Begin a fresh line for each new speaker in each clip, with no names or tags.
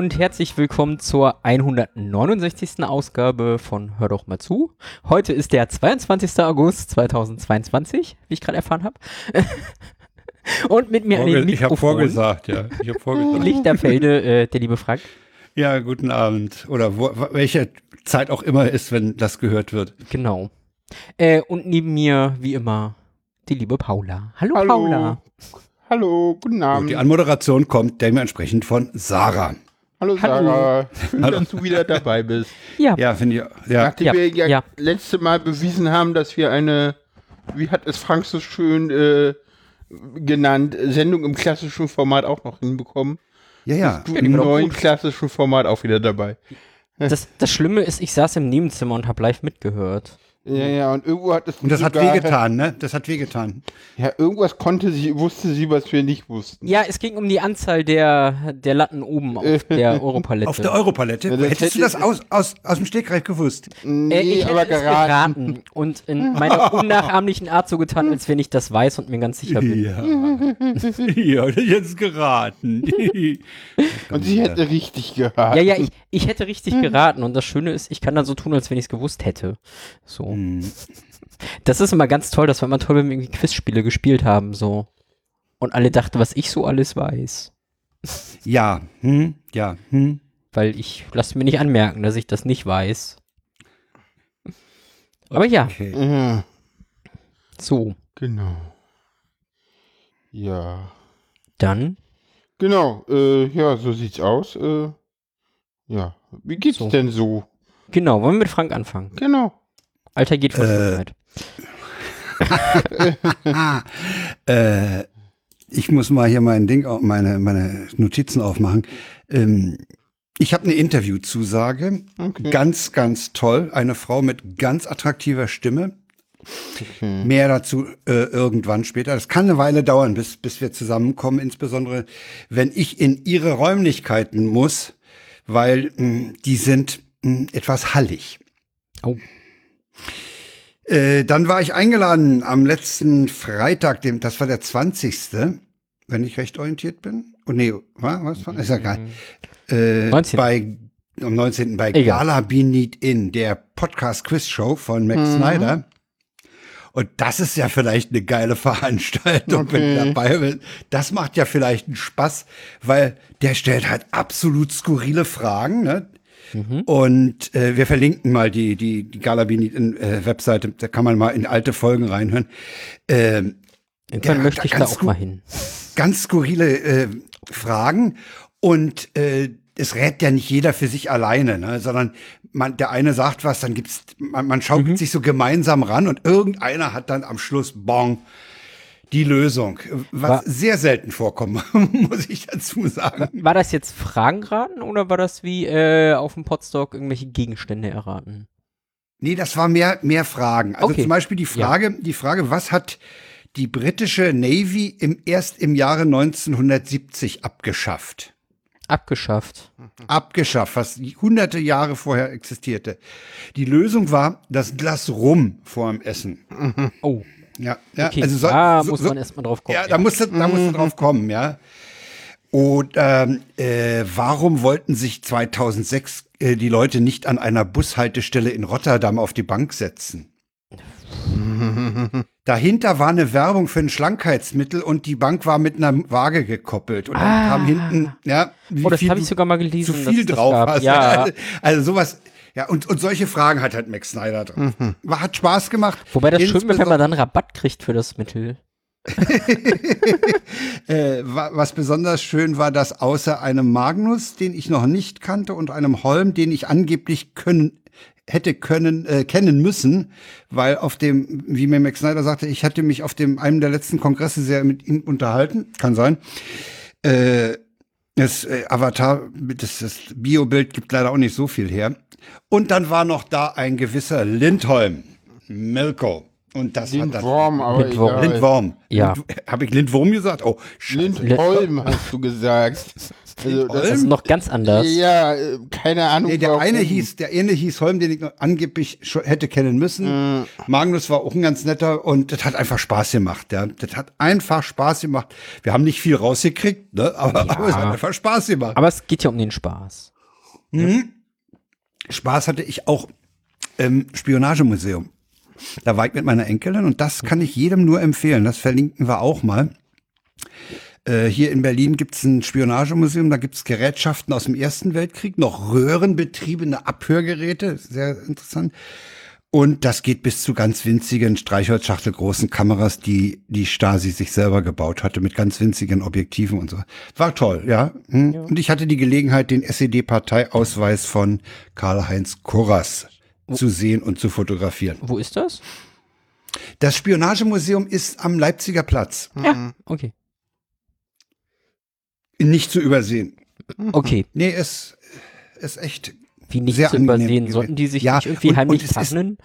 und herzlich willkommen zur 169. Ausgabe von Hör doch mal zu. Heute ist der 22. August 2022, wie ich gerade erfahren habe. und mit mir
Vorge
an den
ich habe vorgesagt, ja. Ich habe vorgesagt.
Lichterfelde, äh, der liebe Frank.
Ja, guten Abend. Oder wo, welche Zeit auch immer ist, wenn das gehört wird.
Genau. Äh, und neben mir, wie immer, die liebe Paula. Hallo,
Hallo.
Paula.
Hallo, guten
Und
Abend.
die Anmoderation kommt dementsprechend von Sarah.
Hallo
Hallo.
Sarah. Schön,
Hallo.
dass du wieder dabei bist.
Ja,
Ja, finde ich. Ja,
Nachdem
Ja,
wir ja,
ja.
letzte Mal bewiesen haben, dass wir eine, wie hat es Frank so schön äh, genannt, Sendung im klassischen Format auch noch hinbekommen.
ja, ja.
Du
Ja, die
im neuen klassischen Format auch wieder dabei.
das, das Schlimme ist, ich saß im Nebenzimmer und habe live mitgehört.
Ja, ja, und irgendwo hat es
Und das hat wehgetan, ne? Das hat wehgetan.
Ja, irgendwas konnte sie, wusste sie, was wir nicht wussten.
Ja, es ging um die Anzahl der, der Latten oben auf der Europalette.
Auf der Europalette.
Ja,
Hättest du
hätte-
das aus, aus, aus dem Stegreif gewusst?
Nee,
Äh, ich
aber
hätte es
geraten.
geraten und in meiner unnachahmlichen Art so getan, als wenn ich das weiß und mir ganz sicher bin.
Ja. ja, jetzt geraten.
Und sie hätte richtig geraten.
Ja, ja, ich, ich hätte richtig geraten und das Schöne ist, ich kann dann so tun, als wenn ich es gewusst hätte. So.
Hm.
Das ist immer ganz toll, das war immer toll, wenn wir irgendwie Quizspiele gespielt haben, so. Und alle dachten, was ich so alles weiß.
Ja, hm, ja, hm.
Weil ich lasse mir nicht anmerken, dass ich das nicht weiß. Aber ja,
Okay.
Ja,
so.
genau. Ja.
Dann
Genau, äh, ja, so sieht's aus. Äh, ja, wie geht's
So.
denn so?
Genau, wollen wir mit Frank anfangen?
Genau.
Alter geht von
Äh. Äh, ich muss mal hier mein Ding, meine, meine Notizen aufmachen. Ähm, ich habe eine Interviewzusage.
Okay.
Ganz, ganz toll. Eine Frau mit ganz attraktiver Stimme.
okay.
Mehr dazu äh, irgendwann später. Das kann eine Weile dauern, bis, bis wir zusammenkommen, insbesondere wenn ich in ihre Räumlichkeiten muss, weil mh, die sind mh, etwas hallig.
Oh.
Äh, dann war ich eingeladen am letzten Freitag, dem, das war der 20., wenn ich recht orientiert bin. Oh nee, wa- was war? Ist ja egal. Äh,
19..
bei, am 19. bei
Egal.
Gala Be Need In, der Podcast-Quiz-Show von Max Snyder. Und das ist ja vielleicht eine geile Veranstaltung, wenn du
Okay.
dabei bist. Das macht ja vielleicht einen Spaß, weil der stellt halt absolut skurrile Fragen. Ne? Und äh, wir verlinken mal die, die, die Galabini äh, da kann man mal in alte Folgen reinhören. Ähm,
Irgendwann möchte ich da
ganz
auch mal hin.
ganz skurrile äh, Fragen und äh, es rät ja nicht jeder für sich alleine, ne? sondern man, der eine sagt was, dann gibt's, man, man schaukelt sich so gemeinsam ran und irgendeiner hat dann am Schluss Bon die Lösung, was
War-
sehr selten vorkommt, muss ich dazu sagen.
War das jetzt Fragen raten oder war das wie äh, auf dem Podstock irgendwelche Gegenstände erraten?
Nee, das war mehr, mehr Fragen. Also
Okay.
zum Beispiel die Frage, die Frage, was hat die britische Navy im, erst im Jahre 1970 abgeschafft?
Abgeschafft.
abgeschafft, was hunderte Jahre vorher existierte. Die Lösung war das Glas Rum vor dem Essen.
Oh,
Ja, ja
okay.
also so,
da
so,
muss
so,
man erstmal drauf kommen.
ja, da musste, da musste drauf kommen, ja. Und ähm, äh, warum wollten sich 2006 äh, die Leute nicht an einer Bushaltestelle in Rotterdam auf die Bank setzen? Dahinter war eine Werbung für ein Schlankheitsmittel und die Bank war mit einer Waage gekoppelt. Und dann
Ah.
kam hinten, ja, wie
oh, das
viel
habe ich
du-
sogar mal gelesen.
zu
dass
viel drauf
gab.
hast.
Ja,
Also sowas, ja, und, und solche Fragen hat halt Max Snyder drauf. War, hat Spaß gemacht.
wobei das schön wird, wenn man dann Rabatt kriegt für das Mittel.
Äh, wa- was besonders schön war, dass außer einem Magnus, den ich noch nicht kannte, und einem Holm, den ich angeblich können, hätte können, äh, kennen müssen, weil auf dem, wie mir Max Snyder sagte, ich hatte mich auf dem, einem der letzten Kongresse sehr mit ihm unterhalten, kann sein. Äh, das äh, Avatar, das, das Biobild gibt leider auch nicht so viel her. Und dann war noch da ein gewisser Lindholm, Milko. Und das hat dann
Lindworm, aber
Lindworm.
Lindworm.
Ja.
Habe ich Lindwurm gesagt? Oh, Scheiße.
Lindholm hast du gesagt. Also, das,
Das ist noch ganz anders.
ja, keine Ahnung.
Nee, der
warum.
eine hieß, der eine hieß Holm, den ich angeblich schon hätte kennen müssen.
Mhm.
Magnus war auch ein ganz netter und das hat einfach Spaß gemacht. Ja. Das hat einfach Spaß gemacht. Wir haben nicht viel rausgekriegt, ne? aber,
Ja.
aber es hat einfach Spaß gemacht.
Aber es geht ja um den Spaß.
Spaß hatte ich auch im Spionagemuseum. Da war ich mit meiner Enkelin und das kann ich jedem nur empfehlen. Das verlinken wir auch mal. Äh, hier in Berlin gibt's ein Spionagemuseum, da gibt's Gerätschaften aus dem Ersten Weltkrieg, noch röhrenbetriebene Abhörgeräte, sehr interessant. Und das geht bis zu ganz winzigen Streichholzschachtelgroßen Kameras, die die Stasi sich selber gebaut hatte, mit ganz winzigen Objektiven und so. War toll, ja. Hm. Und ich hatte die Gelegenheit, den SED-Parteiausweis von Karl-Heinz Kurras zu sehen und zu fotografieren.
Wo ist das?
Das Spionagemuseum ist am Leipziger Platz.
Ja, okay.
Nicht zu übersehen.
Okay,
Nee, es ist echt
wie nicht
Sehr
zu
angenehm
übersehen.
gewesen.
Sollten die sich
Ja,
nicht irgendwie
und-
heimlich
und es ist-
tarnen?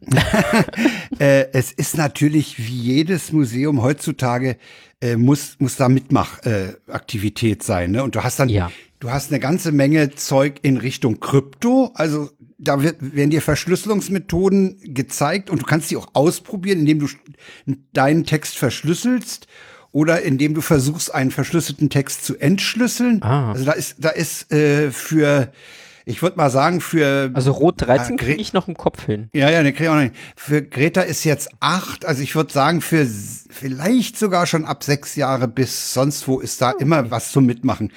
Äh, es ist natürlich wie jedes Museum heutzutage äh, muss muss da Mitmachaktivität äh, sein, ne? Und du hast dann
Ja.
du hast eine ganze Menge Zeug in Richtung Krypto, also da wird, werden dir Verschlüsselungsmethoden gezeigt und du kannst die auch ausprobieren, indem du deinen Text verschlüsselst oder indem du versuchst, einen verschlüsselten Text zu entschlüsseln.
Ah.
Also da ist da ist äh, für ich würde mal sagen für
Also Rot 13
Ah,
kriege ich noch im Kopf hin.
ja, ja, den krieg ich auch noch nicht. Für Greta ist jetzt acht, also ich würde sagen, für vielleicht sogar schon ab sechs Jahre bis sonst wo ist da immer was zum Mitmachen.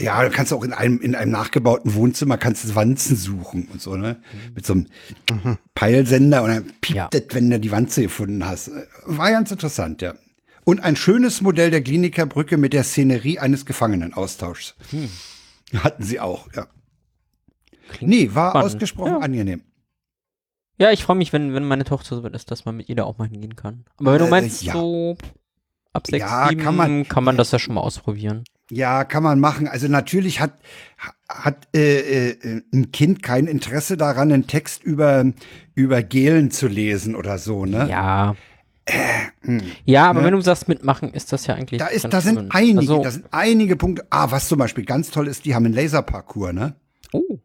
Ja, du kannst auch in einem, in einem nachgebauten Wohnzimmer kannst du Wanzen suchen und so, ne? Mit so einem Peilsender und dann piept
Ja.
das, wenn du die Wanze gefunden hast. War ganz interessant, ja. Und ein schönes Modell der Klinikerbrücke mit der Szenerie eines Gefangenenaustauschs. Hatten sie auch, ja.
Klingt
Nee, war
spannend.
ausgesprochen
Ja.
angenehm.
Ja, ich freue mich, wenn, wenn meine Tochter so weit ist, dass man mit ihr da auch mal hingehen kann. Aber wenn du
Äh,
meinst,
ja.
so ab 6,
Ja,
7
kann man-
kann man das ja schon mal ausprobieren.
Ja, kann man machen. Also natürlich hat hat äh, äh, ein Kind kein Interesse daran, einen Text über über Gelen zu lesen oder so, ne?
Ja. ja, aber
ne?
wenn du sagst mitmachen, ist das ja eigentlich.
Da ist, da sind
schön.
einige,
Also,
da sind einige Punkte. Ah, was zum Beispiel ganz toll ist, die haben einen Laserparcours, ne?
oh,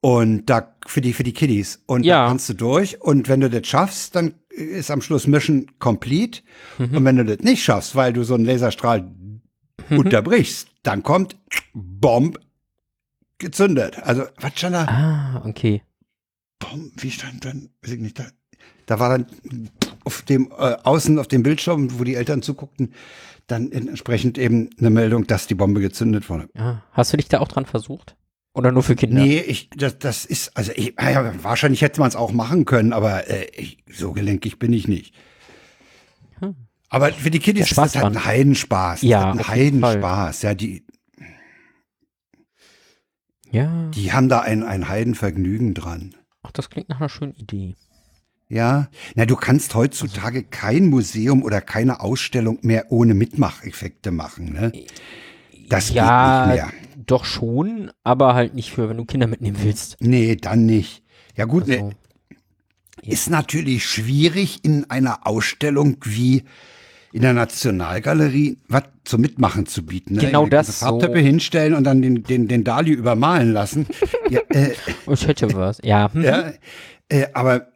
Und da für die für die Kiddies und
Ja.
da kannst du durch und wenn du das schaffst, dann ist am Schluss Mission complete.
Mhm.
Und wenn du das nicht schaffst, weil du so einen Laserstrahl
Mhm.
unterbrichst, dann kommt Bomb gezündet. Also was stand da?
ah, okay.
Bom, wie stand dann? Weiß ich nicht. Da, da war dann auf dem äh, außen auf dem Bildschirm, wo die Eltern zuguckten, dann entsprechend eben eine Meldung, dass die Bombe gezündet wurde.
Ja. Hast du dich da auch dran versucht? Oder nur für Kinder?
Nee, ich, das, das ist, also ich, ja, wahrscheinlich hätte man es auch machen können, aber äh, ich, so gelenkig bin ich nicht.
Hm.
Aber für die
Ja,
ist
Spaß
das halt ein Heidenspaß.
Ja,
ein. Heidenspaß. Ja, die,
Ja.
die haben da ein, ein Heidenvergnügen dran.
Ach, das klingt nach einer schönen Idee.
Ja, na, du kannst heutzutage kein Museum oder keine Ausstellung mehr ohne Mitmacheffekte machen, ne? Das
ja,
geht nicht mehr.
Doch schon, aber halt nicht für, wenn du Kinder mitnehmen willst.
Nee, dann nicht. Ja gut,
Also,
ne, ist natürlich schwierig in einer Ausstellung wie in der Nationalgalerie was zum Mitmachen zu bieten. Ne?
Genau das
ganze
so.
Farbtöpfe hinstellen und dann den, den, den Dali übermalen lassen. ja, äh,
ich hätte was. Ja. hm.
ja, äh, aber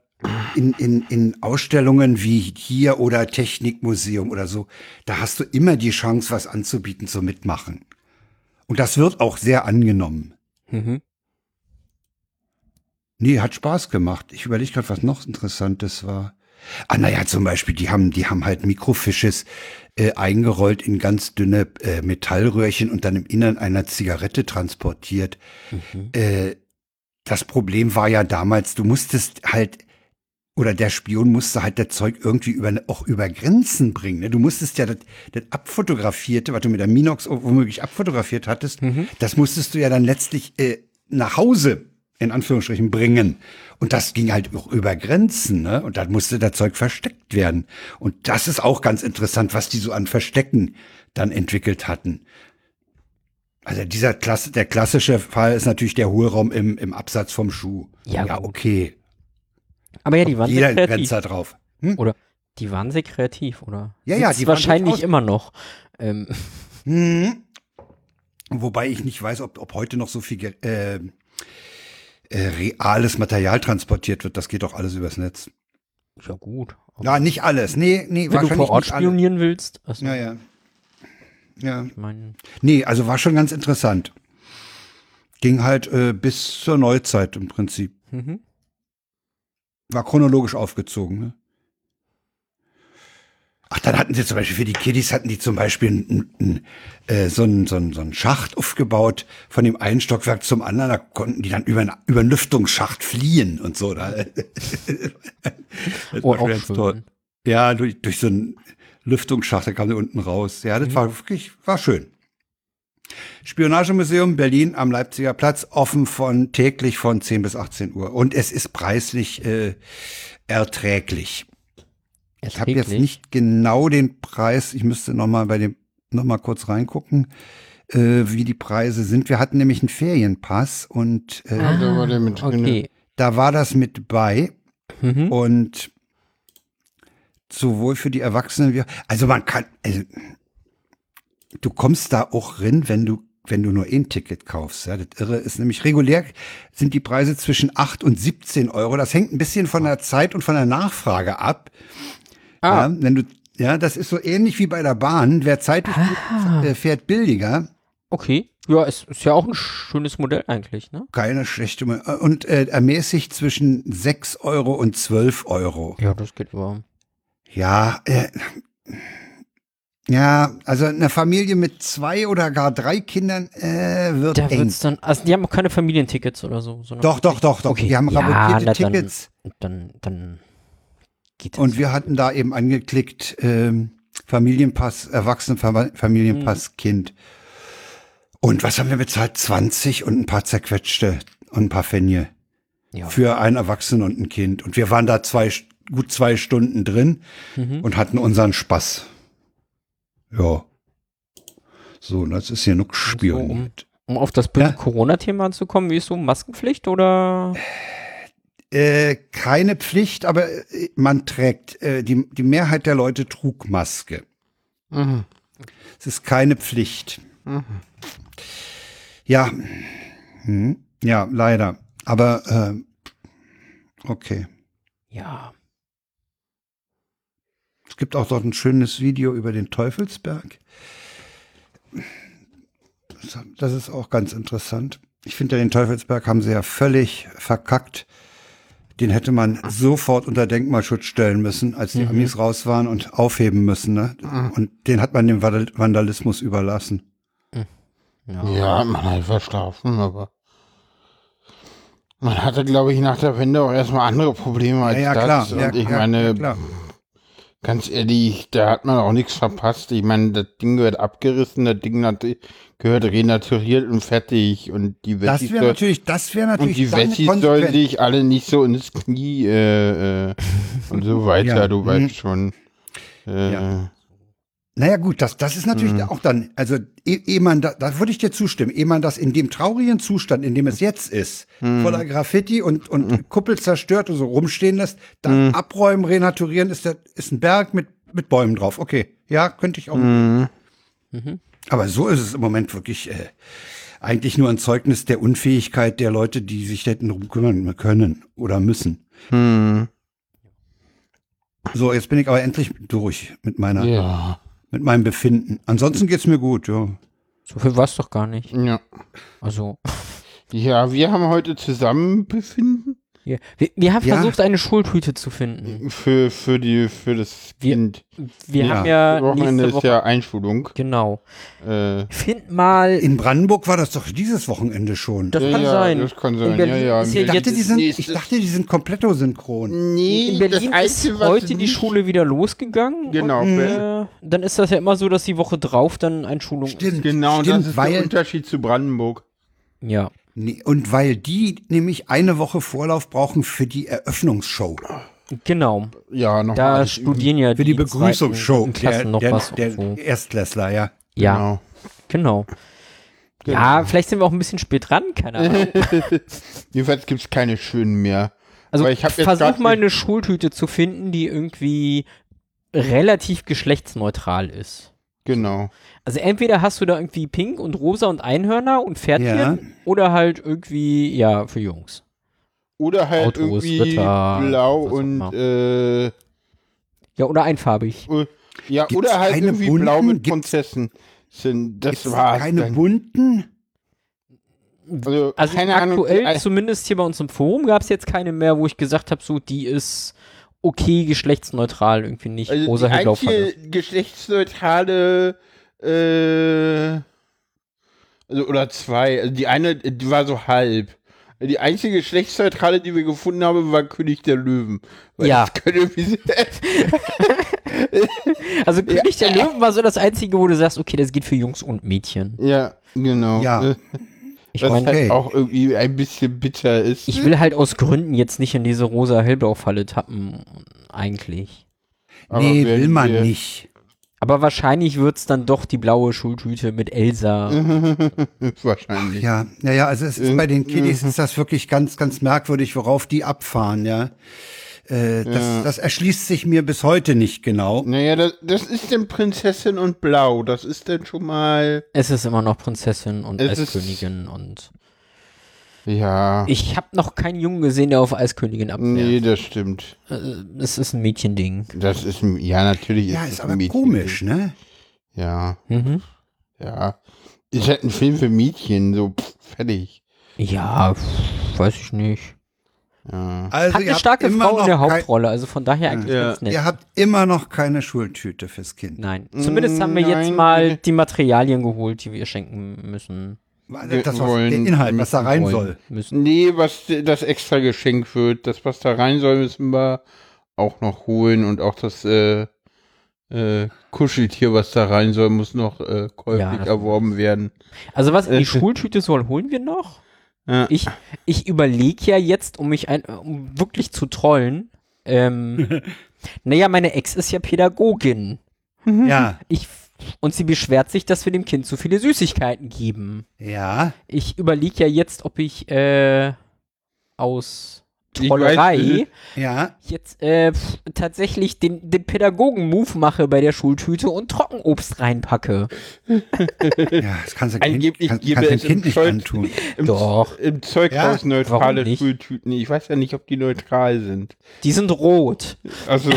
in, in, in Ausstellungen wie hier oder Technikmuseum oder so, da hast du immer die Chance, was anzubieten zum Mitmachen. Und das wird auch sehr angenommen.
Mhm.
Nee, hat Spaß gemacht. Ich überlege gerade, was noch Interessantes war. Ah, naja, zum Beispiel, die haben, die haben halt Mikrofisches äh, eingerollt in ganz dünne äh, Metallröhrchen und dann im Innern einer Zigarette transportiert. Äh, das Problem war ja damals, du musstest halt, oder der Spion musste halt das Zeug irgendwie über, auch über Grenzen bringen. Ne? Du musstest ja das, das abfotografierte, was du mit der Minox womöglich abfotografiert hattest, das musstest du ja dann letztlich äh, nach Hause in Anführungsstrichen bringen. Und das ging halt auch über Grenzen, ne? Und da musste das Zeug versteckt werden. Und das ist auch ganz interessant, was die so an Verstecken dann entwickelt hatten. Also dieser Klasse, der klassische Fall ist natürlich der Hohlraum im, im Absatz vom Schuh.
Ja,
ja okay.
Aber ja, die waren
Jeder
sehr kreativ.
grenzt da drauf. Hm?
Oder die waren sehr kreativ, oder?
Ja, ja, die waren
wahrscheinlich immer noch. Ähm,
Hm. Wobei ich nicht weiß, ob, ob heute noch so viel äh, äh, reales Material transportiert wird. Das geht doch alles übers Netz.
Ja, gut.
Ja, nicht alles. Nee, nee,
Wenn du vor Ort
nicht alle.
spionieren willst. Also,
Ja, ja. Ja.
Ich meine,
Nee, also war schon ganz interessant. Ging halt äh, bis zur Neuzeit im Prinzip.
mhm.
War chronologisch aufgezogen. Ne? Ach, dann hatten sie zum Beispiel für die Kiddies hatten die zum Beispiel n, n, äh, so einen so einen- so einen Schacht aufgebaut von dem einen Stockwerk zum anderen. Da konnten die dann über, einen- über einen Lüftungsschacht fliehen und so. Da. Das
oh,
toll. Ja, durch, durch so einen Lüftungsschacht, da kam der unten raus. Ja, das
Mhm.
war wirklich, war schön. Spionagemuseum Berlin am Leipziger Platz, offen von täglich von 10 bis 18 Uhr. Und es ist preislich äh, erträglich. Ich habe jetzt
Erträglich.
nicht genau den Preis, ich müsste noch mal bei dem noch mal kurz reingucken, äh, wie die Preise sind. Wir hatten nämlich einen Ferienpass und äh,
Ah, da war der mit drin.
Okay.
da war das mit bei.
Mhm.
Und sowohl für die Erwachsenen wie also man kann also, du kommst da auch rein, wenn du wenn du nur ein Ticket kaufst. Ja, das Irre ist nämlich regulär sind die Preise zwischen 8 und 17 Euro. Das hängt ein bisschen von der Zeit und von der Nachfrage ab.
Ah.
Ja, wenn du ja, das ist so ähnlich wie bei der Bahn. Wer zeitig
Ah.
äh, fährt billiger.
Okay. Ja, es ist ja auch ein schönes Modell eigentlich, ne?
Keine schlechte und äh, ermäßigt zwischen 6 Euro und 12 Euro.
Ja, das geht über.
Ja, äh, ja, also eine Familie mit zwei oder gar drei Kindern äh, wird
Da
eng.
wird's dann, also die haben auch keine Familientickets oder so.
Doch, doch, doch, doch.
Okay.
Die haben
Ja,
rabattierte
na dann-
Tickets
Dann, dann geht das.
und wir hatten da eben angeklickt ähm, Familienpass, Erwachsenenfamilienpass, Kind. Und was haben wir bezahlt? 20 und ein paar zerquetschte und ein paar Pfennige
ja.
für einen Erwachsenen und ein Kind. Und wir waren da zwei, gut zwei Stunden drin
Mhm.
und hatten unseren Spaß. Ja. So, das ist hier noch spioniert.
Um auf das
Ja.
Corona-Thema zu kommen, wie ist so Maskenpflicht oder?
Äh, keine Pflicht, aber äh, man trägt, äh, die, die Mehrheit der Leute trug Maske.
Mhm.
Es ist keine Pflicht.
Mhm.
Ja, hm. ja, leider. Aber äh, okay.
Ja.
Es gibt auch dort ein schönes Video über den Teufelsberg. Das ist auch ganz interessant. Ich finde, den Teufelsberg haben sie ja völlig verkackt. Den hätte man sofort unter Denkmalschutz stellen müssen, als die Amis raus waren und aufheben müssen. Ne? Und den hat man dem Vandal- Vandalismus überlassen.
Ja.
Ja, man hat verschlafen, aber man hatte, glaube ich, nach der Wende auch erstmal andere Probleme als
Ja, ja,
das.
klar. Ja,
Und ich
ja,
meine,
ja, klar.
Ganz ehrlich, da hat man auch nichts verpasst. Ich meine, das Ding gehört abgerissen, das Ding gehört renaturiert und fertig. Und die
Das
Wessis,
wäre
soll,
natürlich, das wäre
und
natürlich
die
dann eine
Wessis sollen sich alle nicht so ins Knie äh, äh, und so weiter,
Ja,
du
mhm.
weißt schon. Äh,
Ja. Naja gut, das, das ist natürlich auch dann, also ehe eh man da, da würde ich dir zustimmen, ehe man das in dem traurigen Zustand, in dem es jetzt ist, voller Graffiti und, und Kuppel zerstört und so rumstehen lässt, dann abräumen, renaturieren, ist, der, ist ein Berg mit, mit Bäumen drauf. Okay, ja, könnte ich auch.
Mhm.
Aber so ist es im Moment wirklich äh, eigentlich nur ein Zeugnis der Unfähigkeit der Leute, die sich hätten drum kümmern können oder müssen. So, jetzt bin ich aber endlich durch mit meiner,
ja.
Mit meinem Befinden. Ansonsten geht's mir gut, ja.
So viel war es doch gar nicht.
Ja.
Also,
Ja, wir haben heute zusammen befinden
wir, wir, wir haben
Ja.
versucht, eine Schultüte zu finden.
für, für, die, für das
Wir-
Kind.
Wir
Ja.
haben ja
Wochenende
nächste
ist
Woche,
ja Einschulung.
genau.
Äh,
Find mal,
In Brandenburg war das doch dieses Wochenende schon.
das
ja,
kann
ja,
sein.
Das kann
In
sein, ja,
Berlin
ja.
ist
ich, dachte,
jetzt-
die sind,
nächstes-
ich dachte, die sind kompletto synchron.
nee,
in Berlin
das
ist
Einzige, was
heute die Schule wieder losgegangen.
Genau,
Und, äh, dann ist das ja immer so, dass die Woche drauf dann Einschulung ist.
Stimmt,
Genau, und
stimmt,
das ist
weil,
der Unterschied zu Brandenburg.
Ja.
Nee, und weil die nämlich eine Woche Vorlauf brauchen für die Eröffnungsshow,
Genau.
Ja, noch
Da
alles
studieren ja
für die,
die
Begrüßungsshow der,
noch
der,
was.
der
so.
Erstklässler, ja.
Ja,
Genau.
genau. Ja, vielleicht sind wir auch ein bisschen spät dran, keine Ahnung.
Jedenfalls gibt es keine schönen mehr.
Also
Aber ich
versuch mal eine Schultüte zu finden, die irgendwie relativ geschlechtsneutral ist.
Genau.
Also entweder hast du da irgendwie Pink und Rosa und Einhörner und Pferdchen
Ja.
oder halt irgendwie, ja, für Jungs.
Oder halt
Autos,
irgendwie
Ritter,
blau und äh,
Ja, oder einfarbig.
äh, ja,
Gibt's
oder halt
keine
irgendwie
bunten?
blau mit Prinzessin sind. Das war's.
keine
dann.
bunten?
Also,
Also
keine Ahnung.
aktuell,
äh,
zumindest hier bei uns im Forum, gab es jetzt keine mehr, wo ich gesagt habe, so, die ist okay geschlechtsneutral, irgendwie nicht
Also
rosa
die einzige geschlechtsneutrale, äh, also, oder zwei, also die eine, die war so halb. Die einzige geschlechtsneutrale, die wir gefunden haben, war König der Löwen. Weil
Ja. Also König der Löwen war so das einzige, wo du sagst, okay, das geht für Jungs und Mädchen.
ja, genau.
Ja.
Äh,
Ich
Was
meine,
halt
Okay.
auch irgendwie ein bisschen bitter ist.
ich will halt aus Gründen jetzt nicht in diese rosa hellblau Falle tappen, eigentlich.
Aber
nee, will man
wir-
nicht.
Aber wahrscheinlich wird's dann doch die blaue Schultüte mit Elsa.
Wahrscheinlich.
Ja, ja, ja, also es ist
Mhm.
bei den Kiddies ist das wirklich ganz, ganz merkwürdig, worauf die abfahren, ja. Äh, das,
Ja.
das erschließt sich mir bis heute nicht genau.
Naja, das, das ist denn Prinzessin und Blau. Das ist denn schon mal.
Es ist immer noch Prinzessin und
Es ist-
Eiskönigin und
Ja.
ich habe noch keinen Jungen gesehen, der auf Eiskönigin abfährt.
nee, das stimmt.
Äh, Es ist ein Mädchending.
Das ist, ja, natürlich
Ja,
es
ist
ein
aber
Mädchen.
komisch, ne?
Ja,
Mhm.
ja. Ist halt ein Film für Mädchen, so pff, fertig.
Ja, pff, weiß ich nicht.
Ja.
Also
Hat eine starke
immer
Frau in der Hauptrolle, also von daher eigentlich
Ja.
ganz nett.
Ihr habt immer noch keine Schultüte fürs Kind.
Nein. Zumindest haben wir jetzt
Nein.
mal die Materialien geholt, die wir schenken müssen.
Das, was,
wollen-
der Inhalt, was da rein
wollen,
soll.
Müssen.
Nee, was das extra geschenkt wird, das, was da rein soll, müssen wir auch noch holen und auch das äh, äh, Kuscheltier, was da rein soll, muss noch äh, käuflich
Ja,
erworben werden.
Also was in
Äh.
die Schultüte soll, holen wir noch.
Ja.
Ich, ich überlege ja jetzt, um mich ein, um wirklich zu trollen. Ähm, naja, meine Ex ist ja Pädagogin.
Ja,
Ich, und sie beschwert sich, dass wir dem Kind zu viele Süßigkeiten geben.
ja.
Ich überlege ja jetzt, ob ich äh, aus
Weiß,
Ja,
jetzt äh, pf, tatsächlich den, den Pädagogen-Move mache bei der Schultüte und Trockenobst reinpacke.
ja, das kannst du kind,
Angeblich
kann,
gibt
kannst
es
Kind
im
nicht
Zeug-
antun.
Im,
Doch.
Im Zeughaus
Ja?
neutrale? Schultüten. Ich weiß ja nicht, ob die neutral sind.
Die sind rot.
Also,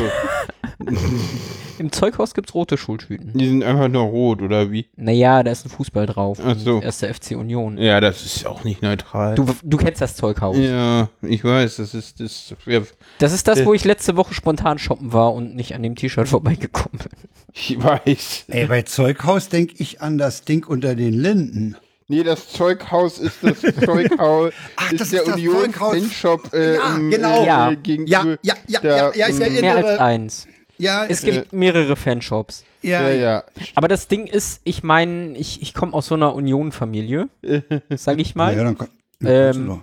Im Zeughaus gibt's rote Schultüten.
die sind einfach nur rot, oder wie?
Naja, da ist ein Fußball drauf.
Ach so.
Erster FC Union.
Ja, das ist auch nicht neutral.
Du, du kennst das Zeughaus.
ja, ich weiß, das ist das. wär-
Das ist das,
Äh.
wo ich letzte Woche spontan shoppen war und nicht an dem T-Shirt vorbeigekommen bin.
Ich weiß.
Ey, bei Zeughaus denke ich an das Ding unter den Linden.
Nee, das Zeughaus ist das Zeughaus.
Ach,
ist
das
der
ist das
Union
Zeughaus.
Fanshop äh,
Ja,
im,
genau.
Äh,
Ja.
gegenüber.
Ja, ja, ja,
der,
ja, ja, ich erinnere-
Mehr als eins.
Ja,
Es
äh,
gibt mehrere Fanshops.
ja,
Ja, ja.
Aber das Ding ist, ich meine, ich, ich komme aus so einer Union-Familie, sag ich mal.
ja, dann kann,
Ähm,
du doch.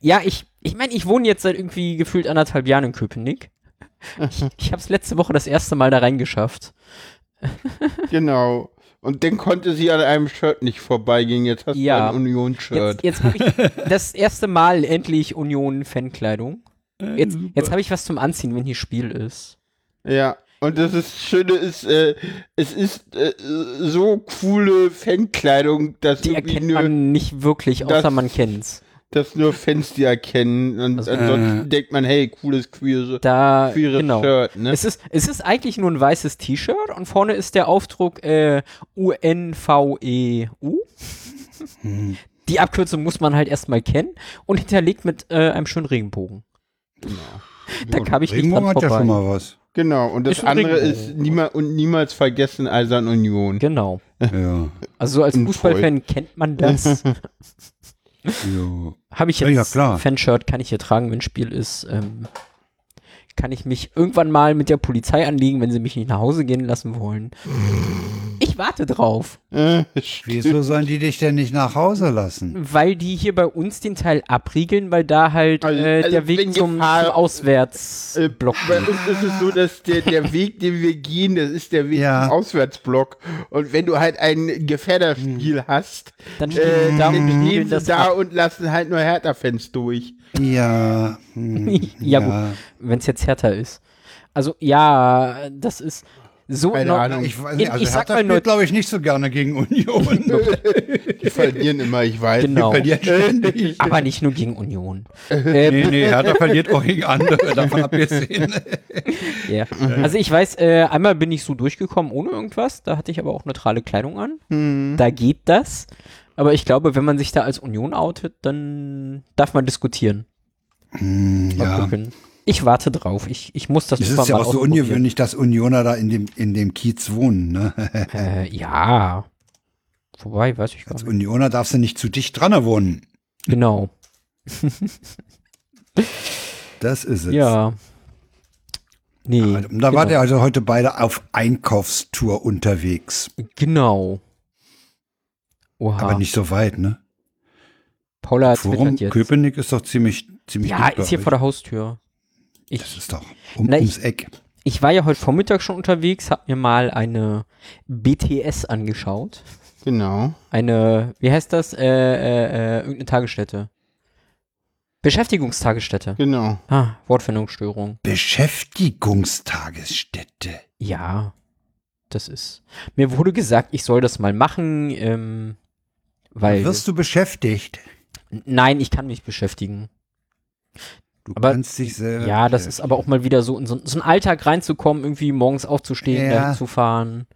Ja, ich, ich meine, ich wohne jetzt seit irgendwie gefühlt anderthalb Jahren in Köpenick. Ich, ich habe es letzte Woche das erste Mal da reingeschafft.
Genau. Und dann konnte sie an einem Shirt nicht vorbeigehen. Jetzt hast
Ja.
du ein Union-Shirt.
Jetzt, jetzt habe ich das erste Mal endlich Union-Fankleidung. Jetzt, jetzt habe ich was zum Anziehen, wenn hier Spiel ist.
Ja. Und das ist, Schöne ist, äh, es ist äh, so coole Fankleidung, dass
Die
irgendwie
erkennt
nur,
man nicht wirklich, außer
das-
man kennt's.
dass nur Fans die erkennen. Und
Also,
ansonsten
äh,
denkt man, hey, cooles queer,
Da,
queeres
genau.
Shirt, ne?
Es ist, es ist eigentlich nur ein weißes T-Shirt und vorne ist der Aufdruck äh, UNVEU. E
Hm.
Die Abkürzung muss man halt erstmal kennen und hinterlegt mit äh, einem schönen Regenbogen. Da kam ich nicht
Regenbogen
dran
hat ja schon
vorbei.
mal was.
Genau, und das andere
Regenbogen.
ist niemals und niemals vergessen Eisern Union.
Genau.
Ja,
Also so als Fußballfan kennt man das.
ja.
Habe ich
Ja,
jetzt
ja, klar.
Fanshirt, kann ich hier tragen, wenn Spiel ist. Ähm, kann ich mich irgendwann mal mit der Polizei anlegen, wenn sie mich nicht nach Hause gehen lassen wollen. Ich warte drauf,
Äh,
Wieso sollen die dich denn nicht nach Hause lassen?
weil die hier bei uns den Teil abriegeln, weil da halt
Also-
äh,
also
der Weg zum,
Gefahr-
zum Auswärtsblock
Bei uns ist es so, dass der, der Weg, den wir gehen, das ist der Weg
Ja.
zum Auswärtsblock. Und wenn du halt ein Gefährderspiel hast,
Dann stehen
äh,
sie da und
stehen
spiegeln
sie
das
da
ab.
und lassen halt nur Hertha-Fans durch.
Ja, hm,
Ja, gut. wenn es jetzt härter ist. Also ja, das ist so
Keine
noch-
Ahnung.
Ich, weiß nicht, also
ich sag mal nur-
glaube ich, nicht so gerne gegen Union.
Die verlieren immer, ich weiß.
Genau.
Ständig.
aber nicht nur gegen Union.
Nee, nee, Hertha verliert auch gegen andere, davon abgesehen.
ja. Also ich weiß, äh, einmal bin ich so durchgekommen ohne irgendwas, da hatte ich aber auch neutrale Kleidung an.
Hm.
Da geht das. Aber ich glaube, wenn man sich da als Union outet, dann darf man diskutieren. Mal
Hm, ja.
gucken. Ich warte drauf. Ich, ich muss das
Es ist ja auch so ungewöhnlich, dass Unioner da in dem, in dem Kiez wohnen. Ne?
Äh, ja. Wobei, weiß ich gar
Als
nicht.
Unioner darfst du nicht zu dicht dran wohnen.
Genau.
Das ist es.
Ja. Nee.
Und da
genau.
wart ihr also heute beide auf Einkaufstour unterwegs.
Genau. Oha.
Aber nicht so weit, ne?
Paula hat
Forum
jetzt.
Köpenick ist doch ziemlich, ziemlich
Ja, ist hier vor der Haustür.
Das
Ich,
ist doch um,
Na, ich-
ums Eck.
ich war ja heute Vormittag schon unterwegs, hab mir mal eine BTS angeschaut.
Genau.
Eine, wie heißt das? Äh, äh, äh, irgendeine Tagesstätte. Beschäftigungstagesstätte.
Genau.
Ah, Wortfindungsstörung.
Beschäftigungstagesstätte.
Ja, das ist. Mir wurde gesagt, ich soll das mal machen, ähm, weil.
Wirst du beschäftigt?
Nein, ich kann mich beschäftigen.
Du
Aber-
kannst dich selber.
Ja, das ist aber auch mal wieder so in so, so einen Alltag reinzukommen, irgendwie morgens aufzustehen,
Ja.
zu fahren.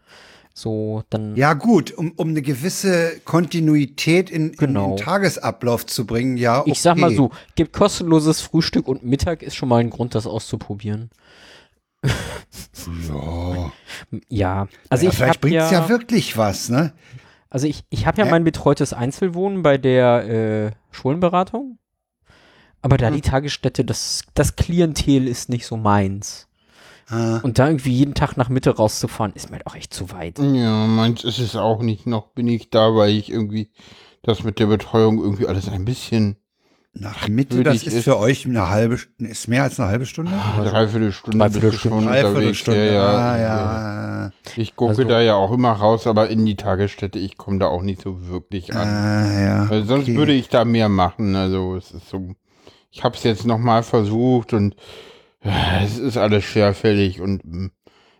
So, dann.
Ja, gut, um, um eine gewisse Kontinuität in,
Genau.
in den Tagesablauf zu bringen, ja. Okay.
Ich sag mal so, gibt kostenloses Frühstück und Mittag ist schon mal ein Grund, das auszuprobieren.
Ja.
Ja, also
ja,
ich
vielleicht bringt
ja,
es ja wirklich was, ne?
also ich, ich habe ja
Hä?
mein betreutes Einzelwohnen bei der äh, Schulenberatung, aber da
Hm.
die Tagesstätte, das, das Klientel ist nicht so meins.
Ah.
Und da irgendwie jeden Tag nach Mitte rauszufahren, ist mir halt auch echt zu weit.
Ja, meins ist es auch nicht. Noch bin ich da, weil ich irgendwie das mit der Betreuung irgendwie alles ein bisschen
Nach Mitte,
Würde
das ist
es-
für euch eine halbe, ist mehr als eine halbe Stunde?
eine Dreiviertelstunde
Dreiviertel
du schon
Stunde.
unterwegs.
Dreiviertelstunde.
Ja, ja.
Ah, ja.
Ich gucke
Also-
da ja auch immer raus, aber in die Tagesstätte, ich komme da auch nicht so wirklich an.
Ah, ja.
Weil sonst
okay.
würde ich da mehr machen. Also es ist so, ich habe es jetzt nochmal versucht und ja, es ist alles schwerfällig und mm,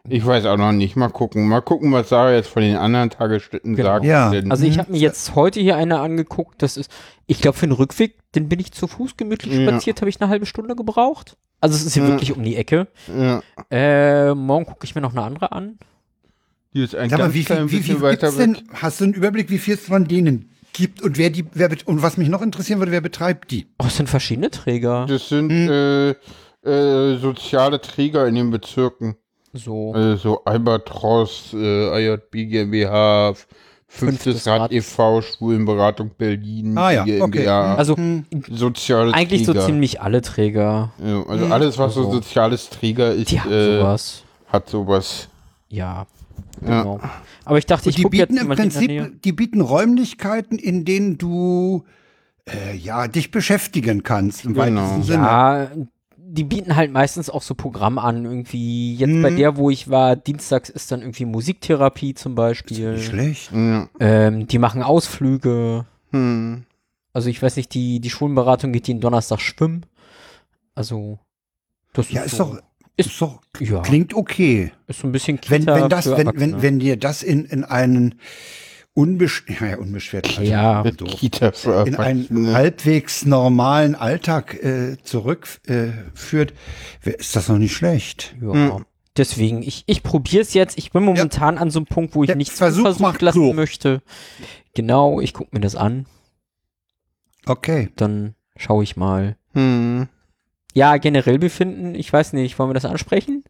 ich weiß auch noch nicht. Mal gucken. Mal gucken, was Sarah jetzt von den anderen Tagesstätten
Genau.
sagt.
Ja.
Denn,
Also ich habe mir jetzt heute hier eine angeguckt, das ist, ich glaube für den Rückweg, den bin ich zu Fuß gemütlich
Ja.
spaziert, habe ich eine halbe Stunde gebraucht. Also es ist hier
Ja.
wirklich um die Ecke.
ja,
Äh, morgen gucke ich mir noch eine andere an.
die ist ein
Sag mal,
ganz
wie viel, wie viel
bisschen weiter
denn,
weg.
hast du einen Überblick, wie viel es von denen gibt und wer die, wer, und was mich noch interessieren würde, wer betreibt die?
Oh, es sind verschiedene Träger.
Das sind
Hm.
äh, äh, soziale Träger in den Bezirken.
So.
Also Albatros, äh, IJB GmbH, Fünftes Rad
Rad.
e.V., Schwulenberatung Berlin,
Ah ja,
GmbH,
Also
Hm.
soziale
eigentlich so
Träger.
ziemlich alle Träger.
Ja, also
Hm.
alles, was so
Also,
soziales Träger ist,
Die haben
äh,
sowas.
hat sowas.
Ja.
Ja.
Genau. Aber ich dachte, ich
die
gucke jetzt
bieten im
mal in der Nähe.
Prinzip, die bieten Räumlichkeiten, in denen du äh, ja dich beschäftigen kannst im
Genau.
weitesten Sinne.
Ja, die bieten halt meistens auch so Programm an, irgendwie. Jetzt bei
Mhm.
der, wo ich war, dienstags ist dann irgendwie Musiktherapie zum
Nicht
Beispiel.
schlecht.
Ja.
Ähm, die machen Ausflüge.
Hm.
Also ich weiß nicht, die, die Schulenberatung geht jeden Donnerstag schwimmen. Also, das
Ja,
ist,
ist
so,
doch,
Ist-
doch,
ja,
klingt okay.
ist so ein bisschen
Wenn,
Kita
wenn das,
für
wenn, wenn,
Erwachsene.
wenn dir das in, in einen unbesch ja, ja, unbeschwert, also
Ja.
Kita für
in einen halbwegs normalen Alltag äh, zurückführt, äh, ist das noch nicht schlecht.
Ja.
Hm.
Deswegen, ich, ich probiere es jetzt. Ich bin momentan an so einem Punkt, wo ich
Der
nichts
Versuch
versucht lassen
klug.
möchte. Genau, ich gucke mir das an.
Okay.
Dann schaue ich mal.
Hm.
Ja, generell befinden, ich weiß nicht, wollen wir das ansprechen?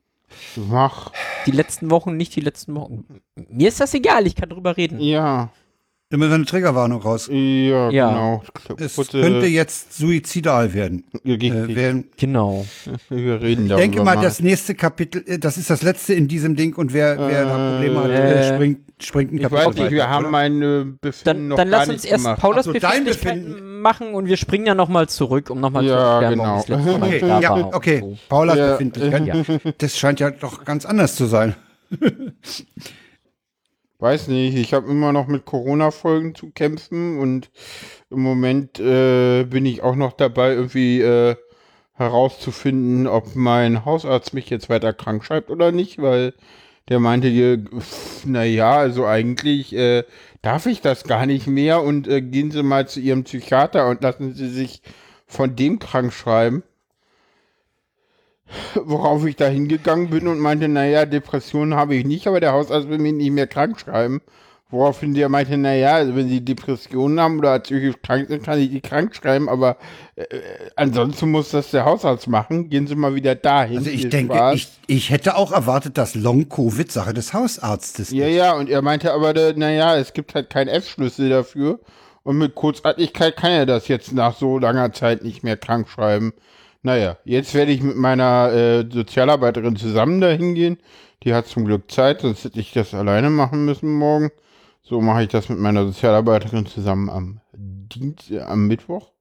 Mach.
Die letzten Wochen, nicht die letzten Wochen. Mir ist das egal, ich kann drüber reden.
Ja.
Immer so eine Triggerwarnung raus.
Ja,
Ja.
genau.
Es
Kurze-
könnte jetzt suizidal werden.
Richtig.
Äh, werden.
Genau.
wir reden
Ich denke mal, das nächste Kapitel, äh, das ist das letzte in diesem Ding und wer, wer da Probleme hat,
Äh,
äh, springt, springt ein
Ich
Kapitel
weiß nicht, wir
weiter,
haben
oder?
mein äh, Befinden
Dann,
noch
dann
gar
lass uns erst
gemacht.
Paulas
Ach so,
Befindlichkeiten
Befinden.
machen und wir springen ja nochmal zurück, um nochmal zu
Ja,
erklären,
genau.
warum ich Mal
Okay, ja,
war.
okay.
So.
Paulas
Ja.
Befindlichkeit.
Ja.
Das scheint ja doch ganz anders zu sein.
Weiß nicht, ich habe immer noch mit Corona-Folgen zu kämpfen und im Moment äh, bin ich auch noch dabei, irgendwie äh, herauszufinden, ob mein Hausarzt mich jetzt weiter krank schreibt oder nicht, weil der meinte dir, naja, also eigentlich äh, darf ich das gar nicht mehr und äh, gehen Sie mal zu Ihrem Psychiater und lassen Sie sich von dem krank schreiben. Worauf ich da hingegangen bin und meinte, naja, Depressionen habe ich nicht, aber der Hausarzt will mich nicht mehr krank schreiben. Woraufhin der meinte, naja, also wenn sie Depressionen haben oder psychisch krank sind, kann ich die krank schreiben, aber äh, ansonsten muss das der Hausarzt machen. Gehen Sie mal wieder dahin.
Also ich denke, ich, ich hätte auch erwartet, dass Long-Covid Sache des Hausarztes
Ja,
ist.
ja, und er meinte aber, da- naja, es gibt halt keinen F-Schlüssel dafür. Und mit Kurzatmigkeit kann er das jetzt nach so langer Zeit nicht mehr krank schreiben. Naja, jetzt werde ich mit meiner äh, Sozialarbeiterin zusammen dahin gehen. Die hat zum Glück Zeit, sonst hätte ich das alleine machen müssen morgen. So mache ich das mit meiner Sozialarbeiterin zusammen am Dienst, äh, am Mittwoch.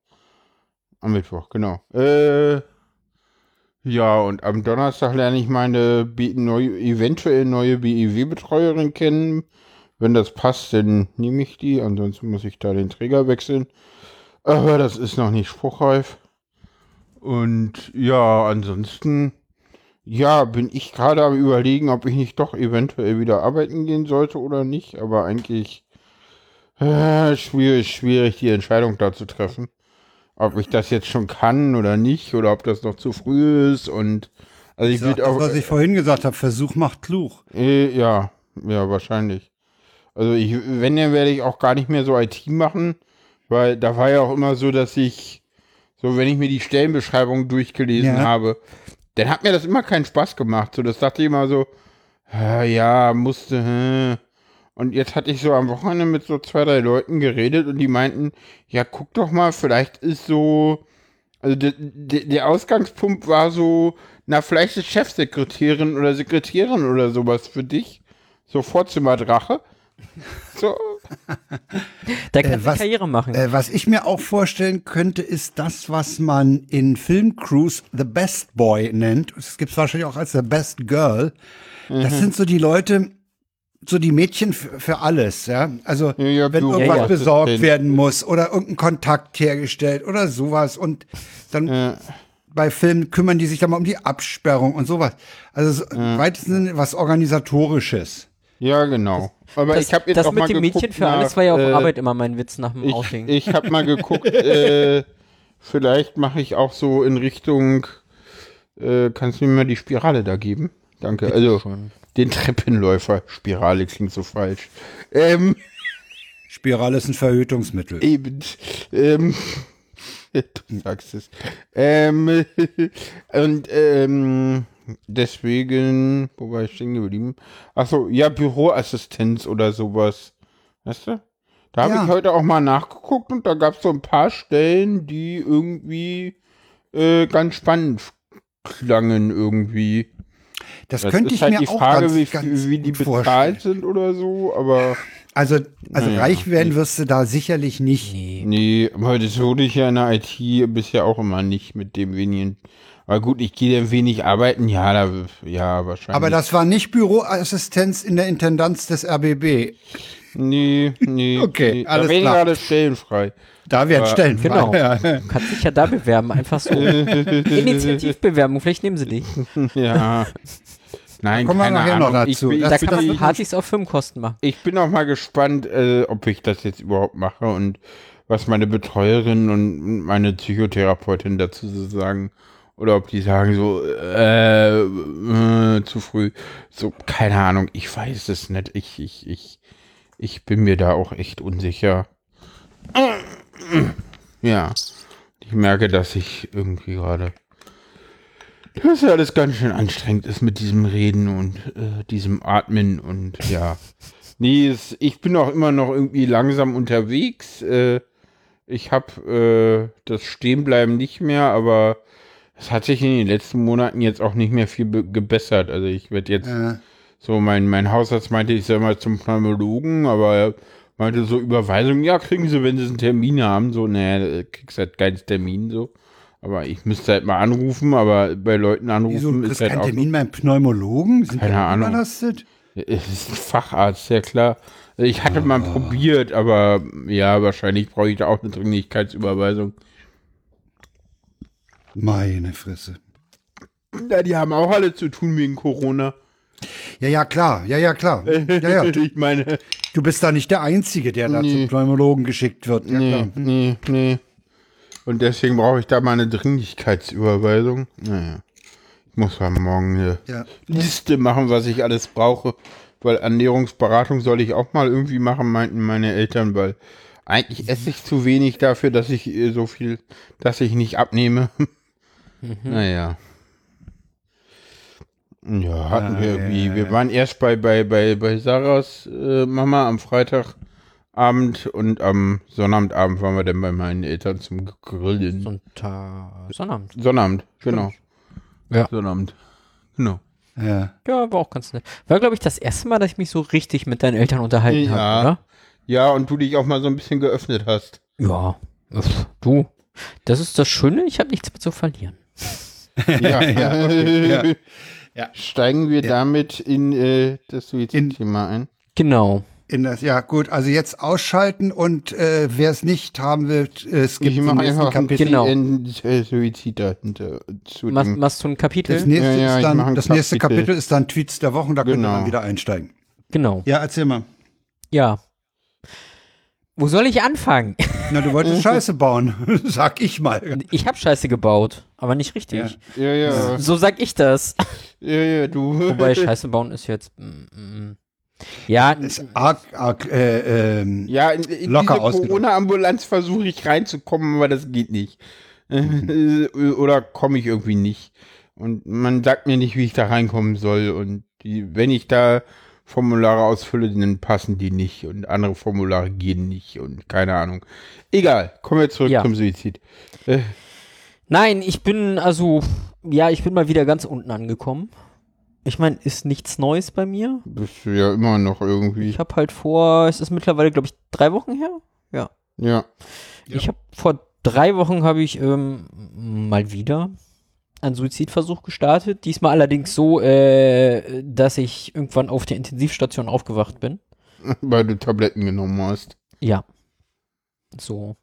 Am Mittwoch, genau. Äh, ja, und am Donnerstag lerne ich meine B neue, eventuell neue BIW-Betreuerin kennen. Wenn das passt, dann nehme ich die. Ansonsten muss ich da den Träger wechseln. Aber das ist noch nicht spruchreif. Und ja, ansonsten, ja, bin ich gerade am überlegen, ob ich nicht doch eventuell wieder arbeiten gehen sollte oder nicht. Aber eigentlich äh, schwierig, schwierig, die Entscheidung da zu treffen. Ob ich das jetzt schon kann oder nicht, oder ob das noch zu früh ist. Und also ich
Das,
würde auch.
was ich vorhin gesagt habe, Versuch macht klug.
Äh, ja, ja, wahrscheinlich. Also ich, wenn, dann werde ich auch gar nicht mehr so IT machen, weil da war ja auch immer so, dass ich, so wenn ich mir die Stellenbeschreibung durchgelesen
Ja.
habe, dann hat mir das immer keinen Spaß gemacht. So, das dachte ich immer so, ja, musste, hä. Und jetzt hatte ich so am Wochenende mit so zwei, drei Leuten geredet und die meinten, ja, guck doch mal, vielleicht ist so, also de, de, der Ausgangspunkt war so, na, vielleicht ist Chefsekretärin oder Sekretärin oder sowas für dich. So Vorzimmerdrache. So,
Da kannst du
was-
Karriere machen.
Äh, was ich mir auch vorstellen könnte, ist das, was man in Filmcrews The Best Boy nennt. Das gibt es wahrscheinlich auch als The Best Girl. Das
Mhm.
sind so die Leute, so die Mädchen für, alles, ja. Also
Ja, ja,
wenn irgendwas
Ja, ja.
besorgt werden muss oder irgendein Kontakt hergestellt oder sowas und dann
äh,
bei Filmen kümmern die sich dann mal um die Absperrung und sowas. Also so, im weitesten Sinne was organisatorisches.
Ja, genau. Aber
das
ich habe jetzt
das
auch
mit
mal
dem Mädchen für alles
nach,
war ja auf
äh,
Arbeit immer mein Witz nach dem
Ich,
Outing.
ich habe mal geguckt, äh, vielleicht mache ich auch so in Richtung, äh, kannst du mir mal die Spirale da geben? Danke. Also den Treppenläufer. Spirale klingt so falsch. Ähm,
Spirale ist ein Verhütungsmittel.
Eben. Ähm, du sagst es. Ähm, und ähm, deswegen, wo war ich stehen geblieben? Achso, ja, Büroassistenz oder sowas. Weißt du? Da habe
Ja.
ich heute auch mal nachgeguckt und da gab es so ein paar Stellen, die irgendwie äh, ganz spannend klangen irgendwie.
Das,
Das
könnte
ist
ich
halt
mir
die
auch
Frage,
ganz,
wie,
ganz
wie die
gut vorstellen.
bezahlt sind oder so, aber
Also, also
Naja.
reich werden wirst du da sicherlich nicht.
nee.
Nee, aber das wurde ich ja in der IT bisher auch immer nicht mit dem wenigen. Aber gut, ich gehe dann wenig arbeiten, ja, da, ja, wahrscheinlich.
Aber das war nicht Büroassistenz in der Intendanz des RBB.
Nee, nee.
Okay,
nee.
alles
da werden
klar.
gerade Stellen frei.
Da werden Stellen frei.
Genau.
Ja.
Du kannst dich ja da bewerben, einfach so. Initiativbewerbung, vielleicht nehmen sie dich.
Ja. Nein,
Kommen wir
keine
nachher noch
Ahnung.
dazu.
Ich,
Das
Da
ich,
kann man
ich,
Partys auf Firmenkosten machen.
ich bin auch mal gespannt, äh, ob ich das jetzt überhaupt mache und was meine Betreuerin und meine Psychotherapeutin dazu so sagen. Oder ob die sagen so, äh, äh, zu früh. So, keine Ahnung, ich weiß es nicht. Ich, ich, ich, ich bin mir da auch echt unsicher. Ja. Ich merke, dass ich irgendwie gerade. Das ja alles ganz schön anstrengend ist mit diesem Reden und äh, diesem Atmen und ja. Nee, es, ich bin auch immer noch irgendwie langsam unterwegs. Äh, ich habe äh, das Stehenbleiben nicht mehr, aber es hat sich in den letzten Monaten jetzt auch nicht mehr viel be- gebessert. Also ich werde jetzt
Äh,
so, mein, mein Hausarzt meinte, ich soll mal zum Pneumologen, aber er meinte so Überweisung, ja, kriegen Sie, wenn Sie einen Termin haben. So, naja, kriegst halt keinen Termin, so. Aber ich müsste halt mal anrufen, aber bei Leuten
wieso
anrufen
du
ist
kriegst
halt
keinen. Termin beim Pneumologen? Sind
Keine Ahnung.
Überlastet?
Es ist ein Facharzt, ja klar. Ich hatte mal probiert, aber ja, wahrscheinlich brauche ich da auch eine Dringlichkeitsüberweisung.
Meine Fresse.
Ja, die haben auch alle zu tun wegen Corona.
Ja, ja, klar. Ja, ja, klar. Ja, ja.
ich meine,
Du bist da nicht der Einzige, der da
Nee.
zum Pneumologen geschickt wird. Ja,
nee,
klar.
nee, nee. Und deswegen brauche ich da mal eine Dringlichkeitsüberweisung. Naja. Ich muss ja morgen eine
Ja.
Liste machen, was ich alles brauche. Weil Ernährungsberatung soll ich auch mal irgendwie machen, meinten meine Eltern, weil eigentlich esse ich zu wenig dafür, dass ich äh, so viel, dass ich nicht abnehme. Naja. Ja, hatten
Ja,
wir
ja,
irgendwie.
ja,
wir
ja.
waren erst bei, bei, bei, bei Sarahs äh, Mama am Freitagabend und am Sonnabendabend waren wir dann bei meinen Eltern zum Grillen.
Sonntag, Sonnabend.
Sonnabend, genau.
Ja.
Sonnabend. Genau.
Ja.
Ja, war auch ganz nett. War, glaube ich, das erste Mal, dass ich mich so richtig mit deinen Eltern unterhalten
Ja.
habe, oder?
Ja, und du dich auch mal so ein bisschen geöffnet hast.
Ja. Du. Das ist das Schöne, ich habe nichts mehr zu verlieren.
Ja,
Ja, okay, ja.
Steigen wir damit in äh, das Suizidthema ein.
Genau.
In das, ja, gut, also jetzt ausschalten und äh, wer es nicht haben will, äh, skippt
Ich
zum
mache
nächsten
einfach ein
Kapitel.
Genau.
Äh, Suizid dahinter. Zu dem,
machst du ein Kapitel?
Das nächste,
Ja, ja,
ist
ich mach ein
dann, das nächste
Kapitel.
Kapitel ist dann Tweets der Woche und da könnt ihr
Genau.
dann wieder einsteigen.
Genau.
Ja, erzähl mal.
Ja. Wo soll ich anfangen?
Na, du wolltest Scheiße bauen, sag ich mal.
Ich habe Scheiße gebaut, aber nicht richtig.
ja, ja,
So sag ich das.
ja, ja, du.
Wobei Scheiße bauen ist jetzt. Mm, mm. Ja,
Ist arg, arg, äh, ähm,
Ja, in, in
Locker
diese. Corona-Ambulanz versuche ich reinzukommen, aber das geht nicht. Äh, Oder komme ich irgendwie nicht. Und man sagt mir nicht, wie ich da reinkommen soll. Und die, wenn ich da Formulare ausfülle, dann passen die nicht. Und andere Formulare gehen nicht. Und keine Ahnung. Egal, kommen wir zurück
Ja.
zum Suizid.
Nein, ich bin also, ja, ich bin mal wieder ganz unten angekommen. Ich meine, ist nichts Neues bei mir.
bist du ja immer noch irgendwie.
Ich habe halt vor, es ist mittlerweile, glaube ich, drei Wochen her. Ja.
Ja.
Ich habe vor drei Wochen habe ich ähm, mal wieder einen Suizidversuch gestartet. Diesmal allerdings so, äh, dass ich irgendwann auf der Intensivstation aufgewacht bin.
Weil du Tabletten genommen hast.
Ja. So.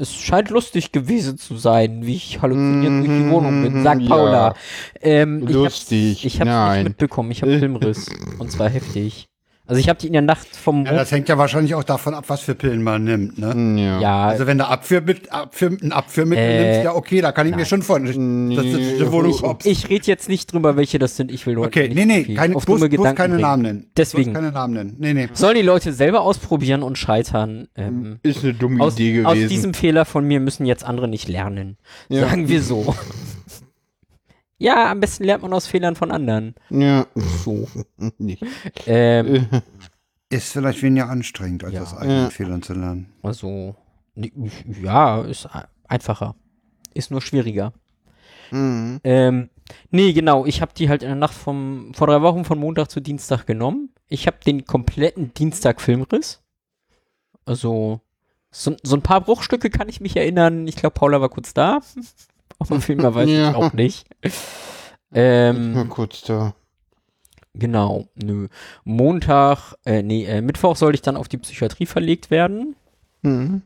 Es scheint lustig gewesen zu sein, wie ich halluzinierend durch die Wohnung bin, sagt
Ja.
Paula. Ähm, ich hab's-
Lustig.
Ich habe
Nein.
nicht mitbekommen, ich habe Filmriss. und zwar heftig. Also ich habe die in der Nacht vom
ja, das hängt ja wahrscheinlich auch davon ab, was für Pillen man nimmt, ne?
Ja.
ja,
Also wenn du Abführmittel, Abführ, ein Abführmittel
Äh,
nimmst, ja okay, da kann ich mir schon vorstellen, dass du
Nee.
die Wohnung
ich, ich rede jetzt nicht drüber, welche das sind. Ich will Leute
Okay,
nicht
nee, nee, keine,
auf
bloß,
dumme
bloß
Gedanken
keine
bringen.
Namen nennen.
Deswegen.
Bloß keine Namen nennen. Nee, nee.
Sollen die Leute selber ausprobieren und scheitern. Ähm,
Ist eine dumme
aus,
Idee
aus
gewesen.
diesem Fehler von mir müssen jetzt andere nicht lernen.
Ja.
Sagen wir so. ja, am besten lernt man aus Fehlern von anderen.
ja.
So.
Nicht.
Ähm,
Ist vielleicht weniger anstrengend, als
Ja.
aus eigenen
Ja.
Fehlern zu lernen.
also, ja, ist einfacher. Ist nur schwieriger.
Mhm.
Ähm, nee, genau. Ich habe die halt in der Nacht vom, vor drei Wochen von Montag zu Dienstag genommen. Ich habe den kompletten Dienstag Filmriss. Also, so, so ein paar Bruchstücke kann ich mich erinnern. Ich glaube, Paula war kurz da. Aber viel mehr weiß
Ja.
ich auch nicht.
Mal
Ähm,
kurz da.
genau, nö. Montag, äh, nee, äh, Mittwoch soll ich dann auf die Psychiatrie verlegt werden.
Mhm.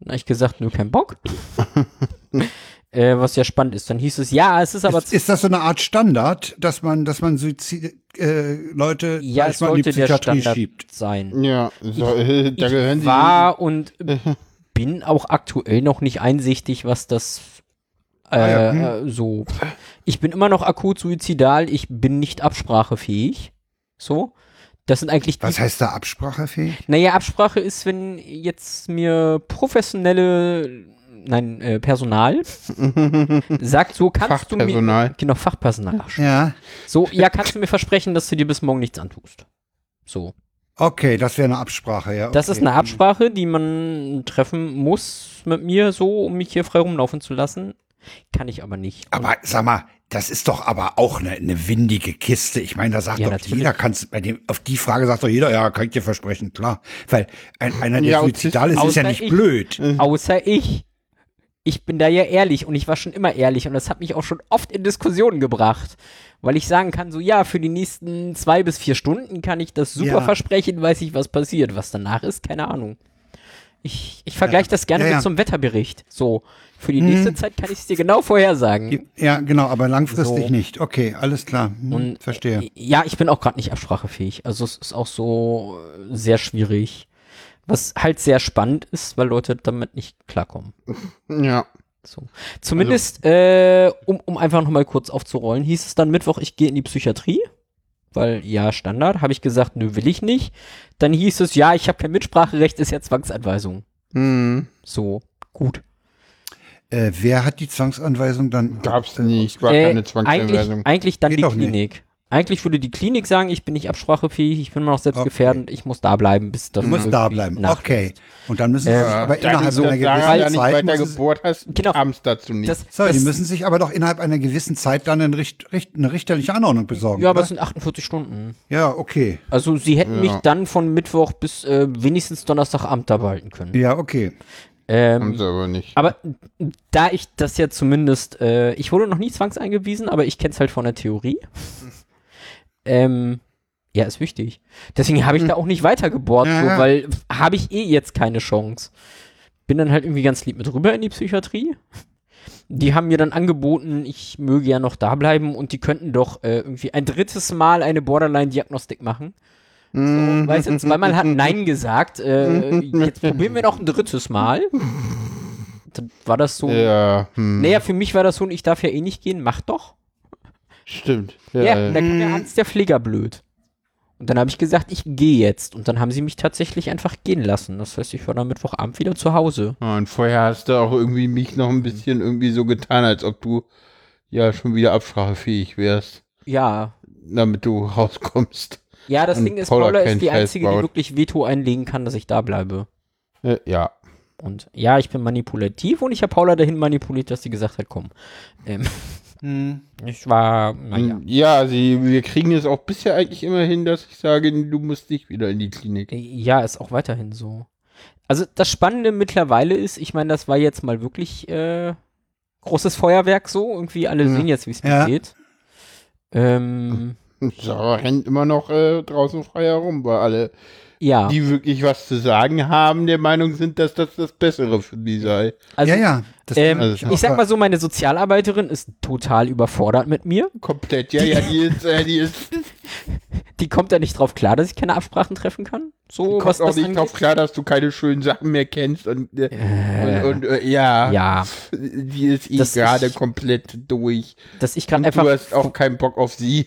Dann habe ich gesagt, nö, kein Bock. äh, was ja spannend ist. Dann hieß es, ja, es ist aber
Ist, ist das so eine Art Standard, dass man, dass man Suizid, äh, Leute
ja, es
ich mal, in die
sollte der
Psychiatrie
Standard
schiebt?
sein.
Ja, so, äh, da
ich
gehören sie.
war und bin auch aktuell noch nicht einsichtig, was das äh,
Ah ja, hm.
äh, so. Ich bin immer noch akut suizidal, ich bin nicht absprachefähig. So. Das sind eigentlich.
Was heißt da absprachefähig?
Naja, Absprache ist, wenn jetzt mir professionelle, nein, äh, Personal sagt, so kannst du mir.
Fachpersonal.
Genau, Fachpersonal.
Ja.
So, ja, kannst du mir versprechen, dass du dir bis morgen nichts antust. So.
Okay, das wäre eine Absprache, ja.
Das
okay.
ist eine Absprache, die man treffen muss mit mir, so, um mich hier frei rumlaufen zu lassen. Kann ich aber nicht. Und
Aber sag mal, das ist doch aber auch eine, eine windige Kiste. Ich meine, da sagt
Ja,
doch
natürlich.
jeder, kannst bei dem, auf die Frage sagt doch jeder, ja, kann ich dir versprechen, klar. Weil ein, einer, der
Ja,
suizidal ist, ist ja nicht
ich.
blöd.
Außer ich. Ich bin da ja ehrlich und ich war schon immer ehrlich und das hat mich auch schon oft in Diskussionen gebracht. Weil ich sagen kann, so ja, für die nächsten zwei bis vier Stunden kann ich das super
Ja.
versprechen, weiß ich, was passiert. Was danach ist, keine Ahnung. Ich, ich vergleiche das gerne
Ja, ja.
mit so einem Wetterbericht. So, für die
Hm.
nächste Zeit kann ich es dir genau vorhersagen.
Ja, genau, aber langfristig
So.
nicht. Okay, alles klar. Hm,
Und
verstehe.
äh, ja, ich bin auch gerade nicht absprachefähig. Also es ist auch so äh, sehr schwierig. Was halt sehr spannend ist, weil Leute damit nicht klarkommen.
Ja.
So. Zumindest, äh, um, um einfach nochmal kurz aufzurollen, hieß es dann Mittwoch, ich gehe in die Psychiatrie. Weil, ja, Standard, habe ich gesagt, nö, will ich nicht. Dann hieß es, ja, ich habe kein Mitspracherecht, ist ja Zwangsanweisung.
Hm.
So, gut.
Äh, wer hat die Zwangsanweisung dann?
Gab's nicht, war
Äh,
keine
eigentlich,
Zwangsanweisung.
eigentlich dann
Geht
die
doch nicht.
Eigentlich würde die Klinik sagen, ich bin nicht absprachefähig, ich bin immer noch selbstgefährdend, ich muss da bleiben, bis das
Du musst da bleiben. Okay. Und dann müssen sie
Ähm,
sich aber innerhalb
du
einer gewissen
nicht
Zeit.
weiter
muss es-
gebohrt hast,
Genau.
kam es dazu nicht.
Das,
So,
das,
die müssen sich aber doch innerhalb einer gewissen Zeit dann eine, Richt, Richt, eine richterliche Anordnung besorgen.
ja, aber es sind 48 Stunden.
ja, okay.
Also sie hätten
Ja.
mich dann von Mittwoch bis äh, wenigstens Donnerstagabend da behalten können.
Ja, okay.
haben
Ähm,
sie aber nicht.
aber da ich das ja zumindest, äh, ich wurde noch nie zwangseingewiesen, aber ich kenne es halt von der Theorie. Ähm, ja, ist wichtig. Deswegen habe ich da auch nicht weitergebohrt,
Ja,
so, weil habe ich eh jetzt keine Chance. Bin dann halt irgendwie ganz lieb mit rüber in die Psychiatrie. Die haben mir dann angeboten, ich möge ja noch da bleiben und die könnten doch äh, irgendwie ein drittes Mal eine Borderline-Diagnostik machen. So, weil sie zweimal hat Nein gesagt. Äh, jetzt probieren wir noch ein drittes Mal. War das so.
ja, hm.
Naja, für mich war das so, ich darf ja eh nicht gehen, mach doch.
Stimmt.
Ja,
Ja,
und dann kam mir Hans der Pfleger blöd. Und dann habe ich gesagt, ich gehe jetzt. Und dann haben sie mich tatsächlich einfach gehen lassen. Das heißt, ich war dann Mittwochabend wieder zu Hause.
Ja, und vorher hast du auch irgendwie mich noch ein bisschen irgendwie so getan, als ob du ja schon wieder absprachefähig wärst,
Ja.
damit du rauskommst.
Ja, das
Und
Ding ist,
Paula
Paula ist die
Scheiß
einzige, die
baut.
wirklich Veto einlegen kann, dass ich da bleibe.
Äh, ja.
Und ja, ich bin manipulativ und ich habe Paula dahin manipuliert, dass sie gesagt hat, komm. Ähm, ich war, naja.
Hm, Ja, sie, wir kriegen es auch bisher eigentlich immer hin, dass ich sage, du musst nicht wieder in die Klinik.
Ja, ist auch weiterhin so. Also das Spannende mittlerweile ist, ich meine, das war jetzt mal wirklich äh, großes Feuerwerk so. Irgendwie alle
Ja.
sehen jetzt, wie es mir
Ja.
geht. Ähm,
Sarah rennt immer noch äh, draußen frei herum, weil alle,
ja,
die wirklich was zu sagen haben, der Meinung sind, dass das das Bessere für die sei.
also
ja, ja. Das
ähm,
Also-
ich sag mal so, meine Sozialarbeiterin ist total überfordert mit mir.
Komplett, ja, ja, die ist, äh, die ist,
Die kommt da nicht drauf klar, dass ich keine Absprachen treffen kann. So, was
kommt auch nicht
angeht.
drauf klar, dass du keine schönen Sachen mehr kennst und, äh, und, und äh, ja,
Ja,
die ist eh
Das
gerade komplett durch.
dass ich gerade
Und
einfach.
du hast auch keinen Bock auf sie.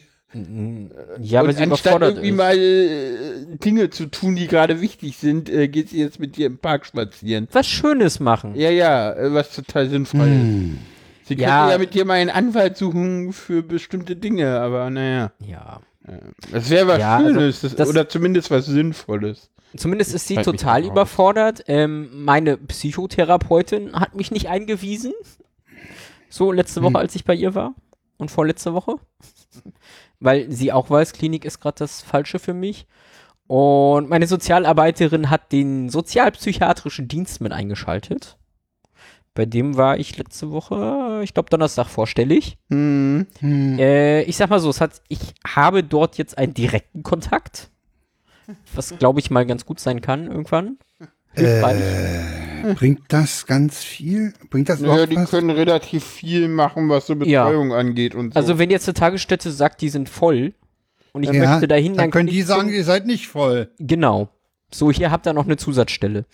Ja, weil
und
sie
anstatt
überfordert
irgendwie
ist.
mal äh, Dinge zu tun, die gerade wichtig sind, äh, geht sie jetzt mit dir im Park spazieren.
Was Schönes machen.
Ja, ja, äh, was total sinnvoll ist.
Hm.
Sie
Ja.
könnte ja mit dir mal einen Anwalt suchen für bestimmte Dinge, aber naja.
Ja.
Das wäre was
Ja, also
Schönes das,
das-
oder zumindest was Sinnvolles.
Zumindest ist sie total überfordert. Ähm, meine Psychotherapeutin hat mich nicht eingewiesen. So letzte Woche,
Hm.
als ich bei ihr war. Und vorletzte Woche. Weil sie auch weiß, Klinik ist gerade das Falsche für mich. Und meine Sozialarbeiterin hat den sozialpsychiatrischen Dienst mit eingeschaltet. Bei dem war ich letzte Woche, ich glaube Donnerstag vorstellig.
Hm.
Hm.
Äh, ich sag mal so, es hat, ich habe dort jetzt einen direkten Kontakt. Was glaube ich mal ganz gut sein kann irgendwann.
Äh, bringt das ganz viel? Bringt das
Ja,
überhaupt
die
was?
können relativ viel machen, was so
Ja.
Betreuung angeht und so.
Also wenn jetzt eine Tagesstätte sagt, die sind voll und ich
Ja,
möchte dahin,
dann
dann
können
kann
die
ich
sagen,
zum-
ihr seid nicht voll.
genau. So, hier habt ihr noch eine Zusatzstelle.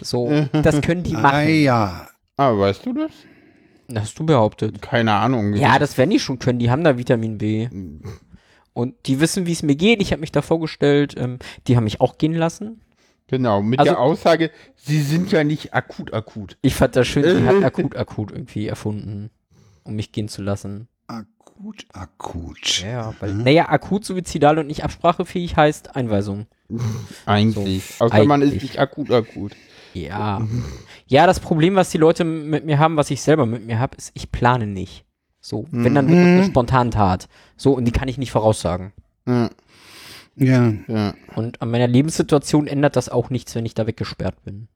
So, das können die
Ah
machen.
ja.
ah, weißt du das?
Hast du behauptet.
Keine Ahnung.
Ja, das werden die schon können. Die haben da Vitamin B. Und die wissen, wie es mir geht. Ich habe mich da vorgestellt. Ähm, die haben mich auch gehen lassen.
Genau, mit
Also-
der Aussage, sie sind ja nicht akut akut.
Ich fand das schön, sie hat akut, akut irgendwie erfunden, um mich gehen zu lassen.
Akut, akut.
Ja, weil, naja, akut suizidal und nicht absprachefähig heißt Einweisung.
Eigentlich.
So,
Außer man ist
eigentlich.
nicht akut akut.
Ja. Ja, das Problem, was die Leute mit mir haben, was ich selber mit mir habe, ist, ich plane nicht. So, wenn dann wird das eine Spontantat. So, und die kann ich nicht voraussagen.
Ja,
Ja.
ja.
Und an meiner Lebenssituation ändert das auch nichts, wenn ich da weggesperrt bin.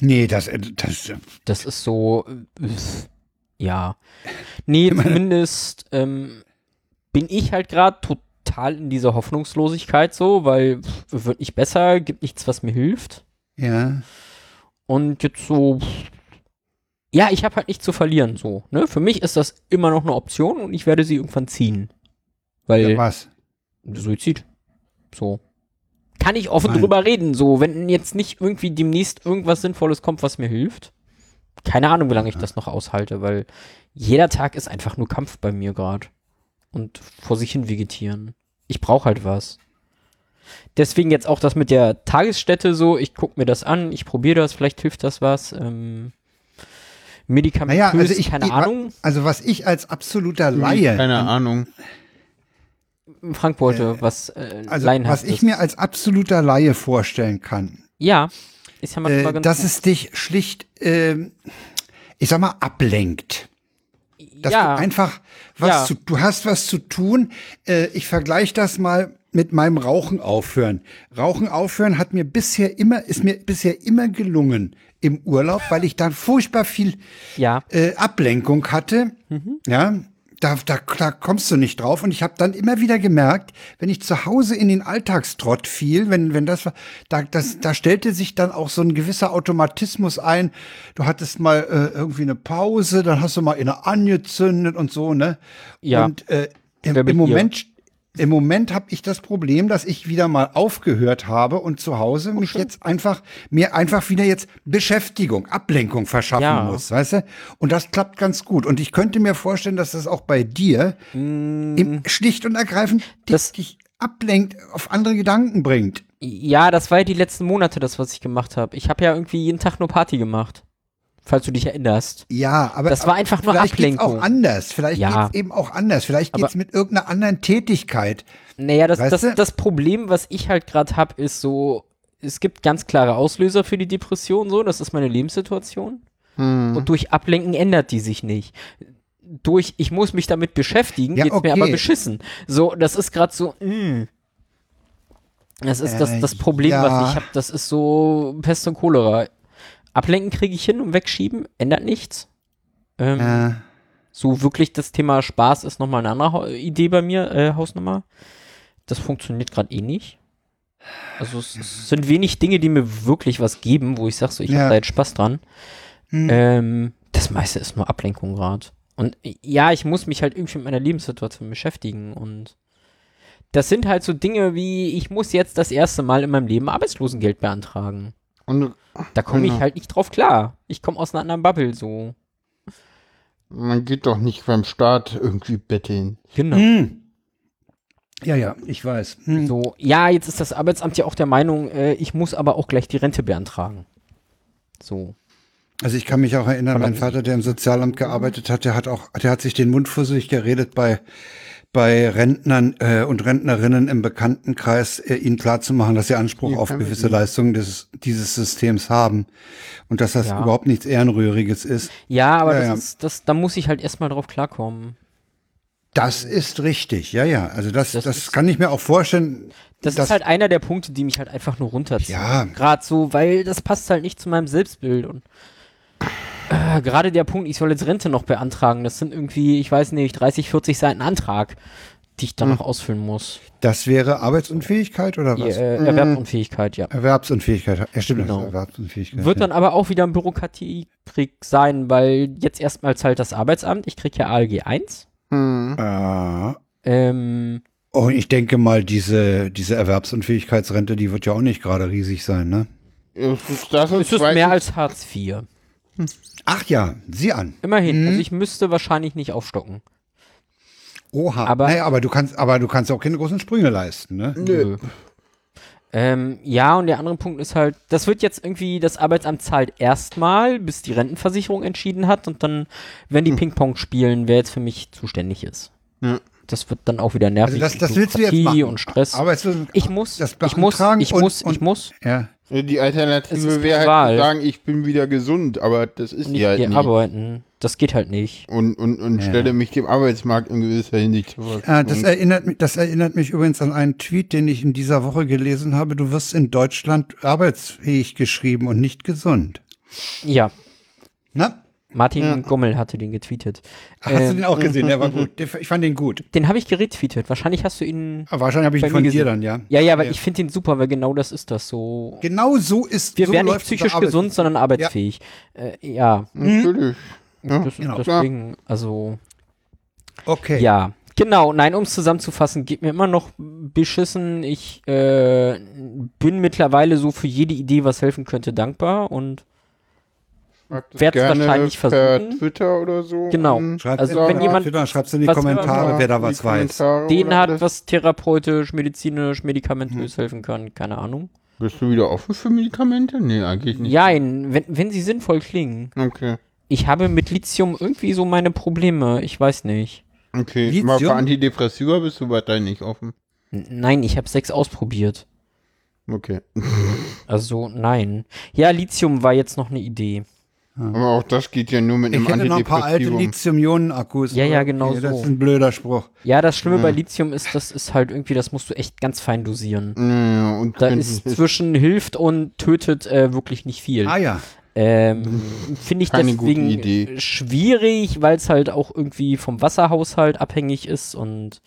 Nee, das, äh, das,
Das ist so, äh, ja. Nee, zumindest ähm, bin ich halt gerade total in dieser Hoffnungslosigkeit so, weil pff, wird nicht besser, gibt nichts, was mir hilft.
ja.
Und jetzt so, ja, ich habe halt nichts zu verlieren, so. Ne? Für mich ist das immer noch eine Option und ich werde sie irgendwann ziehen. Weil
Ja, was?
Suizid. So. Kann ich offen
Nein.
drüber reden, so, wenn jetzt nicht irgendwie demnächst irgendwas Sinnvolles kommt, was mir hilft. Keine Ahnung, wie lange ich das noch aushalte, weil jeder Tag ist einfach nur Kampf bei mir gerade. Und vor sich hin vegetieren. Ich brauche halt was. Deswegen jetzt auch das mit der Tagesstätte so, ich gucke mir das an, ich probiere das, vielleicht hilft das was. Ähm, Medikamentös,
Naja, also ich,
keine
ich,
Ahnung.
Also was ich als absoluter Laie,
Keine Ahnung.
Frank wollte was äh,
also was ich mir als absoluter Laie vorstellen kann,
Ja, ist ja manchmal
äh,
ganz
dass
gut.
es dich schlicht, ähm, ich sag mal, ablenkt. Dass
ja,
du einfach was
Ja.
zu, du hast was zu tun. Äh, ich vergleiche das mal mit meinem Rauchen aufhören. Rauchen aufhören hat mir bisher immer, ist mir bisher immer gelungen im Urlaub, weil ich dann furchtbar viel
ja,
äh, Ablenkung hatte.
Mhm.
Ja, da, da, da kommst du nicht drauf. Und ich habe dann immer wieder gemerkt, wenn ich zu Hause in den Alltagstrott fiel, wenn, wenn das war, da, das, da stellte sich dann auch so ein gewisser Automatismus ein. Du hattest mal äh, irgendwie eine Pause, dann hast du mal eine angezündet und so, ne?
Ja.
Und äh, im, im? Moment. Im Moment habe ich das Problem, dass ich wieder mal aufgehört habe und zu Hause mich jetzt einfach mir einfach wieder jetzt Beschäftigung, Ablenkung verschaffen
Ja.
muss, weißt du? Und das klappt ganz gut. Und ich könnte mir vorstellen, dass das auch bei dir im, schlicht und ergreifend dich,
Mm. Das-
dich ablenkt, auf andere Gedanken bringt.
ja, das war ja die letzten Monate das, was ich gemacht habe. Ich habe ja irgendwie jeden Tag nur Party gemacht. Falls du dich erinnerst.
Ja, aber
Das war einfach nur
vielleicht geht's
Ablenkung.
auch anders. Vielleicht
Ja.
geht's eben auch anders. Vielleicht
Aber-
geht's mit irgendeiner anderen Tätigkeit.
Naja, das, das, das Problem, was ich halt gerade habe, ist so, es gibt ganz klare Auslöser für die Depression, so, das ist meine Lebenssituation.
Hm.
Und durch Ablenken ändert die sich nicht. Durch, ich muss mich damit beschäftigen,
Ja,
geht's mir aber
okay.
beschissen. So, das ist gerade so, mh. Das ist das,
Äh,
das Problem,
ja.
was ich habe. Das ist so Pest und Cholera. Ablenken kriege ich hin und wegschieben, ändert nichts. Ähm,
Äh,
so wirklich das Thema Spaß ist nochmal eine andere Hau- Idee bei mir, äh, Hausnummer. Das funktioniert gerade eh nicht. Also es, es sind wenig Dinge, die mir wirklich was geben, wo ich sage, so, ich
Ja.
habe da jetzt Spaß dran.
Hm.
Ähm, das meiste ist nur Ablenkung gerade. Und ja, ich muss mich halt irgendwie mit meiner Lebenssituation beschäftigen und das sind halt so Dinge wie, ich muss jetzt das erste Mal in meinem Leben Arbeitslosengeld beantragen.
Und
Da komme ich
Genau.
halt nicht drauf klar. Ich komme aus einer anderen Bubble so.
man geht doch nicht beim Staat irgendwie betteln.
Genau.
hm. Ja, ja, ich weiß. Hm.
So, ja, jetzt ist das Arbeitsamt ja auch der Meinung, äh, ich muss aber auch gleich die Rente beantragen. So.
Also ich kann mich auch erinnern,
Aber-
mein Vater, der im Sozialamt gearbeitet hat, der hat auch, der hat sich den Mund fusselig geredet bei bei Rentnern äh, und Rentnerinnen im Bekanntenkreis, äh, ihnen klarzumachen, dass sie Anspruch auf gewisse. Leistungen des, dieses Systems haben und dass das
Ja.
überhaupt nichts Ehrenrühriges ist.
Ja, aber
Ja,
das
ja.
Ist, das, da muss ich halt erstmal drauf klarkommen.
Das ist richtig, ja, ja. Also das,
Das
das,
ist-
kann ich mir auch vorstellen.
Das, ist halt einer der Punkte, die mich halt einfach nur runterziehen.
Ja.
Gerade so, weil das passt halt nicht zu meinem Selbstbild und äh, gerade der Punkt, ich soll jetzt Rente noch beantragen, das sind irgendwie, ich weiß nicht, 30, 40 Seiten Antrag, die ich dann
Hm.
noch ausfüllen muss.
Das wäre Arbeitsunfähigkeit oder was?
äh, Erwerbsunfähigkeit, ja.
Erwerbsunfähigkeit. Ja, stimmt, das
Genau.
ist Erwerbsunfähigkeit.
Wird
ja.
dann aber auch wieder ein Bürokratiekrieg sein, weil jetzt erstmal zahlt das Arbeitsamt, ich krieg ja ALG 1.
Hm.
Ah.
Ähm,
Oh, ich denke mal, diese, diese Erwerbsunfähigkeitsrente, die wird ja auch nicht gerade riesig sein, ne?
Es ist das und
es ist mehr als Hartz IV.
Ach ja, sieh an.
Immerhin,
Mhm.
also ich müsste wahrscheinlich nicht aufstocken.
Oha.
Aber-
naja, aber du kannst, aber du kannst auch keine großen Sprünge leisten, ne?
Nö. Ähm, ja, und der andere Punkt ist halt, das wird jetzt irgendwie, das Arbeitsamt zahlt erstmal, bis die Rentenversicherung entschieden hat und dann, wenn
Hm.
die Ping-Pong spielen, wer jetzt für mich zuständig ist.
Ja.
Das wird dann auch wieder nervig.
Also das, das
und
willst du jetzt machen.
Und Stress.
Aber es wird,
ich muss,
das
ich muss, ich
und-
muss,
und-
ich muss
ja.
Die Alternative wäre halt
Wahl.
zu sagen, ich bin wieder gesund, aber das ist
nicht
die halt nicht.
arbeiten. Das geht halt nicht.
Und, und, und
Ja.
stelle mich dem Arbeitsmarkt in gewisser Hinsicht zur Verfügung.
Ah, das erinnert mich, das erinnert mich übrigens an einen Tweet, den ich in dieser Woche gelesen habe. Du wirst in Deutschland arbeitsfähig geschrieben und nicht gesund.
Ja,
Na?
Martin
Ja.
Gommel hatte den getweetet.
Hast du
Ähm,
den auch gesehen? Der war gut. Der- Ich fand den gut.
Den habe ich geretweetet. Wahrscheinlich hast du ihn.
Aber wahrscheinlich habe ich ihn von dir
gesehen.
dann, ja.
Ja, ja, aber
Ja.
ich finde den super, weil genau das ist das so.
Genau so ist
Wir
so
werden nicht
läuft
psychisch gesund, sondern arbeitsfähig. Äh, ja,
Natürlich. Ja,
das,
genau.
deswegen, also.
Okay.
Ja, genau. Nein, um es zusammenzufassen, geht mir immer noch beschissen. Ich äh, bin mittlerweile so für jede Idee, was helfen könnte, dankbar und Werd's
gerne
wahrscheinlich
per
versuchen.
Twitter oder so.
Genau.
Schreibt
Also, wenn jemand
jemand schreibt in die Kommentare, wer da
in
was weiß.
Den hat
alles.
was therapeutisch, medizinisch, medikamentös helfen können, keine Ahnung.
Bist du wieder offen für Medikamente? Nee, eigentlich nicht.
Jein, wenn, wenn sie sinnvoll klingen.
Okay.
Ich habe mit Lithium irgendwie so meine Probleme, ich weiß nicht.
Okay.
Lithium?
Mal für Antidepressiva bist du weiterhin nicht offen.
N nein, ich habe sechs ausprobiert.
Okay.
Also nein. Ja, Lithium war jetzt noch eine Idee.
Aber auch das geht ja nur mit einem
Ich hätte noch ein paar alte. Lithium-Ionen-Akkus.
Ja, ja, genau
okay, Das
so.
ist ein blöder Spruch.
Ja, das Schlimme
Ja.
bei Lithium ist, das ist halt irgendwie, das musst du echt ganz fein dosieren.
Ja, und
Da ist zwischen hilft und tötet äh, wirklich nicht viel.
Ah ja.
Ähm, Finde ich
Keine gute
deswegen
Idee.
schwierig, weil es halt auch irgendwie vom Wasserhaushalt abhängig ist und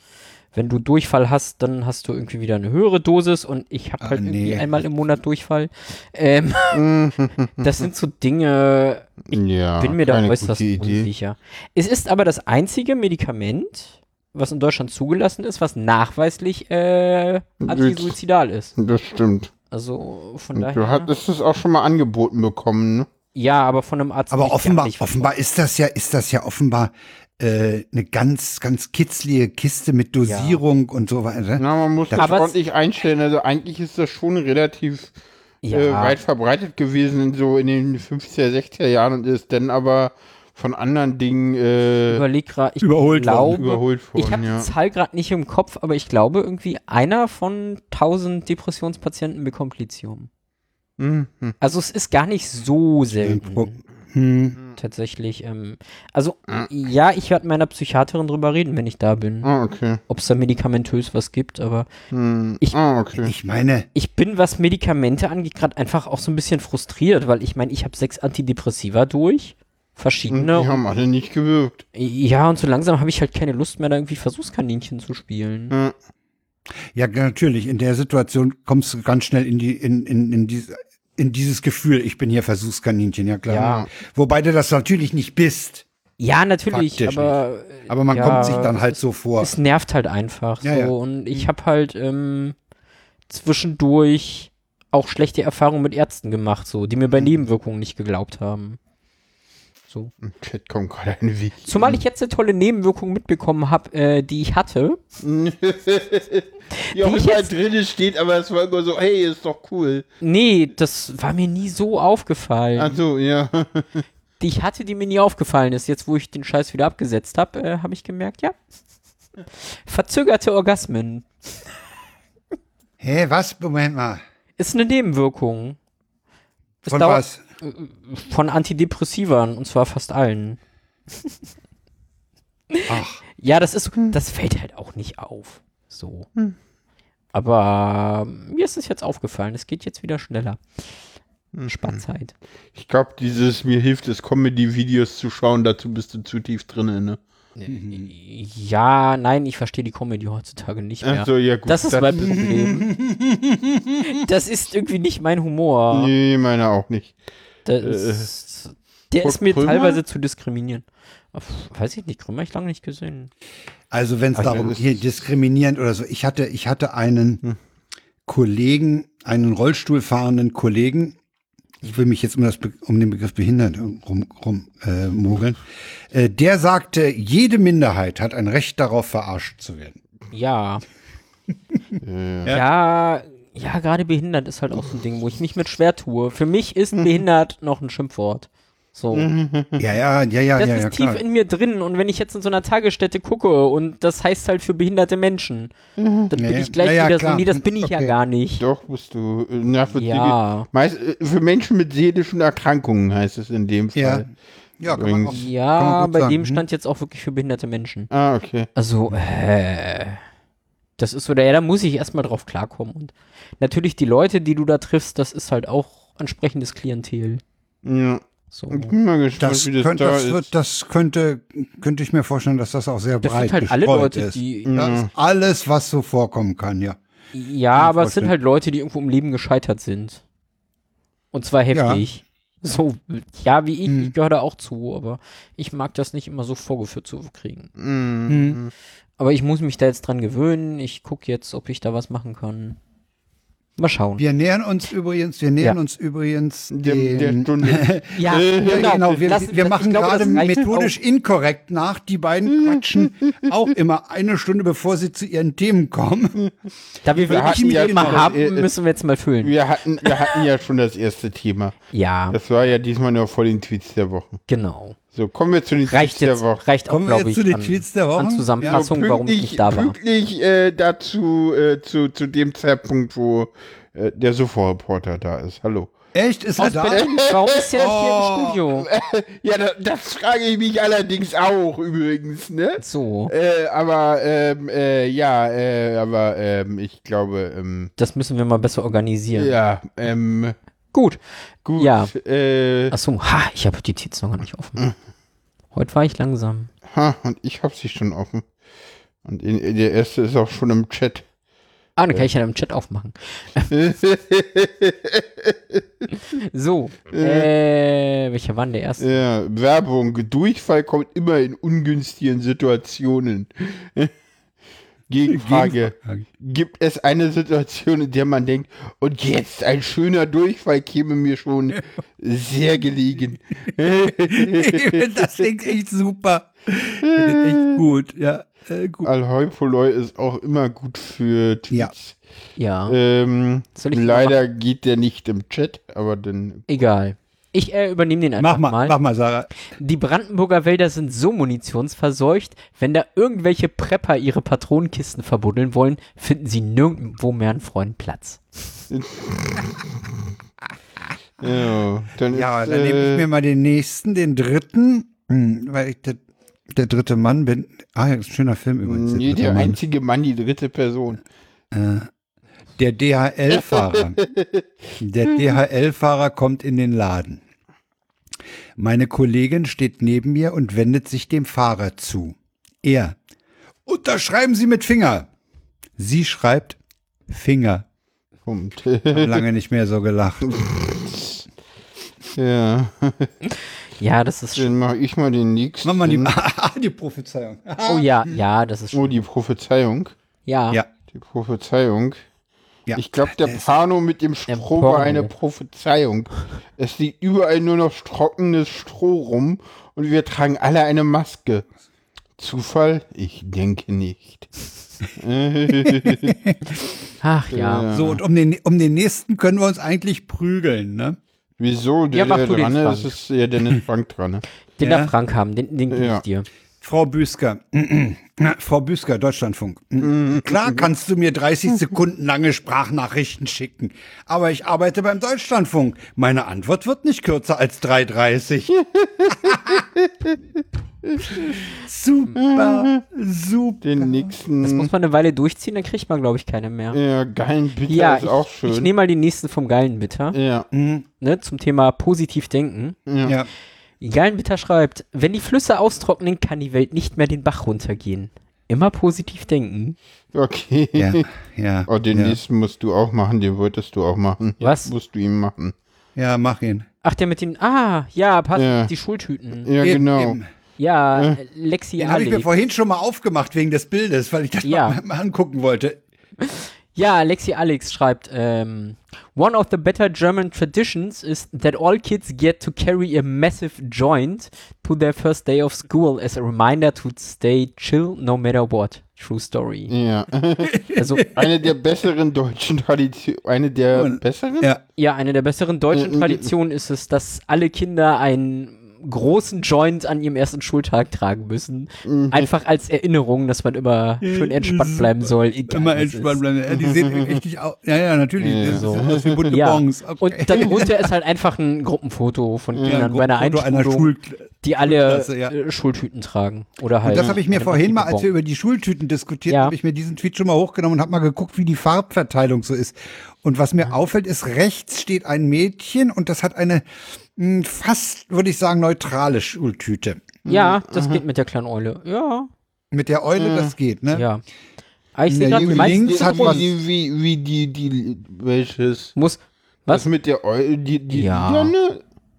wenn du Durchfall hast, dann hast du irgendwie wieder eine höhere Dosis und ich habe
Ah,
halt irgendwie
nee.
einmal im Monat Durchfall. Ähm, das sind so Dinge,
ja,
bin mir da äußerst unsicher. Es ist aber das einzige Medikament, was in Deutschland zugelassen ist, was nachweislich äh, antisuizidal ist.
Das stimmt.
Also von daher.
du hattest es auch schon mal angeboten bekommen, ne?
ja, aber von einem Arzt.
Aber offenbar, offenbar ist das ja, ist das ja offenbar äh, eine ganz, ganz kitzlige Kiste mit Dosierung und so weiter.
Na, man muss das ordentlich einstellen. Also eigentlich ist das schon relativ
Ja.
äh, weit verbreitet gewesen, in so in den 50er, 60er Jahren und ist dann aber von anderen Dingen äh,
überleg gerade, ich
Überholt worden,
glaube,
überholt
ich
worden,
habe
ja.
die Zahl gerade nicht im Kopf, aber ich glaube irgendwie einer von 1000 Depressionspatienten bekommt Lithium.
Mhm.
Also es ist gar nicht so selten.
Pro- Hm.
Tatsächlich. Ähm, also ja, ich werde mit meiner Psychiaterin drüber reden, wenn ich da bin.
Ah, okay.
Ob es da medikamentös was gibt, aber
Hm.
Ich-
ah, okay.
Ich meine,
ich bin, was Medikamente angeht, gerade einfach auch so ein bisschen frustriert, weil ich meine, ich habe sechs Antidepressiva durch.
Und
Verschiedene.
die haben alle nicht gewirkt.
Ja, und so langsam habe ich halt keine Lust mehr, da irgendwie Versuchskaninchen zu spielen.
Ja.
ja natürlich, in der Situation kommst du ganz schnell in die, in, in, in diese in dieses Gefühl, ich bin hier Versuchskaninchen, ja klar.
Ja.
Wobei du das natürlich nicht bist,
Ja, natürlich,
Faktisch
aber
aber man
Ja,
kommt sich dann halt
es-
so vor.
es nervt halt einfach so.
ja.
Und ich habe halt ähm, zwischendurch auch schlechte Erfahrungen mit Ärzten gemacht, so, die mir
Mhm.
bei Nebenwirkungen nicht geglaubt haben. So.
Im Chat kommt gerade ein Weg.
Zumal ich jetzt eine tolle Nebenwirkung mitbekommen habe, äh, die ich hatte.
Die auch immer
jetzt-
drin steht, aber es war immer so, hey, ist doch cool.
Nee, das war mir nie so aufgefallen.
Also, ja.
die ich hatte, die mir nie aufgefallen ist. Jetzt, wo ich den Scheiß wieder abgesetzt habe, äh, habe ich gemerkt, ja. Verzögerte Orgasmen
Hä, was? Moment mal.
ist eine Nebenwirkung. Es
Von
dauert-
was?
Von Antidepressivern, und zwar fast allen.
Ach,
Ja, das ist, das fällt halt auch nicht auf. So. Aber ähm, mir ist es jetzt aufgefallen. Es geht jetzt wieder schneller. Spanzeit.
Ich glaube, dieses mir hilft es, Comedy-Videos zu schauen, dazu bist du zu tief drin, ne?
Ja, nein, ich verstehe die Comedy heutzutage nicht mehr.
Ach so, ja gut.
das ist mein Problem. das ist irgendwie nicht mein Humor.
Nee, meine auch nicht.
Ist, der
Kurt
ist mir teilweise zu diskriminieren. Weiß ich nicht, Krümmer ich lange nicht gesehen.
Also wenn es
Ach,
darum
ist-
diskriminierend oder so. Ich hatte, ich hatte einen
Hm.
Kollegen, einen Rollstuhlfahrenden Kollegen. Ich will mich jetzt um, das, Be- um den Begriff behindert rum, rum äh, mogeln. Äh, der sagte, jede Minderheit hat ein Recht darauf, verarscht zu werden.
Ja.
Ja.
Ja, ja, gerade behindert ist halt auch so ein Ding, wo ich mich mit schwer tue. Für mich ist
Mhm.
behindert noch ein Schimpfwort. So.
Ja, ja, ja, ja,
Das
ja,
ist
ja,
tief
klar.
in mir drin und wenn ich jetzt in so einer Tagesstätte gucke und das heißt halt für behinderte Menschen, dann bin
Nee.
ich gleich
Ja, ja,
wieder
klar.
so, nee, das bin ich ja
Okay.
gar nicht.
Doch, musst du. äh, Na, für,
Ja.
die, meist, äh, für Menschen mit seelischen Erkrankungen heißt es in dem
Ja.
Fall.
Ja, kann man auch,
Übrigens.
kann
Ja,
man gut
bei
sagen.
dem
Hm.
stand jetzt auch wirklich für behinderte Menschen.
Ah, okay.
Also, äh, das ist so, ja, da muss ich erstmal drauf klarkommen. Und natürlich die Leute, die du da triffst, das ist halt auch ansprechendes Klientel.
Ja.
So.
Ich bin mal gespannt,
Das,
wie das
könnt,
da
das,
ist.
wird, das könnte, könnte ich mir vorstellen, dass das auch sehr
Das
breit
sind halt alle Leute,
ist.
die.
Das ist alles, was so vorkommen kann, ja.
Ja, aber es sind halt Leute, die irgendwo im Leben gescheitert sind. Und zwar heftig. So, ja, wie ich,
Hm.
ich gehöre da auch zu, aber ich mag das nicht immer so vorgeführt zu kriegen.
Mhm.
Aber ich muss mich da jetzt dran gewöhnen. Ich gucke jetzt, ob ich da was machen kann. Mal schauen.
Wir nähern uns übrigens, wir nähern
Ja.
uns übrigens
Der,
den,
der Stunde.
ja,
Ja, genau, wir,
Lass-
wir machen
glaube,
gerade
das
methodisch inkorrekt nach. Die beiden quatschen auch immer eine Stunde, bevor sie zu ihren Themen kommen.
auch. Da wir
Wir
wirklich
ja
Thema
schon-
haben,
äh, äh,
müssen wir jetzt mal füllen.
Wir hatten, wir hatten ja schon das erste Thema.
Ja,
Das war ja diesmal nur vor den Tweets der Woche.
genau.
So, kommen wir zu den
Reicht
Tweets der
jetzt,
Woche.
reicht auch,
Kommen wir
glaube
jetzt
ich,
zu den
an,
Tweets der Woche?
an Zusammenfassung,
So,
warum ich nicht da war.
Pünktlich äh, dazu, äh, zu, zu dem Zeitpunkt, wo äh, der Sofa-Reporter da ist. Hallo.
Echt? Ist er
Aus
da?
Berlin. Warum ist der nicht hier
Oh.
im Studio?
Ja, da, das frage ich mich allerdings auch übrigens, ne?
So,
Äh, aber ähm, äh, ja, äh, aber ähm, ich glaube, ähm,
das müssen wir mal besser organisieren.
ja, ähm,
Gut.
gut.
Ja.
Äh,
Achso, ha, ich habe die Notiz noch gar nicht offen. Heute war ich langsam.
ha, und ich habe sie schon offen. Und in, der erste ist auch schon im Chat.
Ah, dann kann ich ja im Chat aufmachen. so, äh, welcher war denn der erste?
Ja, Werbung. Durchfall kommt immer in ungünstigen Situationen. Gegenfrage. Gibt es eine Situation, in der man denkt, und jetzt ein schöner Durchfall käme mir schon sehr gelegen?
Das klingt echt super. Echt gut, ja. Äh, gut.
Alhoi ist auch immer gut für Tweets.
Ja,
Ähm,
Soll ich
leider geht der nicht im Chat, aber dann.
egal. Ich äh, übernehme den einfach
Mach mal, mach mal, Sarah.
Die Brandenburger Wälder sind so munitionsverseucht, wenn da irgendwelche Prepper ihre Patronenkisten verbuddeln wollen, finden sie nirgendwo mehr einen freien Platz.
Ja, dann
Ja, dann nehme
äh,
ich mir mal den nächsten, den dritten, hm, weil ich der, der dritte Mann bin. Ah, ja, ist ein schöner Film übrigens.
Nee, der
Mann.
einzige Mann, die dritte Person.
Der DHL-Fahrer. Der DHL-Fahrer kommt in den Laden. Meine Kollegin steht neben mir und wendet sich dem Fahrer zu. Er. Unterschreiben Sie mit Finger. Sie schreibt Finger. Hab lange nicht mehr so gelacht.
ja,
Ja, das ist schon.
dann mache ich mal den nächsten.
Mach mal die, die Prophezeiung.
Oh ja, ja, das ist
Oh,
schon.
die Prophezeiung.
Ja.
Ja.
Die Prophezeiung.
Ja.
Ich glaube, der Pano mit dem Stroh war eine Prophezeiung. Es liegt überall nur noch trockenes Stroh rum und wir tragen alle eine Maske. Zufall? Ich denke nicht.
Ach ja.
So, und um den, um den nächsten können wir uns eigentlich prügeln, ne?
Wieso? Der,
Ja,
der dran ist, ist ja Dennis Frank dran. Ne?
Den
Ja.
darf Frank haben, den, den gebe
Ja.
ich dir.
Frau Büsker, Frau Büsker, Deutschlandfunk. Klar kannst du mir 30 Sekunden lange Sprachnachrichten schicken, aber ich arbeite beim Deutschlandfunk. Meine Antwort wird nicht kürzer als 3,30. super, super.
Den nächsten.
Das muss man eine Weile durchziehen, dann kriegt man, glaube ich, keine mehr.
ja, geilen Bitter
Ja,
ist auch
ich,
schön.
ich nehme mal den nächsten vom geilen Bitter,
ja,
ne, zum Thema positiv denken.
ja.
Ja.
Die geilen Bitter schreibt, wenn die Flüsse austrocknen, kann die Welt nicht mehr den Bach runtergehen. Immer positiv denken.
Okay.
Ja, ja.
Oh, den
ja.
nächsten musst du auch machen, den wolltest du auch machen.
Was?
Musst du ihm machen.
ja, mach ihn.
Ach, der mit den, ah, ja, passt,
Ja.
die Schultüten.
Ja,
Eben,
genau.
eben.
Ja, Lexi
Den habe ich mir vorhin schon mal aufgemacht wegen des Bildes, weil ich das
Ja.
mal, mal angucken wollte.
Ja, Lexi Alex schreibt, ähm, One of the better German traditions is that all kids get to carry a massive joint to their first day of school as a reminder to stay chill no matter what. True story.
Ja.
Also,
Eine der besseren deutschen Traditionen. Eine der besseren?
Ja,
ja, eine der besseren deutschen
Äh, äh,
Traditionen ist es, dass alle Kinder einen großen Joint an ihrem ersten Schultag tragen müssen.
Mhm.
Einfach als Erinnerung, dass man immer schön entspannt bleiben soll. egal
immer entspannt bleiben. Ja, die sehen richtig aus. Ja, ja, natürlich.
Ja.
Das ist aus wie bunte
Ja.
Bons. Okay.
Und darunter ist halt einfach ein Gruppenfoto von
ja,
Kindern
ein
bei einer Einschulung.
Schul
die alle
ja.
äh, Schultüten tragen. Oder halt.
Und das habe ich mir vorhin mal, als wir über die Schultüten diskutiert
Ja.
haben, habe ich mir diesen Tweet schon mal hochgenommen und habe mal geguckt, wie die Farbverteilung so ist. Und was mir auffällt, ist, rechts steht ein Mädchen und das hat eine fast, würde ich sagen, neutrale Schultüte.
Ja, das geht mit der kleinen Eule. Ja,
Mit der Eule, das geht, ne?
ja. Aber ich
In
sehe gerade,
links hat was-
wie, wie, wie die, die, welches?
muss,
Was
was?
mit der Eu die, die
Ja.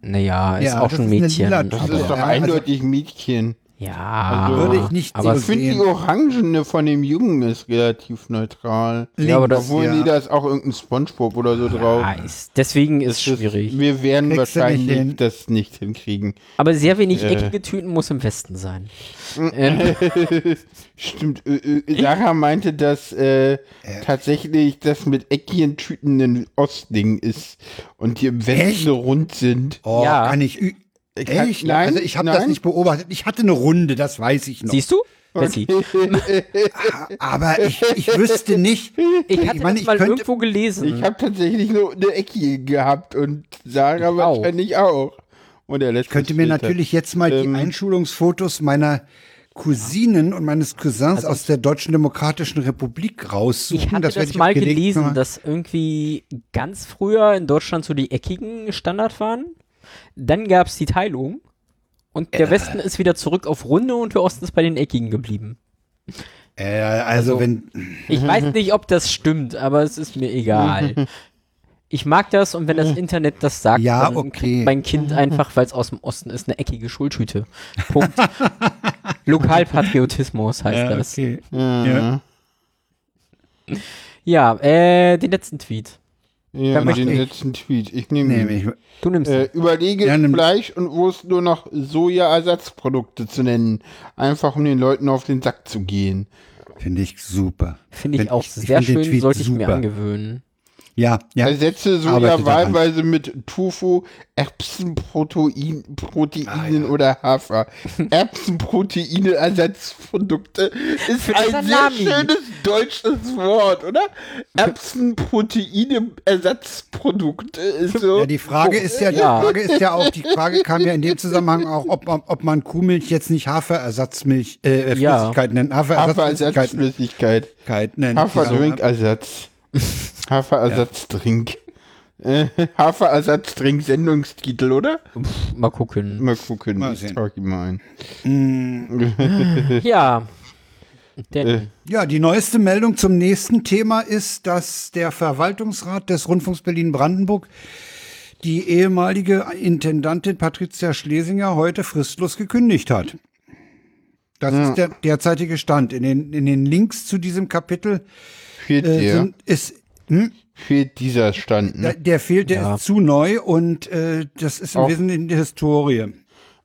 Naja, ist
Ja,
auch
das
schon Mädchen.
lila
Das
Aber-
ist doch
Ja, also-
eindeutig Mädchen.
Ja,
Also-
Würde ich nicht
aber
Ich finde die. Orangene von dem Jungen ist relativ neutral.
Ja, aber das-
Obwohl,
ja.
nee, da ist auch irgendein Spongebob oder so drauf.
ist, deswegen ist
Das-
schwierig.
Wir werden
Kriegst nicht
wahrscheinlich
hin.
das nicht hinkriegen.
Aber sehr wenig
Äh.
eckige Tüten muss im Westen sein.
Stimmt, äh, äh, Sarah meinte, dass äh, tatsächlich das mit eckigen Tüten ein Ostding ist und die im Westen
Echt?
rund sind.
Oh,
Ja.
kann ich.
Ich kann-
Echt?
nein,
also ich habe das nicht beobachtet. Ich hatte eine Runde, das weiß ich noch.
siehst du? Bessie.
Aber ich, ich wüsste nicht.
Ich hatte
meine,
das
ich
mal
könnte-
irgendwo gelesen.
Ich habe tatsächlich nur eine eckige gehabt und Sarah
auch.
wahrscheinlich auch. Und der letzte
Ich könnte mir natürlich jetzt mal
Ähm.
die Einschulungsfotos meiner Cousinen und meines Cousins aus der Deutschen Demokratischen Republik raussuchen.
Ich hatte das,
werd ich
mal
auch
gelesen, dass irgendwie ganz früher in Deutschland so die eckigen Standard waren. Dann gab es die Teilung und
Äh.
der Westen ist wieder zurück auf Runde und der Osten ist bei den eckigen geblieben.
Äh, also,
Also-
wenn.
Ich weiß nicht, ob das stimmt, aber es ist mir egal. Ich mag das und wenn das Internet das sagt,
Ja,
dann
okay.
kriegt mein Kind einfach, weil es aus dem Osten ist, eine eckige Schultüte. Punkt. Lokalpatriotismus heißt
Ja,
das.
okay.
Ja.
Ja, äh, den letzten Tweet.
Ja,
möchte
den
ich.
letzten Tweet. Ich nehme
Nee, ich,
Du nimmst
Äh, überlege
Ja, nimm-
Fleisch und Wurst nur noch Sojaersatzprodukte zu nennen. Einfach um den Leuten auf den Sack zu gehen.
finde ich super.
Finde ich
Find
auch
ich
sehr schön, sollte ich mir angewöhnen.
Ja, ja.
Ersetze Soja wahlweise mit Tofu, Erbsenprotein, Proteinen oder Hafer. Erbsenproteine Ersatzprodukte ist
Für
ein
Salami.
sehr schönes deutsches Wort, oder? Erbsenproteine Ersatzprodukte ist so.
Ja, die Frage ist ja, die
Ja.
Frage ist ja auch, die Frage kam ja in dem Zusammenhang auch, ob, man- ob man Kuhmilch jetzt nicht Haferersatzmilch, äh,
Ja.
Flüssigkeit nennt. Haferersatzflüssigkeit
Haferersatzflüssigkeit.
nennt.
Haferdrinkersatz. Haferersatztrink. Äh, Haferersatztrink Sendungstitel, oder?
Mal gucken.
Mal gucken,
Mal
ich
sehen.
ihn mal ein.
Ja. Denn,
Äh.
Ja, die neueste Meldung zum nächsten Thema ist, dass der Verwaltungsrat des Rundfunks Berlin-Brandenburg die ehemalige Intendantin Patricia Schlesinger heute fristlos gekündigt hat. Das ist der derzeitige Stand. In den, in den Links zu diesem Kapitel
Fehlt
äh,
der?
sind, ist, hm,
Fehlt dieser Stand,
der,
ne?
der fehlt, der
Ja.
ist zu neu und äh, das ist im
Auch-
Wesentlichen die Historie.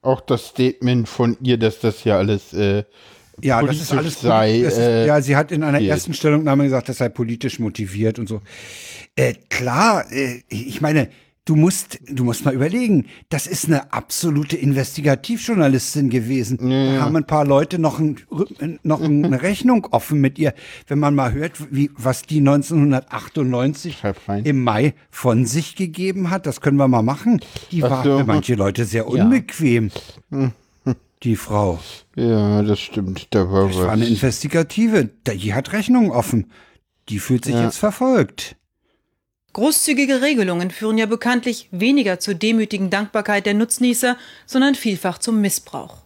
Auch das Statement von ihr, dass das ja alles äh,
Ja, das
politisch
ist alles
sei.
das ist,
äh,
ja, sie hat in einer
fehlt.
ersten Stellungnahme gesagt, das sei politisch motiviert und so. Äh, klar, äh, ich meine, du musst, du musst mal überlegen, das ist eine absolute Investigativjournalistin gewesen. Da haben ein paar Leute noch, ein, noch eine Rechnung offen mit ihr. Wenn man mal hört, wie, was die 1998
Schreib rein.
im Mai von sich gegeben hat, das können wir mal machen. Die
Ach
war
so.
für manche Leute sehr
Ja.
unbequem. Die Frau.
ja, das stimmt. Da war
Das war
was.
eine Investigative. Die hat Rechnungen offen. Die fühlt sich
Ja.
jetzt verfolgt.
Großzügige Regelungen führen ja bekanntlich weniger zur demütigen Dankbarkeit der Nutznießer, sondern vielfach zum Missbrauch.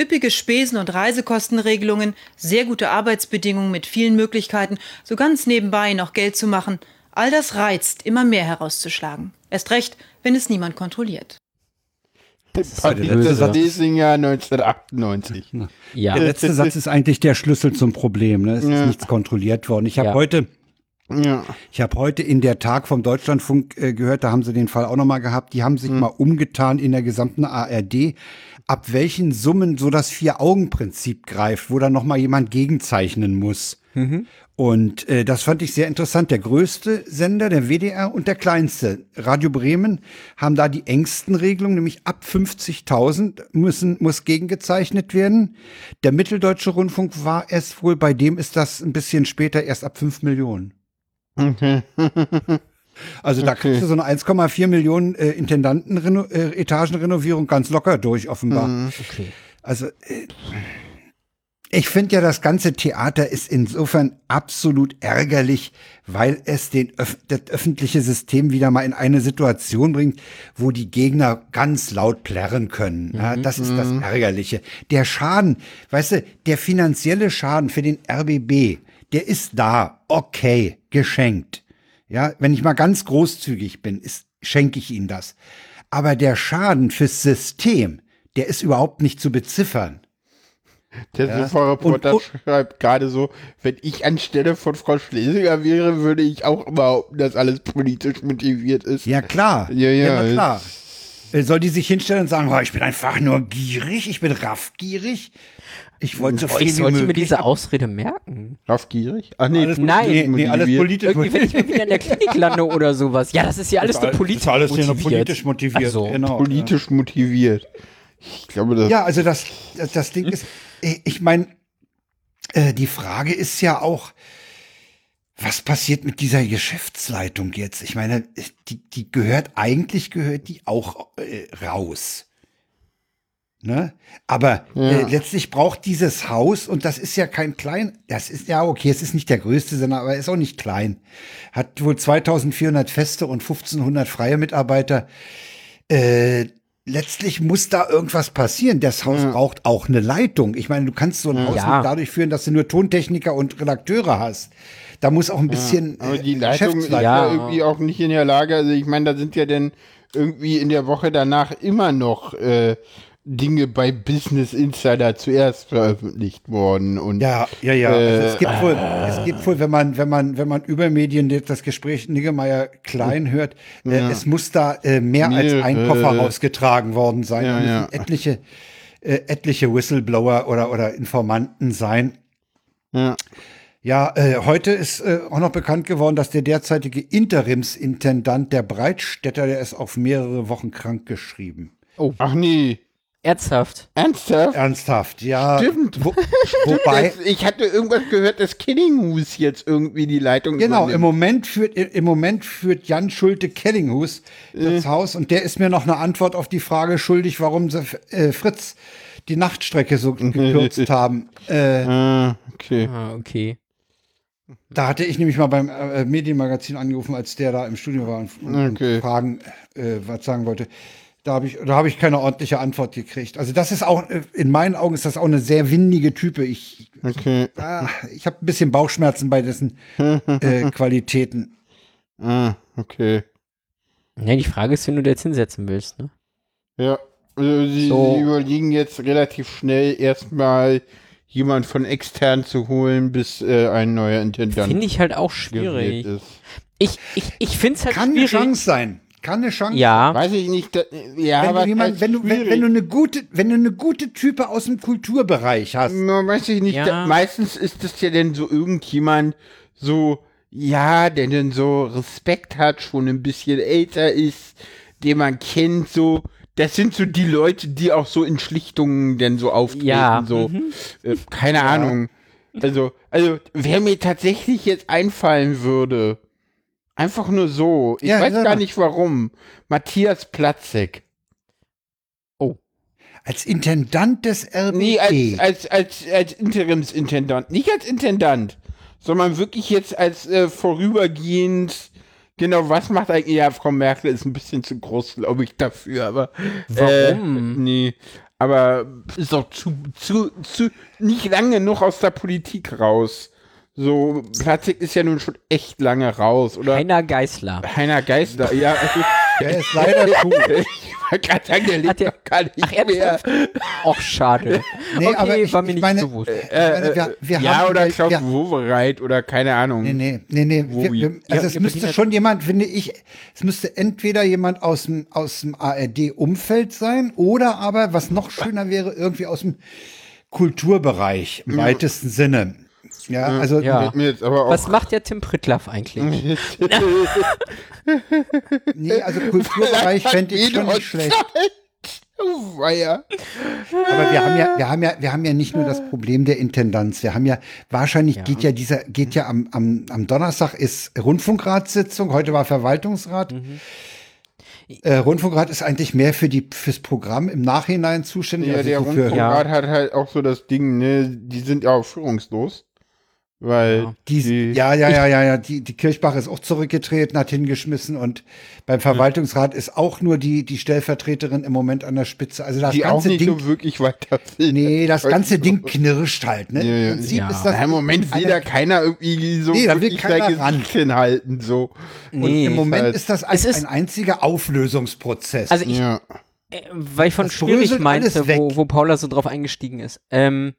Üppige Spesen- und Reisekostenregelungen, sehr gute Arbeitsbedingungen mit vielen Möglichkeiten, so ganz nebenbei noch Geld zu machen, all das reizt, immer mehr herauszuschlagen. Erst recht, wenn es niemand kontrolliert.
Patricia
böse.
Schlesinger 1998.
ja.
Der letzte Satz ist eigentlich der Schlüssel zum Problem. Ne? Es ist nichts kontrolliert worden. Ich habe
Ja.
heute,
Ja.
ich habe heute in der Tag vom Deutschlandfunk äh, gehört, da haben sie den Fall auch nochmal gehabt. Die haben sich mal umgetan in der gesamten ARD, ab welchen Summen so das Vier-Augen-Prinzip greift, wo dann nochmal jemand gegenzeichnen muss. Und äh, das fand ich sehr interessant. Der größte Sender, der WDR und der kleinste, Radio Bremen, haben da die engsten Regelungen, nämlich ab 50.000 müssen, muss gegengezeichnet werden. Der Mitteldeutsche Rundfunk war es wohl, bei dem ist das ein bisschen später erst ab 5 Millionen. Also da
Okay.
kriegst du so eine 1,4 Millionen äh, Intendanten-Etagenrenovierung ganz locker durch, offenbar.
Mhm.
Okay.
Also äh, ich finde ja, das ganze Theater ist insofern absolut ärgerlich, weil es den Öff das öffentliche System wieder mal in eine Situation bringt, wo die Gegner ganz laut plärren können. Ja, das ist das Ärgerliche. Der Schaden, weißt du, der finanzielle Schaden für den RBB, der ist da, okay, geschenkt. Ja, wenn ich mal ganz großzügig bin, ist, schenke ich Ihnen das. Aber der Schaden fürs System, der ist überhaupt nicht zu beziffern.
Der Sofa-Reporter
Und-
schreibt gerade so, wenn ich anstelle von Frau Schlesinger wäre, würde ich auch behaupten, dass alles politisch motiviert ist.
Ja, klar.
Ja, ja,
na klar. Soll die sich hinstellen und sagen, oh, ich bin einfach nur gierig, ich bin raffgierig. Ich wollte so viel
ich sollte mir diese Ausrede merken.
Raffgierig? Ach nee,
alles,
Nein.
nee, nee, alles
motiviert.
politisch
Irgendwie, wenn ich mal wieder in der Klinik lande oder sowas. Ja, das ist ja alles
Das
nur
ist
politisch
das ist alles
motiviert.
politisch motiviert.
Ach so.
genau.
politisch motiviert. Ich glaube, das
Ja, also das, das, das Ding ist, äh, ich meine, äh, die Frage ist ja auch, was passiert mit dieser Geschäftsleitung jetzt? Ich meine, die, die gehört, eigentlich gehört die auch äh, raus. Ne? Aber äh, letztlich braucht dieses Haus, und das ist ja kein klein, das ist ja okay, es ist nicht der größte Sender, aber er ist auch nicht klein. Hat wohl 2400 feste und 1500 freie Mitarbeiter. Äh, letztlich muss da irgendwas passieren. Das Haus braucht auch eine Leitung. Ich meine, du kannst so ein Haus
Ja.
nicht dadurch führen, dass du nur Tontechniker und Redakteure hast. Da muss auch ein bisschen
Aber
äh,
die Leitung ist ja.
Ja.
irgendwie auch nicht in der Lage. Also ich meine, da sind ja dann irgendwie in der Woche danach immer noch äh, Dinge bei Business Insider zuerst veröffentlicht worden. Und
Ja, ja, ja. also
Äh,
es gibt wohl, es gibt wohl, wenn man, wenn man, wenn man über Medien das Gespräch Niggemeier Klein hört, äh, es muss da äh, mehr als ein. Koffer rausgetragen worden sein.
Ja, ja.
etliche, äh, etliche Whistleblower oder, oder Informanten sein.
ja.
Ja, äh, heute ist äh, auch noch bekannt geworden, dass der derzeitige Interimsintendant der Breitstädter, der ist auf mehrere Wochen krank geschrieben.
Ach nee,
Ernsthaft.
ernsthaft?
Ernsthaft, ja.
Stimmt.
Wo, wobei,
Das, ich hatte irgendwas gehört, dass Killinghus jetzt irgendwie die Leitung
Genau, im
übernimmt.
Moment führt, im Moment führt Jan Schulte Kellinghus das Haus und der ist mir noch eine Antwort auf die Frage schuldig, warum sie äh, Fritz die Nachtstrecke so gekürzt haben. Äh,
Ah, okay.
Ah, okay.
da hatte ich nämlich mal beim äh, Medienmagazin angerufen, als der da im Studio war und, und
Okay.
fragen, äh, was sagen wollte. Da habe ich, da habe ich keine ordentliche Antwort gekriegt. Also das ist auch, äh, in meinen Augen ist das auch eine sehr windige Type. Ich,
Okay.
ah, ich habe ein bisschen Bauchschmerzen bei dessen äh, Qualitäten.
Ah, okay.
Ja, die Frage ist, wenn du jetzt hinsetzen willst, ne?
Ja, also sie,
So.
sie überlegen jetzt relativ schnell erstmal jemand von extern zu holen, bis äh, ein neuer Intendant
Finde ich halt auch schwierig.
ist.
Ich, ich, ich finde es halt
Kann eine
schwierig.
Chance sein. Kann eine Chance
Ja,
Weiß ich nicht, da, ja,
wenn
aber
du jemand,
halt
wenn du, wenn,
schwierig.
wenn du eine gute, wenn du eine gute Type aus dem Kulturbereich hast,
Na, weiß ich nicht,
Ja.
da, meistens ist das ja denn so irgendjemand so, ja, der denn so Respekt hat, schon ein bisschen älter ist, den man kennt, so. Das sind so die Leute, die auch so in Schlichtungen denn so auftreten,
Ja,
so.
mhm.
Äh, keine Ahnung. Also, also, wer mir tatsächlich jetzt einfallen würde, einfach nur so, ich
Ja,
weiß
sag
gar nicht warum, Matthias Platzek.
als Intendant des RBB.
Nee, als, als, als, als Interimsintendant. Nicht als Intendant, sondern wirklich jetzt als äh, vorübergehend. Genau, was macht eigentlich? Ja, Frau Merkel ist ein bisschen zu groß, glaube ich, dafür, aber.
Warum?
Äh, nee. Aber ist doch zu, zu, zu, nicht lange genug aus der Politik raus. So, Platzig ist ja nun schon echt lange raus, oder?
Heiner Geißler.
Heiner Geister, ja.
Der ist leider tot.
ich wollte gerade sagen, der lebt
der-
doch gar nicht
Ach,
mehr.
Och, schade.
Nee,
okay,
aber ich-
war mir
ich
nicht
meine-
bewusst.
Ich meine, wir, wir
ja,
haben,
oder
wir,
Klaus
wir,
Wowereit oder keine Ahnung.
Nee, nee, nee, nee. Wir, wir, also
Ja,
es müsste schon jemand, finde ich, es müsste entweder jemand aus dem, aus dem ARD-Umfeld sein oder aber, was noch schöner wäre, irgendwie aus dem Kulturbereich im weitesten Sinne. Ja, also
Ja.
Fällt mir jetzt aber auch
Was macht der Tim Prittlaff eigentlich?
nee, also Kulturbereich fände ich schon nicht schlecht. Aber wir haben ja, wir haben ja, wir haben ja nicht nur das Problem der Intendanz. Wir haben ja, wahrscheinlich
Ja.
geht ja dieser, geht ja am, am, am Donnerstag ist Rundfunkratssitzung, heute war Verwaltungsrat.
Mhm.
Äh, Rundfunkrat ist eigentlich mehr für die, fürs Programm im Nachhinein zuständig.
Ja,
also
der
so für,
Rundfunkrat hat halt auch so das Ding, ne, die sind ja auch führungslos. Weil
Ja.
Die, ja, ja, ja, ja, ja. Die, die Kirchbach ist auch zurückgetreten, hat hingeschmissen und beim Verwaltungsrat ist auch nur die, die Stellvertreterin im Moment an der Spitze. Also das
die auch
ganze
nicht
Ding,
so wirklich weiter
nee, das ganze Ding knirscht halt, ne?
Ja, ja.
Ja.
ist das
Ja, Im Moment will da keiner irgendwie so
Nee, da will
wirklich
keiner
sein
ran.
Hinhalten, so.
Und
Nee.
im Moment
halt-
ist das ein,
ist-
ein einziger Auflösungsprozess.
Also ich,
Ja.
äh, weil ich von
Das
schwierig meinte, wo, wo Paula so drauf eingestiegen ist. Ähm,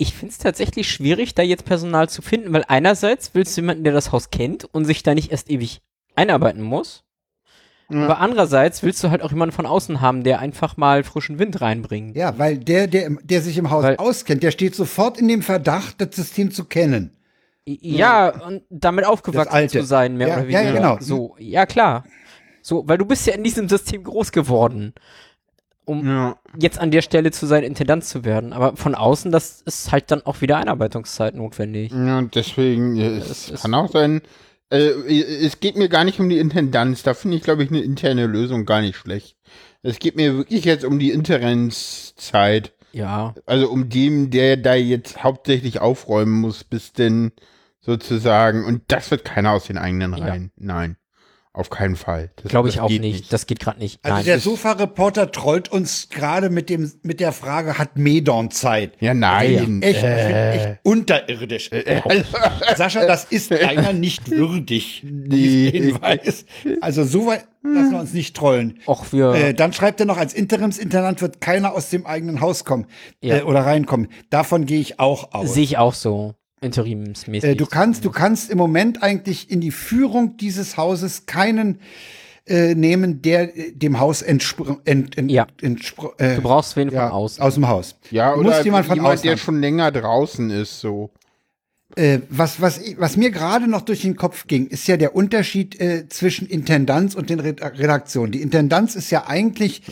ich finde es tatsächlich schwierig, da jetzt Personal zu finden, weil einerseits willst du jemanden, der das Haus kennt und sich da nicht erst ewig einarbeiten muss.
Ja.
Aber andererseits willst du halt auch jemanden von außen haben, der einfach mal frischen Wind reinbringt.
ja, weil der, der, der sich im Haus
Weil-
auskennt, der steht sofort in dem Verdacht, das System zu kennen.
Ja, und damit aufgewachsen zu sein, mehr
Ja,
oder
ja,
weniger.
genau.
So, ja klar. So, weil du bist ja in diesem System groß geworden, um
ja.
jetzt an der Stelle zu sein, Intendant zu werden. Aber von außen, das ist halt dann auch wieder Einarbeitungszeit notwendig.
Ja, deswegen, äh,
Das
es
ist-
kann auch sein, äh, es geht mir gar nicht um die Intendanz, da finde ich, glaube ich, eine interne Lösung gar nicht schlecht. Es geht mir wirklich jetzt um die Interenszeit.
Ja.
Also um dem, der da jetzt hauptsächlich aufräumen muss, bis denn sozusagen, und das wird keiner aus den eigenen
Ja.
Reihen. Nein, auf keinen Fall. Das-
Glaube ich auch
geht
nicht. Das geht gerade nicht.
Also
Nein.
der Sofa-Reporter trollt uns gerade mit dem, mit der Frage, hat Medon Zeit?
ja, nein.
Echt, ich find echt unterirdisch. Sascha, das ist einer nicht würdig.
Nee.
Hinweis. Also so weit lassen wir uns nicht trollen.
Och, wir.
Äh, dann schreibt er noch, als Interimsintendant wird keiner aus dem eigenen Haus kommen
Ja.
äh, oder reinkommen. Davon gehe ich auch aus.
Sehe ich auch so. Interimsmäßig.
Äh, du kannst, du kannst im Moment eigentlich in die Führung dieses Hauses keinen äh, nehmen, der äh, dem Haus entspr ent, ent,
Ja.
entspr äh,
Du brauchst wen
ja,
von außen.
aus dem Haus.
Ja,
du
oder
musst jemand von
jemand,
außen
der
haben.
schon länger draußen ist, so.
Äh, was, was, was mir gerade noch durch den Kopf ging, ist ja der Unterschied äh, zwischen Intendanz und den Red Redaktionen. Die Intendanz ist ja eigentlich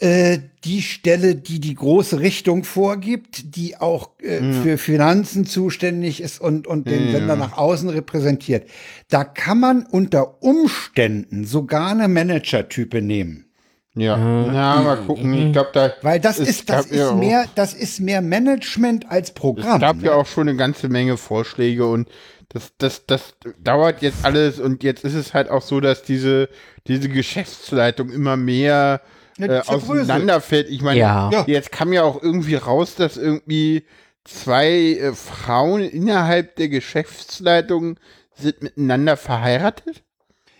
äh, die Stelle, die die große Richtung vorgibt, die auch äh, für Finanzen zuständig ist und, und den Sender nach außen repräsentiert. Da kann man unter Umständen sogar eine Manager-Type nehmen.
Ja, ja, mal gucken. Ich glaube, da.
Weil das
es
ist, das
ja
ist
auch-
mehr, das ist mehr Management als
Es
Programm.
gab
ne?
ja auch schon eine ganze Menge Vorschläge und das, das, das dauert jetzt alles und jetzt ist es halt auch so, dass diese, diese Geschäftsleitung immer mehr
Ja,
äh, auseinanderfällt. Ich meine,
Ja.
Ja.
jetzt kam ja auch irgendwie raus, dass irgendwie zwei äh, Frauen innerhalb der Geschäftsleitung sind miteinander verheiratet.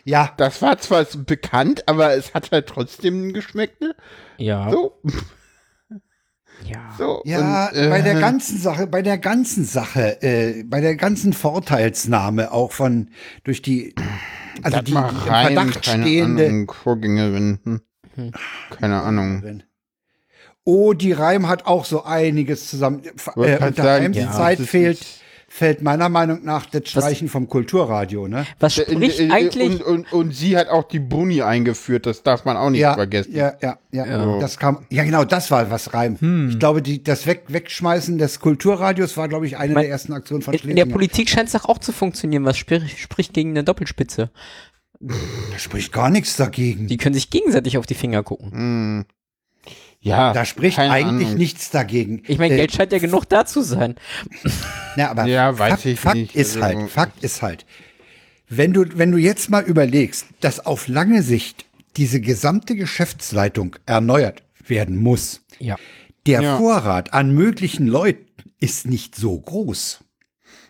Ja,
Das war zwar bekannt, aber es hat halt trotzdem ein Geschmäckle.
ja.
So,
Ja.
so.
Ja,
und, äh,
bei der ganzen Sache, bei der ganzen Sache, äh, bei der ganzen Vorteilsnahme auch von durch die, also die, die im Verdacht
keine
stehende.
Ahnung, Vorgängerin. Hm. Keine Ahnung.
Oh, die Reim hat auch so einiges zusammen. Äh, unter
sagen,
ja,
Zeit fehlt,
nicht-
fällt meiner Meinung nach das Streichen vom Kulturradio, ne?
Was
Äh,
spricht
äh,
eigentlich?
Und, und, und sie hat auch die Bruni eingeführt, das darf man auch nicht
Ja,
vergessen.
ja, ja, ja,
Ja.
Das kam, ja genau, das war was Reim.
Hm.
Ich glaube, die, das Weg, Wegschmeißen des Kulturradios war, glaube ich, eine
Mein-
der ersten Aktionen von
in, in der
Schlesinger.
Politik scheint es doch auch zu funktionieren. Was spricht, spricht gegen eine Doppelspitze?
Da spricht gar nichts dagegen.
Die können sich gegenseitig auf die Finger gucken.
Hm. Ja,
Da spricht
keine
eigentlich
Ahnung.
nichts dagegen.
Ich meine,
Äh,
Geld scheint ja genug da zu sein.
Ja, aber
Ja, weiß
Fakt,
ich
Fakt
nicht.
ist
Also-
halt, Fakt ist halt, wenn du, wenn du jetzt mal überlegst, dass auf lange Sicht diese gesamte Geschäftsleitung erneuert werden muss,
Ja.
der
Ja.
Vorrat an möglichen Leuten ist nicht so groß.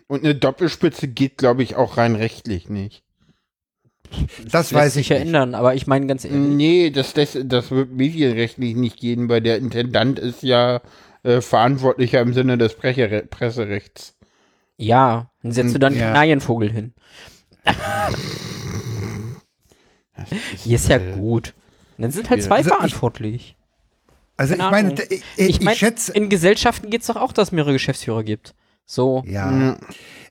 Und eine Doppelspitze geht, glaube ich, auch rein rechtlich nicht.
Das weiß
sich
ich nicht.
ändern, aber ich meine ganz ehrlich.
Nee, das, das, das wird medienrechtlich nicht gehen, weil der Intendant ist ja äh, verantwortlicher im Sinne des Pressere Presserechts.
Ja, dann setzt du dann
Ja.
einen Kanarienvogel hin. Hier ist ja gut. Dann sind halt zwei
Also ich-
verantwortlich.
Also ich meine, ich, ich,
Ich
ich
meine,
schätze,
in Gesellschaften geht es doch auch, dass es mehrere Geschäftsführer gibt. So.
ja,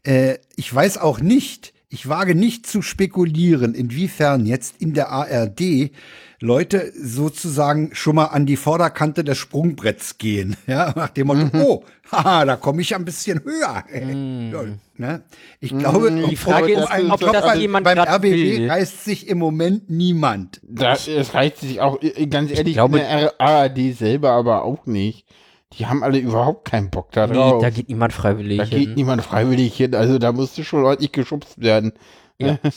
äh, ich weiß auch nicht, ich wage nicht zu spekulieren, inwiefern jetzt in der ARD Leute sozusagen schon mal an die Vorderkante des Sprungbretts gehen. Ja, nach dem Motto,
Mhm.
oh, haha, da komme ich ein bisschen höher. Ja, ne? Ich glaube,
Mhm. Die
Frage
um
ist,
ob
Job
das
bei-
jemand
beim RBB reißt sich im Moment niemand.
Da, es reicht sich auch, äh, ganz ehrlich,
glaube-
in der ARD selber aber auch nicht. Die haben alle überhaupt keinen Bock da
Nee,
drauf.
da geht niemand freiwillig
da geht
hin.
niemand freiwillig hin, also da musste schon ordentlich geschubst werden.
Ja.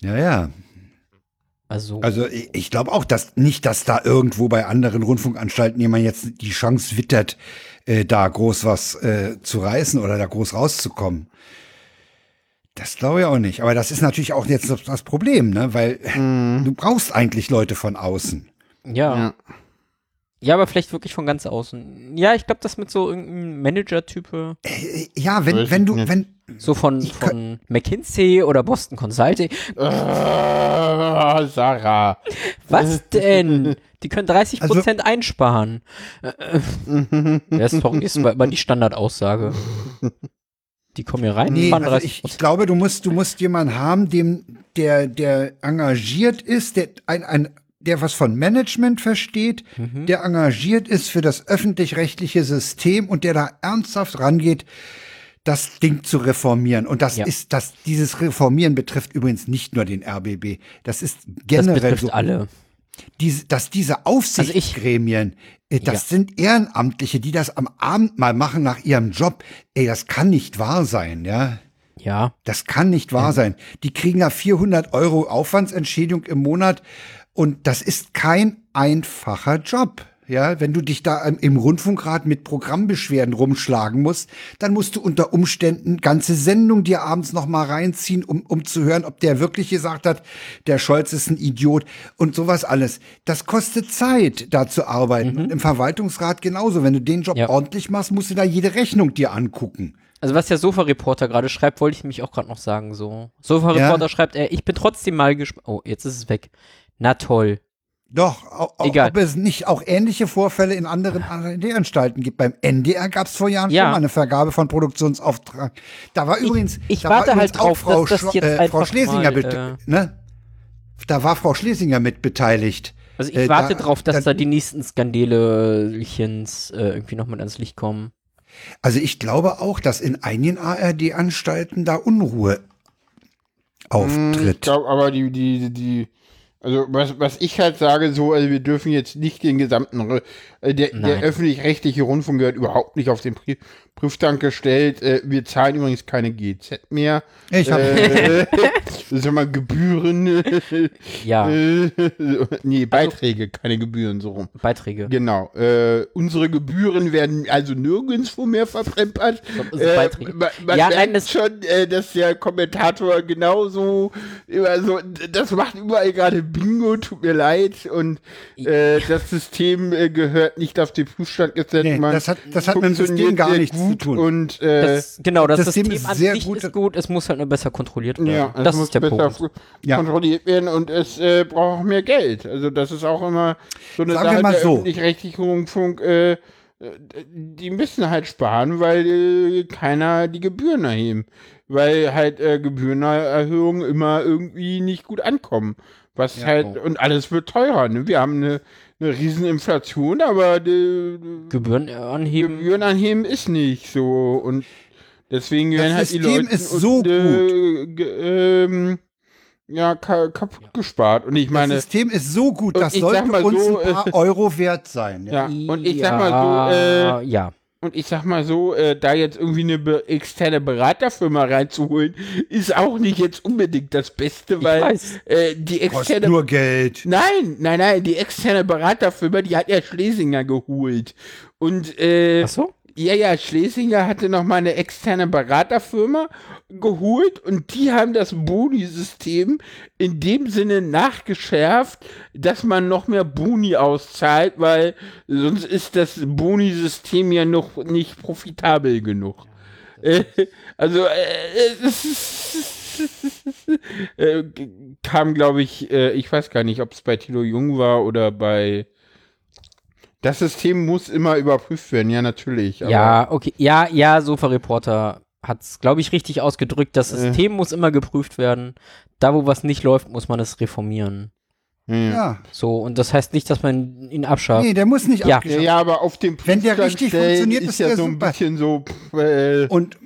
Ja, ja.
Also,
Also ich, ich glaube auch, dass nicht, dass da irgendwo bei anderen Rundfunkanstalten jemand jetzt die Chance wittert, äh, da groß was äh, zu reißen oder da groß rauszukommen. Das glaube ich auch nicht. Aber das ist natürlich auch jetzt das- das Problem, ne? Weil du brauchst eigentlich Leute von außen.
ja.
Ja.
Ja, aber vielleicht wirklich von ganz außen. Ja, ich glaube, das mit so irgendeinem Manager-Type,
Äh, Ja, wenn,
Weiß
wenn du,
nicht.
wenn,
so von,
Ich
von McKinsey oder Boston Consulting.
Äh, Sarah.
Was denn? Die können 30
Also-
Prozent einsparen. Äh, äh. ja, sorry, ist immer die Standardaussage. Die kommen hier rein,
Nee, also
30
ich, ich glaube, du musst, du musst jemanden haben, dem, der, der engagiert ist, der ein, ein, der was von Management versteht,
Mhm.
der engagiert ist für das öffentlich-rechtliche System und der da ernsthaft rangeht, das Ding zu reformieren. Und das
Ja.
ist, das, dieses Reformieren betrifft übrigens nicht nur den RBB. Das ist
Das
generell
betrifft
so.
alle.
Diese, dass diese Aufsichtsgremien, äh, das
Ja.
sind Ehrenamtliche, die das am Abend mal machen nach ihrem Job. Ey, das kann nicht wahr sein, ja.
Ja.
Das kann nicht wahr sein. Die kriegen da 400 Euro Aufwandsentschädigung im Monat und das ist kein einfacher Job. Ja, wenn du dich da im- im Rundfunkrat mit Programmbeschwerden rumschlagen musst, dann musst du unter Umständen ganze Sendung dir abends noch mal reinziehen, um, um zu hören, ob der wirklich gesagt hat, der Scholz ist ein Idiot und sowas alles. Das kostet Zeit, da zu arbeiten. Und im Verwaltungsrat genauso. Wenn du den Job
Ja.
ordentlich machst, musst du da jede Rechnung dir angucken.
Also was der Sofa-Reporter gerade schreibt, wollte ich nämlich auch gerade noch sagen. So, Sofa-Reporter schreibt, er, ich bin trotzdem mal gespannt. Oh, jetzt ist es weg. Na toll.
Doch, au- au-
Egal.
ob es nicht auch ähnliche Vorfälle in anderen ARD-Anstalten gibt. Beim NDR gab es vor Jahren
Ja.
schon mal eine Vergabe von Produktionsauftrag. Da war übrigens,
ich
da
warte
war
halt
übrigens auch
drauf,
Frau,
dass das
äh, Frau Schlesinger
mal,
mit,
äh,
ne? Da war Frau Schlesinger mit beteiligt.
Also ich
Äh,
warte
da-
drauf, dass
da-
da die nächsten Skandelechens äh, irgendwie noch mit ans Licht kommen.
Also ich glaube auch, dass in einigen ARD-Anstalten da Unruhe
Hm, Ich
auftritt.
glaube aber, die, die, die, also was, was ich halt sage, so, also wir dürfen jetzt nicht den gesamten, äh, der, der öffentlich-rechtliche Rundfunk gehört überhaupt nicht auf den Pri Prüfstand gestellt. Äh, wir zahlen übrigens keine GZ mehr.
Ich hab,
Äh, sag mal, Gebühren.
Ja,
äh, nee, Beiträge, keine Gebühren, so rum.
Beiträge.
Genau. Äh, unsere Gebühren werden also nirgendwo mehr verplempert.
unsere Beiträge.
man man
Ja,
merkt
nein,
schon, äh, dass der Kommentator genauso immer so, das macht überall gerade Bingo, tut mir leid. Und äh, das System äh, gehört nicht auf den Prüfstand gesetzt.
Nee,
man
das hat- das hat mit dem System gar
sehr
nichts zu tun.
Und äh,
Das, genau, das,
das System
System,
ist
an
sehr
sich
gut-
ist gut, es muss halt nur besser kontrolliert werden.
ja,
das
muss
ist der
besser
Punkt.
Ja.
kontrolliert werden und es äh, braucht auch mehr Geld. Also das ist auch immer so eine
Sagen
Sache
mal
der
so.
öffentlich-rechtlichen Rundfunk, äh, äh, die müssen halt sparen, weil äh, keiner die Gebühren erheben. Weil halt äh, Gebührenerhöhungen immer irgendwie nicht gut ankommen. Was halt,
oh.
und alles wird teurer. Ne? Wir haben eine, eine riesen Inflation, aber die,
Gebühren anheben.
Gebühren anheben ist nicht so. Und deswegen
Das
werden halt die
System
Leute
ist so
äh, ge- ähm, ja, ka kaputt gespart. Und ich
das
meine,
System ist so gut,
und
das sollte uns
so,
ein paar Euro wert sein. Ja.
ja, und ich sag mal so, äh,
ja.
Und ich sag mal so, äh, da jetzt irgendwie eine be externe Beraterfirma reinzuholen, ist auch nicht jetzt unbedingt das Beste, weil äh, die
Kostet
externe
nur Geld.
Nein, nein, nein, die externe Beraterfirma, die hat ja Schlesinger geholt. Und äh,
Ach so?
Ja, ja, Schlesinger hatte noch mal eine externe Beraterfirma geholt und die haben das Boni-System in dem Sinne nachgeschärft, dass man noch mehr Boni auszahlt, weil sonst ist das Boni-System ja noch nicht profitabel genug. Äh, also, äh, es ist- äh, kam, glaube ich, äh, ich weiß gar nicht, ob es bei Tilo Jung war oder bei. Das System muss immer überprüft werden, ja, natürlich. aber-
Ja, okay. Ja, ja, Sofa-Reporter hat es, glaube ich, richtig ausgedrückt. Das
Äh.
System muss immer geprüft werden. Da, wo was nicht läuft, muss man es reformieren.
Hm.
Ja.
So, und das heißt nicht, dass man ihn abschafft.
Nee, der muss nicht
Ja.
abgeschafft
Ja, ja, aber auf dem
Wenn der
Prüfstand
richtig funktioniert,
ist
ist
ja
der
so ein
super.
bisschen so. pff, Äh,
Und,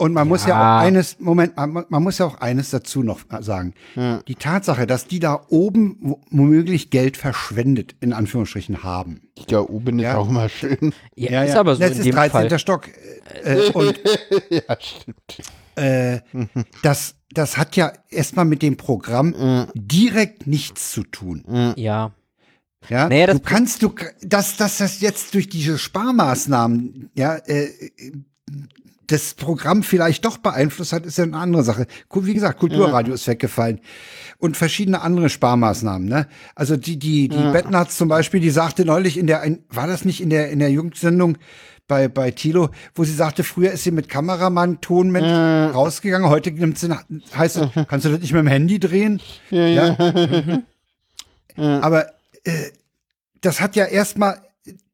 und man muss ja
Ja.
auch eines, Moment, man, man muss ja auch eines dazu noch sagen.
Ja.
Die Tatsache, dass die da oben wo- womöglich Geld verschwendet, in Anführungsstrichen, haben.
da oben ist
Ja.
auch mal schön.
Ja, ist aber so
Das
in
ist
dem
13.
Fall.
Stock. Äh, und
ja, stimmt.
äh, das, das hat ja erstmal mit dem Programm direkt nichts zu tun.
Ja.
Ja,
Naja, das
du kannst, du, dass, dass das jetzt durch diese Sparmaßnahmen, ja, äh, das Programm vielleicht doch beeinflusst hat, ist ja eine andere Sache. Wie gesagt, Kulturradio ist weggefallen und verschiedene andere Sparmaßnahmen. Ne? Also die die die Bettnarz zum Beispiel, die sagte neulich in der war das nicht in der in der Jugendsendung bei bei Tilo, wo sie sagte, früher ist sie mit Kameramann, Tonmensch rausgegangen, heute nimmt sie nach, heißt es, kannst du das nicht mit dem Handy drehen?
Ja, ja.
Aber äh, das hat ja erstmal,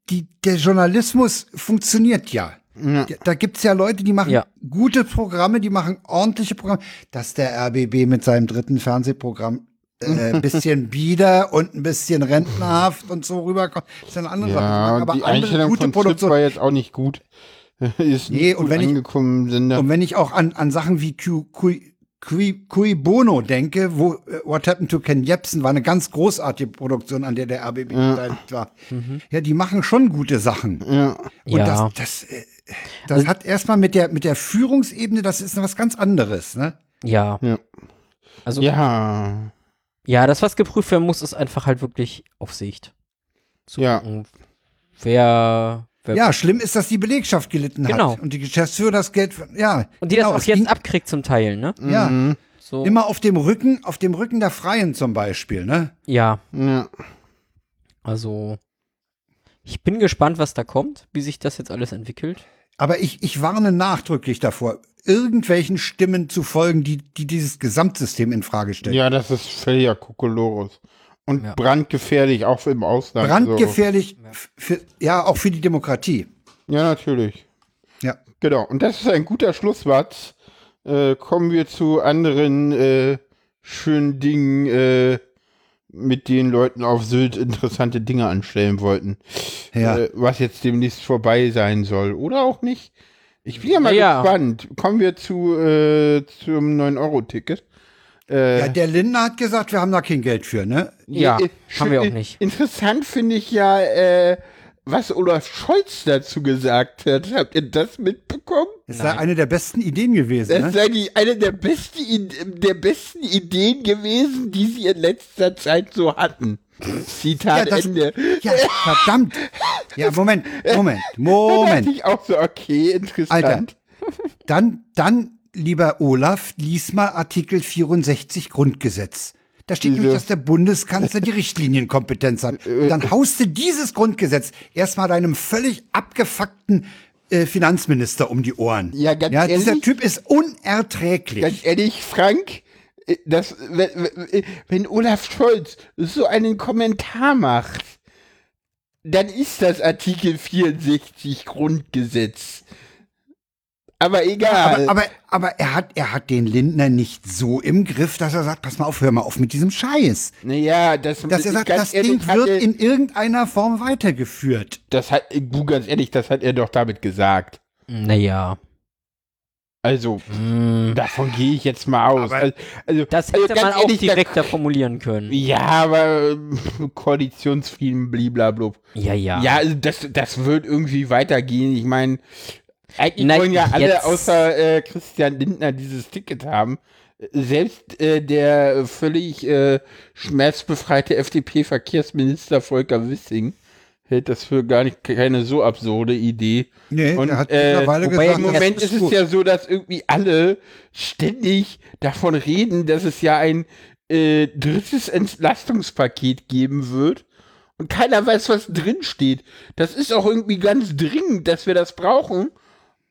die, der Journalismus funktioniert ja. Da- Da gibt's ja Leute, die machen
Ja.
gute Programme, die machen ordentliche Programme. Dass der RBB mit seinem dritten Fernsehprogramm äh, ein bisschen bieder und ein bisschen rentnerhaft und so rüberkommt, ist eine andere Sache.
ja
Aber
die
andere
Einstellung
gute
von
Produktion.
war jetzt auch nicht gut. ist
Nee,
nicht
und
gut
wenn ich-
angekommen sind. da-
Und wenn ich auch an, an Sachen wie Q, Cui, Cui, Cui Bono denke, wo äh, What Happened to Ken Jebsen war eine ganz großartige Produktion, an der der RBB beteiligt war. Ja, die machen schon gute Sachen.
Ja.
Und
Ja.
das, das, das hat erstmal mit der, mit der Führungsebene, das ist was ganz anderes, ne?
Ja.
Ja.
Also, ja.
Ja.
das, was geprüft werden muss, ist einfach halt wirklich Aufsicht. Zu
Ja.
wer, wer
Ja, schlimm ist, dass die Belegschaft gelitten
Genau.
hat. Und die Geschäftsführer das Geld, ja.
Und die
genau,
das auch jetzt
ging-
abkriegt zum Teil, ne?
Ja,
So.
immer auf dem Rücken, auf dem Rücken der Freien zum Beispiel, ne?
Ja,
Ja.
also ich bin gespannt, was da kommt, wie sich das jetzt alles entwickelt.
Aber ich, ich warne nachdrücklich davor, irgendwelchen Stimmen zu folgen, die, die dieses Gesamtsystem in Frage stellen.
ja, das ist völliger Kokolores. Und
Ja.
brandgefährlich, auch im Ausland.
Brandgefährlich, für, ja, auch für die Demokratie.
So. Ja, natürlich.
Ja.
Genau. Und das ist ein guter Schlusswort. Äh, kommen wir zu anderen äh, schönen Dingen, äh, mit denen Leuten auf Sylt interessante Dinge anstellen wollten.
Ja.
Äh, was jetzt demnächst vorbei sein soll. Oder auch nicht. Ich bin ja mal
Ja.
gespannt. Kommen wir zu äh, zum 9-Euro-Ticket. Äh,
Ja, der Lindner hat gesagt, wir haben da kein Geld für, ne?
Ja,
äh,
haben wir auch
schön-
nicht.
Interessant finde ich ja, äh, was Olaf Scholz dazu gesagt hat. Habt ihr das mitbekommen?
Es sei eine der besten Ideen gewesen,
Das
ne?
sei die, eine der besten, I- der besten Ideen gewesen, die sie in letzter Zeit so hatten. Zitat
Ja, das-
Ende.
Ja, verdammt. Ja, Moment, Moment, Moment.
ich auch so, okay, interessant.
Alter. Dann, dann, lieber Olaf, lies mal Artikel 64 Grundgesetz. Da steht nämlich, dass der Bundeskanzler die Richtlinienkompetenz hat. Und dann haust du dieses Grundgesetz erstmal deinem völlig abgefuckten äh, Finanzminister um die Ohren.
Ja, ganz
ja dieser
ehrlich?
Typ ist unerträglich.
Ganz ehrlich, Frank, äh, das, wenn, wenn- wenn Olaf Scholz so einen Kommentar macht, dann ist das Artikel 64 Grundgesetz. Aber egal.
aber, aber, aber er hat, er hat den Lindner nicht so im Griff, dass er sagt, pass mal auf, hör mal auf mit diesem Scheiß.
naja, das,
Dass er sagt, das
ehrlich,
Ding wird
er-
in irgendeiner Form weitergeführt.
das hat, du ganz ehrlich, das hat er doch damit gesagt.
Naja.
Also,
Mm,
davon gehe ich jetzt mal aus.
Aber-
also, also,
Das
also
hätte man
ganz
auch
ehrlich, da-
direkter formulieren können.
Ja, aber äh, Koalitionsfrieden, bliblablub.
Ja, ja.
Ja, also das, das wird irgendwie weitergehen. Ich meine, eigentlich
Na,
wollen ja alle
jetzt-
außer äh, Christian Lindner dieses Ticket haben. Selbst äh, der völlig äh, schmerzbefreite FDP-Verkehrsminister Volker Wissing hält das für gar nicht keine so absurde Idee.
Nee,
Und,
er hat
äh,
mittlerweile
wobei
gesagt,
Im
das
Moment ist es
gut.
ja so, dass irgendwie alle ständig davon reden, dass es ja ein äh, drittes Entlastungspaket geben wird. Und keiner weiß, was drin steht. Das ist auch irgendwie ganz dringend, dass wir das brauchen.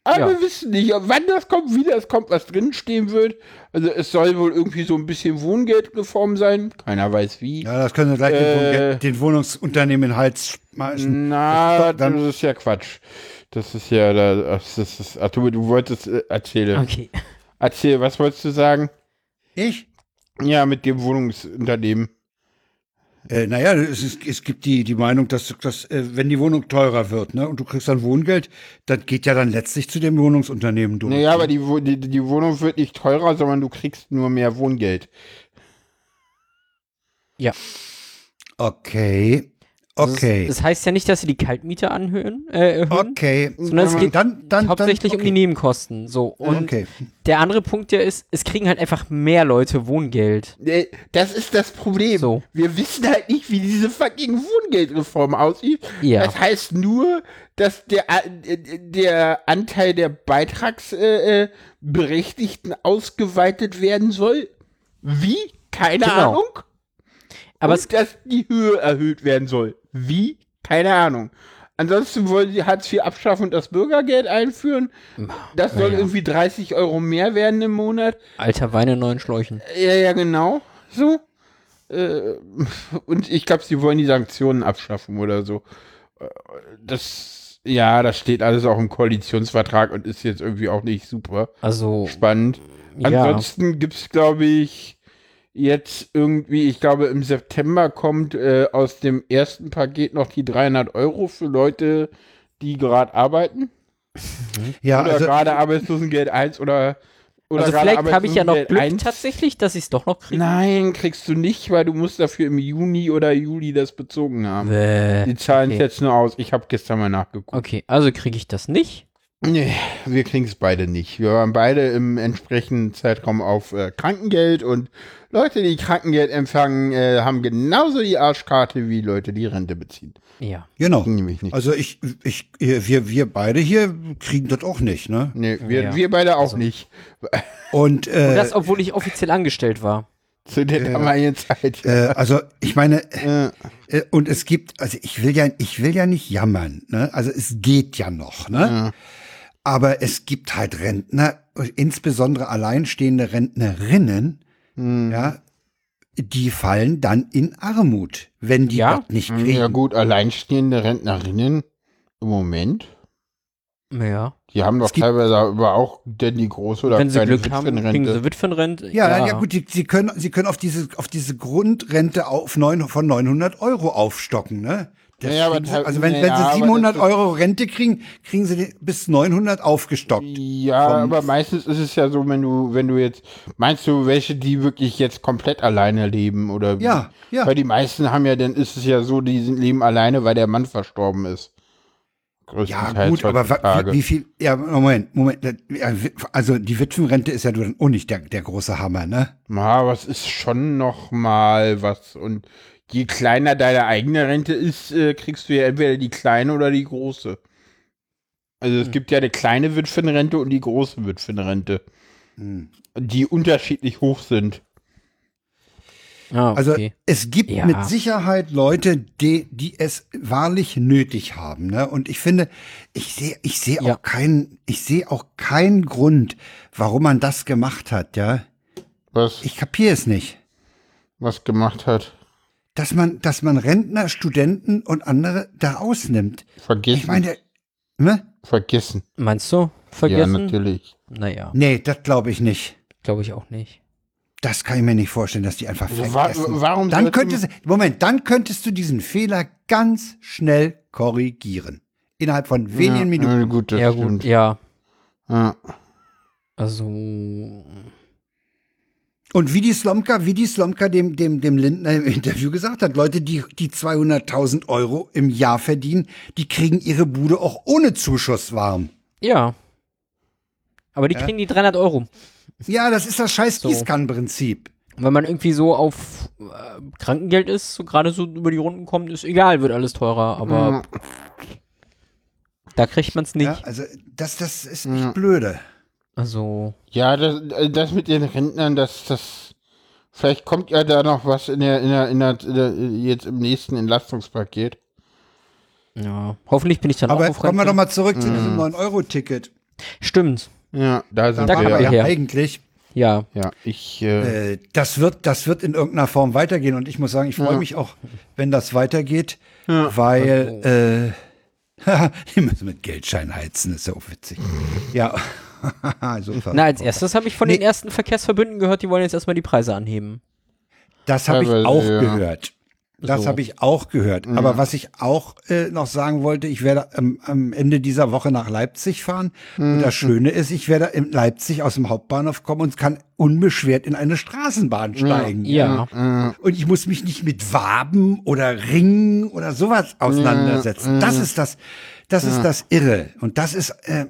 Aber
Ja.
wir wissen nicht, wann das kommt, wie das kommt, was drinstehen wird. Also es soll wohl irgendwie so ein bisschen Wohngeldreform sein. Keiner weiß wie.
Ja, das können wir gleich den,
Äh.
Den Wohnungsunternehmen in den Hals schmeißen.
Na,
Das
das,
ist dann-
ja Quatsch. Das ist ja, da- das ist, das, du, du wolltest äh, erzählen.
Okay.
Erzähl, was wolltest du sagen?
Ich?
Ja, mit dem Wohnungsunternehmen.
Äh, naja, es, ist, es gibt die, die Meinung, dass, dass äh, wenn die Wohnung teurer wird, ne, und du kriegst dann Wohngeld, das geht ja dann letztlich zu dem Wohnungsunternehmen durch.
Naja, aber die, die, die Wohnung wird nicht teurer, sondern du kriegst nur mehr Wohngeld.
Okay. Okay.
Das, das heißt ja nicht, dass sie die Kaltmiete anhöhen, äh, erhöhen,
okay.
sondern es geht
dann, dann,
hauptsächlich
dann,
um die Nebenkosten. So. Und
Okay.
der andere Punkt ja ist, es kriegen halt einfach mehr Leute Wohngeld.
Das ist das Problem.
So.
Wir wissen halt nicht, wie diese fucking Wohngeldreform aussieht.
Ja.
Das heißt nur, dass der, äh, der Anteil der Beitragsberechtigten äh, äh, ausgeweitet werden soll. Wie? Keine
Genau.
Ahnung.
Aber
Und
es,
dass die Höhe erhöht werden soll. Wie? Keine Ahnung. Ansonsten wollen sie Hartz IV abschaffen und das Bürgergeld einführen. Das soll
naja.
irgendwie 30 Euro mehr werden im Monat.
alter Wein in neuen Schläuchen.
Ja, ja, genau. So. Äh, und ich glaube, sie wollen die Sanktionen abschaffen oder so. Äh, Das, ja, das steht alles auch im Koalitionsvertrag und ist jetzt irgendwie auch nicht super
Also,
spannend.
ja.
Ansonsten gibt es, glaube ich, jetzt irgendwie, ich glaube, im September kommt äh, aus dem ersten Paket noch die 300 Euro für Leute, die gerade arbeiten.
Ja,
oder
also,
gerade Arbeitslosengeld 1 oder, oder
also
gerade
vielleicht habe ich ja noch
Arbeitslosengeld
Glück
1.
tatsächlich, dass ich es doch noch kriege.
Nein, kriegst du nicht, weil du musst dafür im Juni oder Juli das bezogen haben.
Bäh.
Die zahlen es
okay.
jetzt nur aus. Ich habe gestern mal nachgeguckt.
Okay, also kriege ich das nicht.
Nee, wir kriegen es beide nicht. Wir waren beide im entsprechenden Zeitraum auf äh, Krankengeld und Leute, die Krankengeld empfangen, äh, haben genauso die Arschkarte wie Leute, die Rente beziehen.
Ja.
genau.
Nämlich nicht.
Also ich, ich, wir, wir beide hier kriegen das auch nicht, ne?
Nee, wir,
Ja.
wir beide auch nicht.
Und, äh,
Und das, obwohl ich offiziell angestellt war.
Zu der damaligen Zeit.
äh, also ich meine,
Äh,
äh, und es gibt, also ich will ja, ich will ja nicht jammern, ne? Also es geht ja noch, ne?
Ja.
Aber es gibt halt Rentner, insbesondere alleinstehende Rentnerinnen,
hm.
ja, die fallen dann in Armut, wenn die
Ja?
das nicht kriegen.
ja gut, alleinstehende Rentnerinnen im Moment,
Ja.
die haben doch teilweise aber auch denn die große oder
Wenn sie Glück haben, kriegen sie Witwenrente.
Ja, ja, gut, die, sie können, sie können auf diese, auf diese Grundrente auf neun, von 900 Euro aufstocken, ne? Das
Ja, aber
also wenn,
ja,
wenn sie 700
das ist-
Euro Rente kriegen, kriegen sie bis 900 aufgestockt.
Ja, aber meistens ist es ja so, wenn du, wenn du jetzt, meinst du, welche, die wirklich jetzt komplett alleine leben oder wie?
Ja, ja.
Weil die meisten haben ja, dann ist es ja so, die leben alleine, weil der Mann verstorben ist.
Ja, gut, aber wie, wie viel, ja, Moment, Moment, ja, also die Witwenrente ist ja dann auch nicht der, der große Hammer, ne?
Ja, aber es ist schon noch mal was. Und je kleiner deine eigene Rente ist, äh, kriegst du ja entweder die kleine oder die große. Also
Hm.
es gibt ja eine kleine Witwenrente und die große Witwenrente,
Hm.
die unterschiedlich hoch sind.
Ah,
Also
okay.
es gibt
Ja.
mit Sicherheit Leute, die, die es wahrlich nötig haben. Ne? Und ich finde, ich sehe, ich sehe
Ja.
auch keinen, ich sehe auch keinen Grund, warum man das gemacht hat. Ja,
Was,
ich kapiere es nicht,
was gemacht hat.
Dass man, dass man Rentner, Studenten und andere da ausnimmt.
Vergessen.
Ich meine, ne?
vergessen.
Meinst du?
Ja,
Vergessen?
natürlich.
naja,
Nee, das glaube ich nicht.
glaube ich auch nicht.
Das kann ich mir nicht vorstellen, dass die einfach
Also wa-
vergessen.
warum
dann könntest, Moment, dann könntest du diesen Fehler ganz schnell korrigieren. Innerhalb von wenigen
ja,
Minuten.
Ja, gut, das
ja,
stimmt.
gut, ja.
Ja.
Also,
Und wie die Slomka, wie die Slomka dem, dem, dem Lindner im Interview gesagt hat, Leute, die, die 200.000 Euro im Jahr verdienen, die kriegen ihre Bude auch ohne Zuschuss warm.
ja. Aber die
Ja.
kriegen die 300 Euro.
Ja, das ist das scheiß
So.
Gießkannenprinzip.
Wenn man irgendwie so auf äh, Krankengeld ist, so gerade so über die Runden kommt, ist egal, wird alles teurer, aber da kriegt man es nicht.
Ja, also das, das ist echt
Ja.
blöde.
Also,
Ja, das, äh, das mit den Rentnern, das, das, vielleicht kommt ja da noch was in der, in der, in der, in der jetzt im nächsten Entlastungspaket.
ja. Hoffentlich bin ich dann
Aber
auch auf
kommen wir doch mal zurück zu diesem 9-Euro-Ticket.
Stimmt.
Ja, da sind
Da
wir.
aber
er
ja eigentlich,
Ja.
Ja, ich, äh,
äh, das wird, das wird in irgendeiner Form weitergehen. Und ich muss sagen, ich freue
Ja.
mich auch, wenn das weitergeht,
Ja.
weil, äh, die müssen mit Geldschein heizen, ist ja auch witzig. Ja, super.
Na, als erstes habe ich von
Nee.
den ersten Verkehrsverbünden gehört, die wollen jetzt erstmal die Preise anheben.
Das habe ich auch
ja.
gehört. Das
So.
habe ich auch gehört. Aber was ich auch äh, noch sagen wollte, ich werde am, am Ende dieser Woche nach Leipzig fahren. Und das Schöne ist, ich werde in Leipzig aus dem Hauptbahnhof kommen und kann unbeschwert in eine Straßenbahn steigen.
Ja.
Und ich muss mich nicht mit Waben oder Ringen oder sowas auseinandersetzen. Das ist das, das ist das Irre. Und das ist, äh,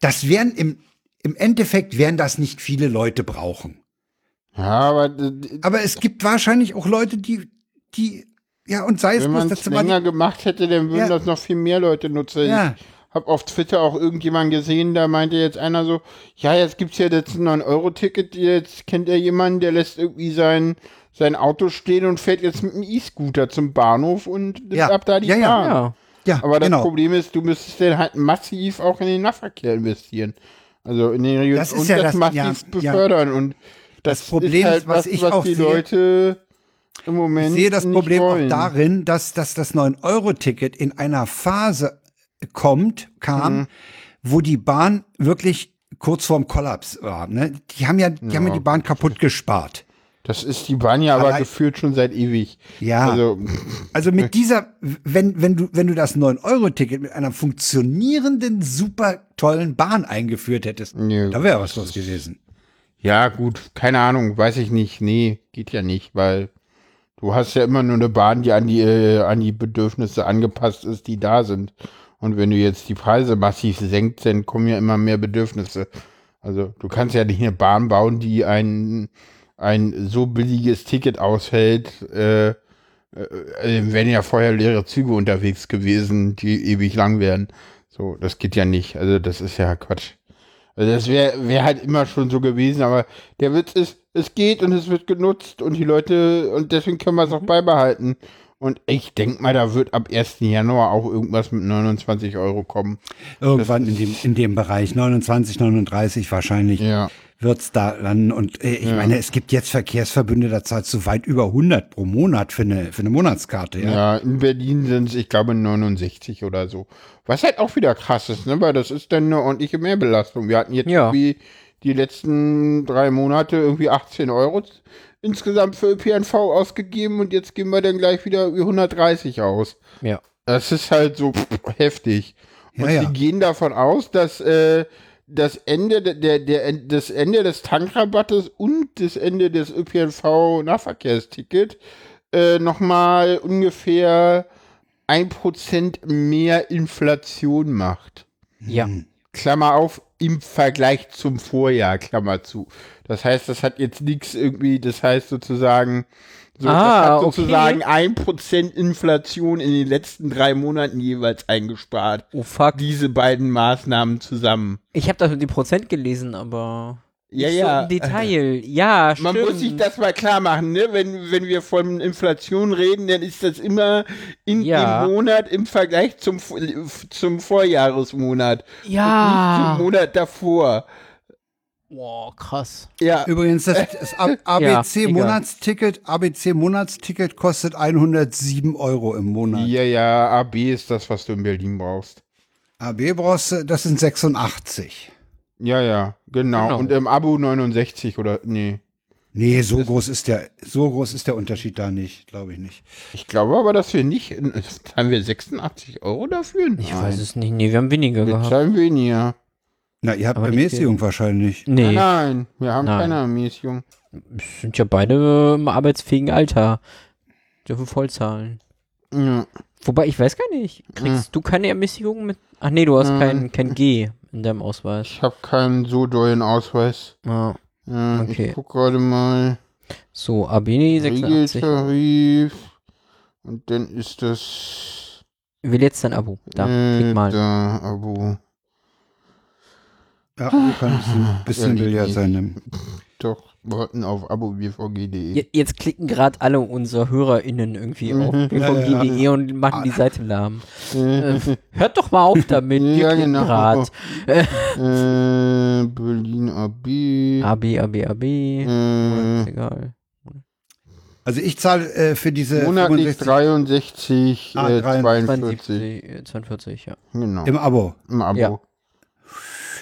das werden im, im Endeffekt werden das nicht viele Leute brauchen.
ja, aber
Aber es gibt wahrscheinlich auch Leute, die, die, ja, und sei es
wenn man es länger
die,
gemacht hätte, dann würden
Ja.
das noch viel mehr Leute nutzen.
Ja.
Ich habe auf Twitter auch irgendjemand gesehen, da meinte jetzt einer so, ja, jetzt gibt's ja jetzt ein 9-Euro-Ticket, jetzt kennt er jemanden, der lässt irgendwie sein, sein Auto stehen und fährt jetzt mit einem E-Scooter zum Bahnhof und nimmt
Ja.
ab da die
Ja, ja.
Bahn.
Ja.
ja,
Aber das
genau.
Problem ist, du müsstest dann halt massiv auch in den Nahverkehr investieren. Also in den Regionen
Das ist
und
ja
das
das-
massiv
ja, ja.
befördern. Und das,
Problem
ist halt
ist, was
was,
ich
was
auch
die
sehe-
Leute im Moment
Ich sehe das Problem
wollen.
auch darin, dass, dass das 9-Euro-Ticket in einer Phase kommt, kam,
Mhm.
wo die Bahn wirklich kurz vorm Kollaps war. Ne? Die haben ja, die haben ja die Bahn kaputt gespart.
Das ist die Bahn ja aber
Allein-
gefühlt schon seit ewig.
Ja.
Also,
Also mit dieser, wenn, wenn du, wenn du das 9-Euro-Ticket mit einer funktionierenden, super tollen Bahn eingeführt hättest,
Nö.
da wäre was los gewesen.
ja, gut, keine Ahnung, weiß ich nicht. Nee, geht ja nicht, weil du hast ja immer nur eine Bahn, die an die, äh, an die Bedürfnisse angepasst ist, die da sind. Und wenn du jetzt die Preise massiv senkst, dann kommen ja immer mehr Bedürfnisse. Also du kannst ja nicht eine Bahn bauen, die ein, ein so billiges Ticket aushält. Äh, äh, äh, wären ja vorher leere Züge unterwegs gewesen, die ewig lang wären. So, das geht ja nicht. Also das ist ja Quatsch. Also das wäre wär halt immer schon so gewesen, aber der Witz ist, es geht und es wird genutzt und die Leute, und deswegen können wir es auch beibehalten. Und ich denke mal, da wird ab 1. Januar auch irgendwas mit 29 Euro kommen.
Irgendwann in dem, in dem Bereich 29, 39 wahrscheinlich
Ja.
wird's da landen. Und äh, ich meine, es gibt jetzt Verkehrsverbünde, da zahlst du weit über 100 pro Monat für eine, für eine Monatskarte. Ja?
Ja, in Berlin sind es, ich glaube, 69 oder so. Was halt auch wieder krass ist, ne? Weil das ist dann eine ordentliche Mehrbelastung. Wir hatten jetzt
Ja.
irgendwie die letzten drei Monate irgendwie 18 Euro insgesamt für ÖPNV ausgegeben und jetzt geben wir dann gleich wieder über 130 aus.
Ja.
Das ist halt so pff, heftig. Und
Ja, ja.
sie gehen davon aus, dass äh, das Ende der, der, der, das Ende des Tankrabattes und das Ende des ÖPNV-Nahverkehrsticket äh, nochmal ungefähr 1% mehr Inflation macht.
Ja.
Klammer auf, im Vergleich zum Vorjahr, Klammer zu. Das heißt, das hat jetzt nichts irgendwie, das heißt sozusagen, so,
Ah,
das hat
okay.
sozusagen 1% Inflation in den letzten drei Monaten jeweils eingespart.
Oh fuck.
Diese beiden Maßnahmen zusammen.
Ich habe das mit dem Prozent gelesen, aber
Ja, ja.
so im Detail. Ja,
Man
stimmt.
muss sich das mal klar machen, ne? Wenn, wenn wir von Inflation reden, dann ist das immer in
Ja.
dem Monat im Vergleich zum, zum Vorjahresmonat. Und nicht
Ja.
zum Monat davor.
Boah, krass.
Ja.
Übrigens, das, das ABC-Monatsticket, ABC-Monatsticket kostet 107 Euro im Monat.
Ja, ja, AB ist das, was du in Berlin brauchst.
AB brauchst du, das sind 86.
Ja, ja, genau.
Genau.
Und im Abo 69 oder, nee.
Nee, so groß ist der, so groß ist der Unterschied da nicht, glaube ich nicht.
Ich glaube aber, dass wir nicht, zahlen wir 86 Euro dafür?
Ich weiß es nicht. Nee, wir haben weniger
Wir
gehabt.
zahlen weniger.
Na, ihr habt
Aber
Ermäßigung wahrscheinlich.
Nee,
Nein, wir haben
Nein.
keine Ermäßigung.
sind ja beide im arbeitsfähigen Alter. Dürfen voll zahlen.
Ja.
Wobei, ich weiß gar nicht. Kriegst du keine Ermäßigung mit? Ach nee, du hast kein, kein G in deinem Ausweis.
Ich habe keinen so dollen Ausweis.
Ah,
Ja,
Okay.
Ich guck gerade mal.
so, AB 86.
Regeltarif. Und dann ist das.
Will jetzt dein Abo. Da,
äh,
klick mal.
Da, Abo.
Ja, du kannst ein bisschen
Ja,
Billard sein. ne?
Doch, warten auf abo-bvg.de.
Je- Jetzt klicken gerade alle unsere HörerInnen irgendwie auf
Mhm.
bvg.de und machen die Seite lahm. Äh, hört doch mal auf damit. Wir
Ja,
klicken
genau.
grad.
Äh, Berlin AB.
AB, AB, AB.
Äh,
Ist egal.
Also ich zahle äh, für diese
monatlich
65
63,
Ah,
äh,
43.
42.
72, äh, 42, ja.
Genau.
im Abo.
Im Abo.
Ja.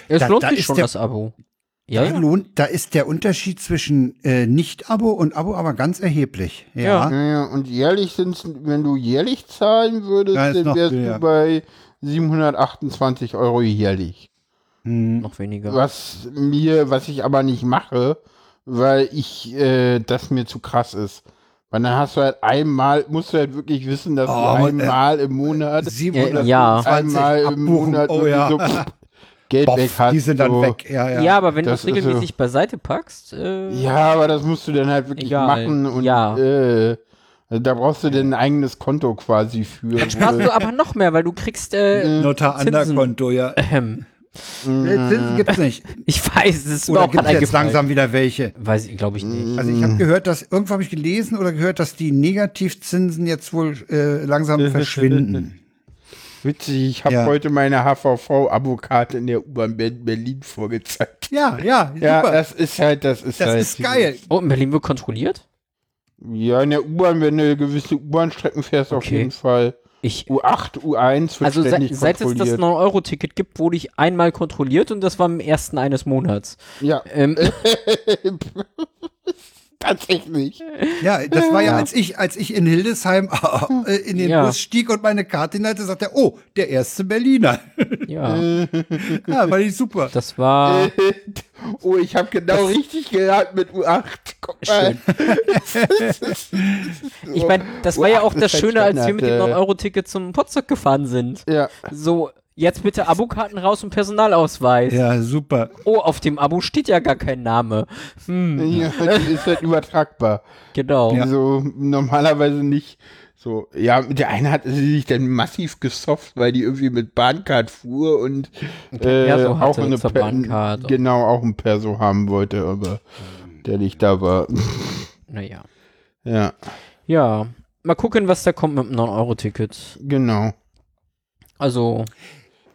Es
Da-
lohnt
da
sich
ist
schon,
der-
das Abo. Ja,
da,
ja.
lohnt, da ist der Unterschied zwischen äh, Nicht-Abo und Abo aber ganz erheblich. Ja.
Ja.
Ja, ja, und jährlich sind's, wenn du jährlich zahlen würdest, dann wärst du bei 728 Euro jährlich.
Hm.
Noch weniger.
Was mir, was ich aber nicht mache, weil ich, äh, das mir zu krass ist. Weil dann hast du halt einmal, musst du halt wirklich wissen, dass
Oh,
du
äh,
einmal im Monat,
720
Ja.
einmal im. Monat
Oh ja.
so Geld
Boff,
weg hast.
die sind dann
so.
weg. Ja, ja.
Ja, aber wenn du
Das
es
ist so-
regelmäßig beiseite packst, äh,
Ja, aber das musst du dann halt wirklich
Egal.
machen und
Ja.
äh, also da brauchst du dann ein eigenes Konto quasi für.
dann sparst du aber noch mehr, weil du kriegst, äh,
Notar
Zinsen.
Anderkonto, ja.
ähm,
Zinsen gibt's nicht.
ich weiß, es ist
Oder gibt jetzt langsam wieder welche?
Weiß ich, glaube ich nicht.
Also ich habe gehört, dass irgendwo habe ich gelesen oder gehört, dass die Negativzinsen jetzt wohl äh, langsam verschwinden.
Witzig, ich habe
Ja.
heute meine HVV-Abokarte in der U-Bahn Ber- Berlin vorgezeigt.
Ja, ja,
Ja,
super.
das ist halt, das ist
Das
halt.
ist geil.
Oh, in Berlin wird kontrolliert?
Ja, in der U-Bahn, wenn du gewisse U-Bahn-Strecken fährst, auf
Okay.
jeden Fall.
Ich,
U8, U1 wird
also se
ständig
seit es das
kontrolliert.
9-Euro-Ticket gibt, wurde ich einmal kontrolliert und das war am ersten eines Monats.
ja,
Ähm,
tatsächlich.
Ja, das war ja, als ich, als ich in Hildesheim äh, in den
Ja.
Bus stieg und meine Karte hinhalte, sagt er, oh, der erste Berliner.
ja,
ja, war ich super.
das war
oh, ich habe genau richtig geraten mit U8. Guck mal.
Ich meine, das war ja auch
U8
das Schöne, als wir mit dem
äh,
9-Euro-Ticket zum Potsdok gefahren sind.
Ja,
So, jetzt bitte Abokarten raus und Personalausweis.
Ja, super.
Oh, auf dem Abo steht ja gar kein Name. Hm,
ja, die ist halt übertragbar.
genau.
Ja.
So normalerweise nicht. So, ja, der eine hat sie sich dann massiv gesofft, weil die irgendwie mit Bahncard fuhr und äh,
Perso
auch
hatte
eine
Bahncard.
Genau, auch ein Perso haben wollte, aber der nicht da war.
Naja.
ja,
Ja, mal gucken, was da kommt mit dem 9-Euro-Ticket.
genau.
Also,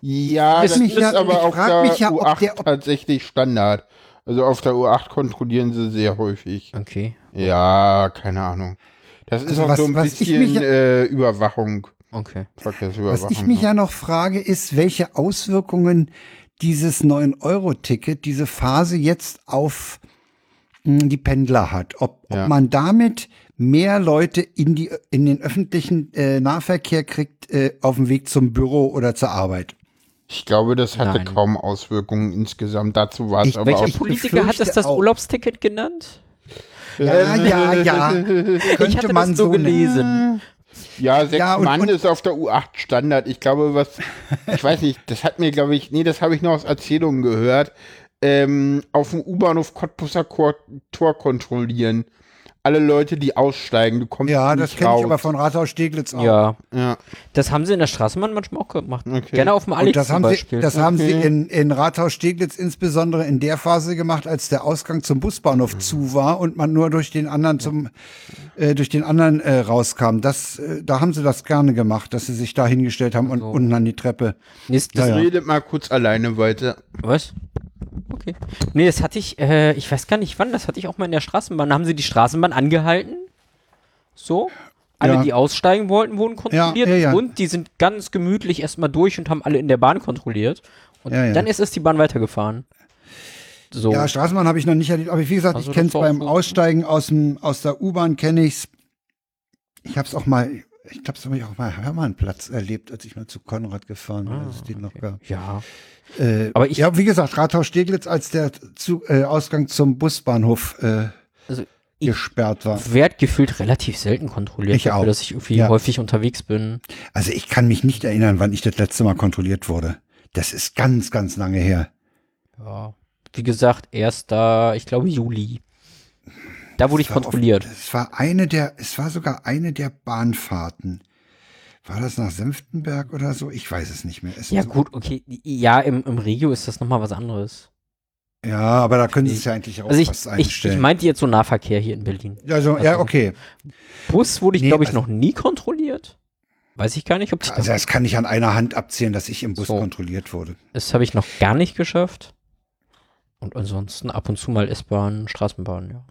Ja,
Ich
das
mich
ist
ja-
aber auf
frag
der
ja, ob
U8
der-
tatsächlich Standard. Also auf der U8 kontrollieren sie sehr häufig.
okay.
Ja, keine Ahnung. Das ist
Also
auch
was-
so ein bisschen
mich ja-
äh, Überwachung,
Okay.
Verkehrsüberwachung.
Was ich mich ja noch frage, ist, welche Auswirkungen dieses 9-Euro-Ticket, diese Phase jetzt auf mh, die Pendler hat. Ob,
Ja.
ob man damit mehr Leute in, die, in den öffentlichen äh, Nahverkehr kriegt, äh, auf dem Weg zum Büro oder zur Arbeit.
Ich glaube, das hatte
Nein.
kaum Auswirkungen insgesamt. Dazu war es
Ich-
aber
Welcher
auch.
Ich
Politiker hat das
befürchte
das
auch.
Urlaubsticket genannt?
Ja, ja, ja.
ich
Könnte
hatte
man
das so gelesen.
Ja, sechs
Ja, und-
Mann
und-
ist auf der U8 Standard. Ich glaube, was, ich weiß nicht, das hat mir, glaube ich, nee, das habe ich noch aus Erzählungen gehört. Ähm, auf dem U-Bahnhof Cottbusser Tor kontrollieren. Alle Leute, die aussteigen, du kommst
Ja,
nicht
das kenne ich aber von Rathaus Steglitz auch.
Ja,
Ja,
das haben sie in der Straßenbahn manchmal auch gemacht.
Okay.
Gerne auf dem
Und
Alex
das
zum
haben, sie,
Beispiel.
das haben sie
Okay.
in, in Rathaus Steglitz insbesondere in der Phase gemacht, als der Ausgang zum Busbahnhof zu war und man nur durch den anderen zum äh, durch den anderen äh, rauskam. Das, äh, da haben sie das gerne gemacht, dass sie sich da hingestellt haben und
Also-
unten an die Treppe.
Nee, das,
Ja, ja.
redet mal kurz alleine weiter.
Was? Okay. Nee, das hatte ich, äh, ich weiß gar nicht wann, das hatte ich auch mal in der Straßenbahn. Da haben sie die Straßenbahn angehalten. So. Alle,
Ja.
die aussteigen wollten, wurden kontrolliert.
ja, ja.
Und die sind ganz gemütlich erstmal durch und haben alle in der Bahn kontrolliert. Und dann ist es die Bahn weitergefahren. So.
Ja, Straßenbahn habe ich noch nicht erlebt, aber wie gesagt,
Also
ich kenne es beim Aussteigen aus dem aus der U-Bahn kenne ich's. Ich habe es auch mal, ich glaube, es habe ich auch mal Hermannplatz erlebt, als ich mal zu Konrad gefahren bin, als es den noch gab.
ja.
Äh,
Aber ich-
ja, wie gesagt, Rathaus Steglitz, als der zu, äh, Ausgang zum Busbahnhof äh,
Also ich
gesperrt war.
werd gefühlt relativ selten kontrolliert,
Ich
dafür,
auch.
dass ich irgendwie
Ja.
häufig unterwegs bin.
Also ich kann mich nicht erinnern, wann ich das letzte Mal kontrolliert wurde. Das ist ganz, ganz lange her.
Ja. Wie gesagt, erst da, ich glaube, Juli. Da wurde ich kontrolliert.
Auf, es war eine der, es war sogar eine der Bahnfahrten. War das nach Senftenberg oder so? Ich weiß es nicht mehr. Es
Ja, gut, okay. Ja, im, im Regio ist das nochmal was anderes.
Ja, aber da können sie es ja eigentlich auch
Also ich,
fast
ich, ich
einstellen.
meinte jetzt so Nahverkehr hier in Berlin.
also, ja, okay.
Bus wurde ich,
Nee,
glaube ich,
also-
noch nie kontrolliert. Weiß ich gar nicht, ob ich
Also das kann ich an einer Hand abzählen, dass ich im Bus
So.
kontrolliert wurde.
Das habe ich noch gar nicht geschafft. Und ansonsten ab und zu mal S-Bahn, Straßenbahn, ja.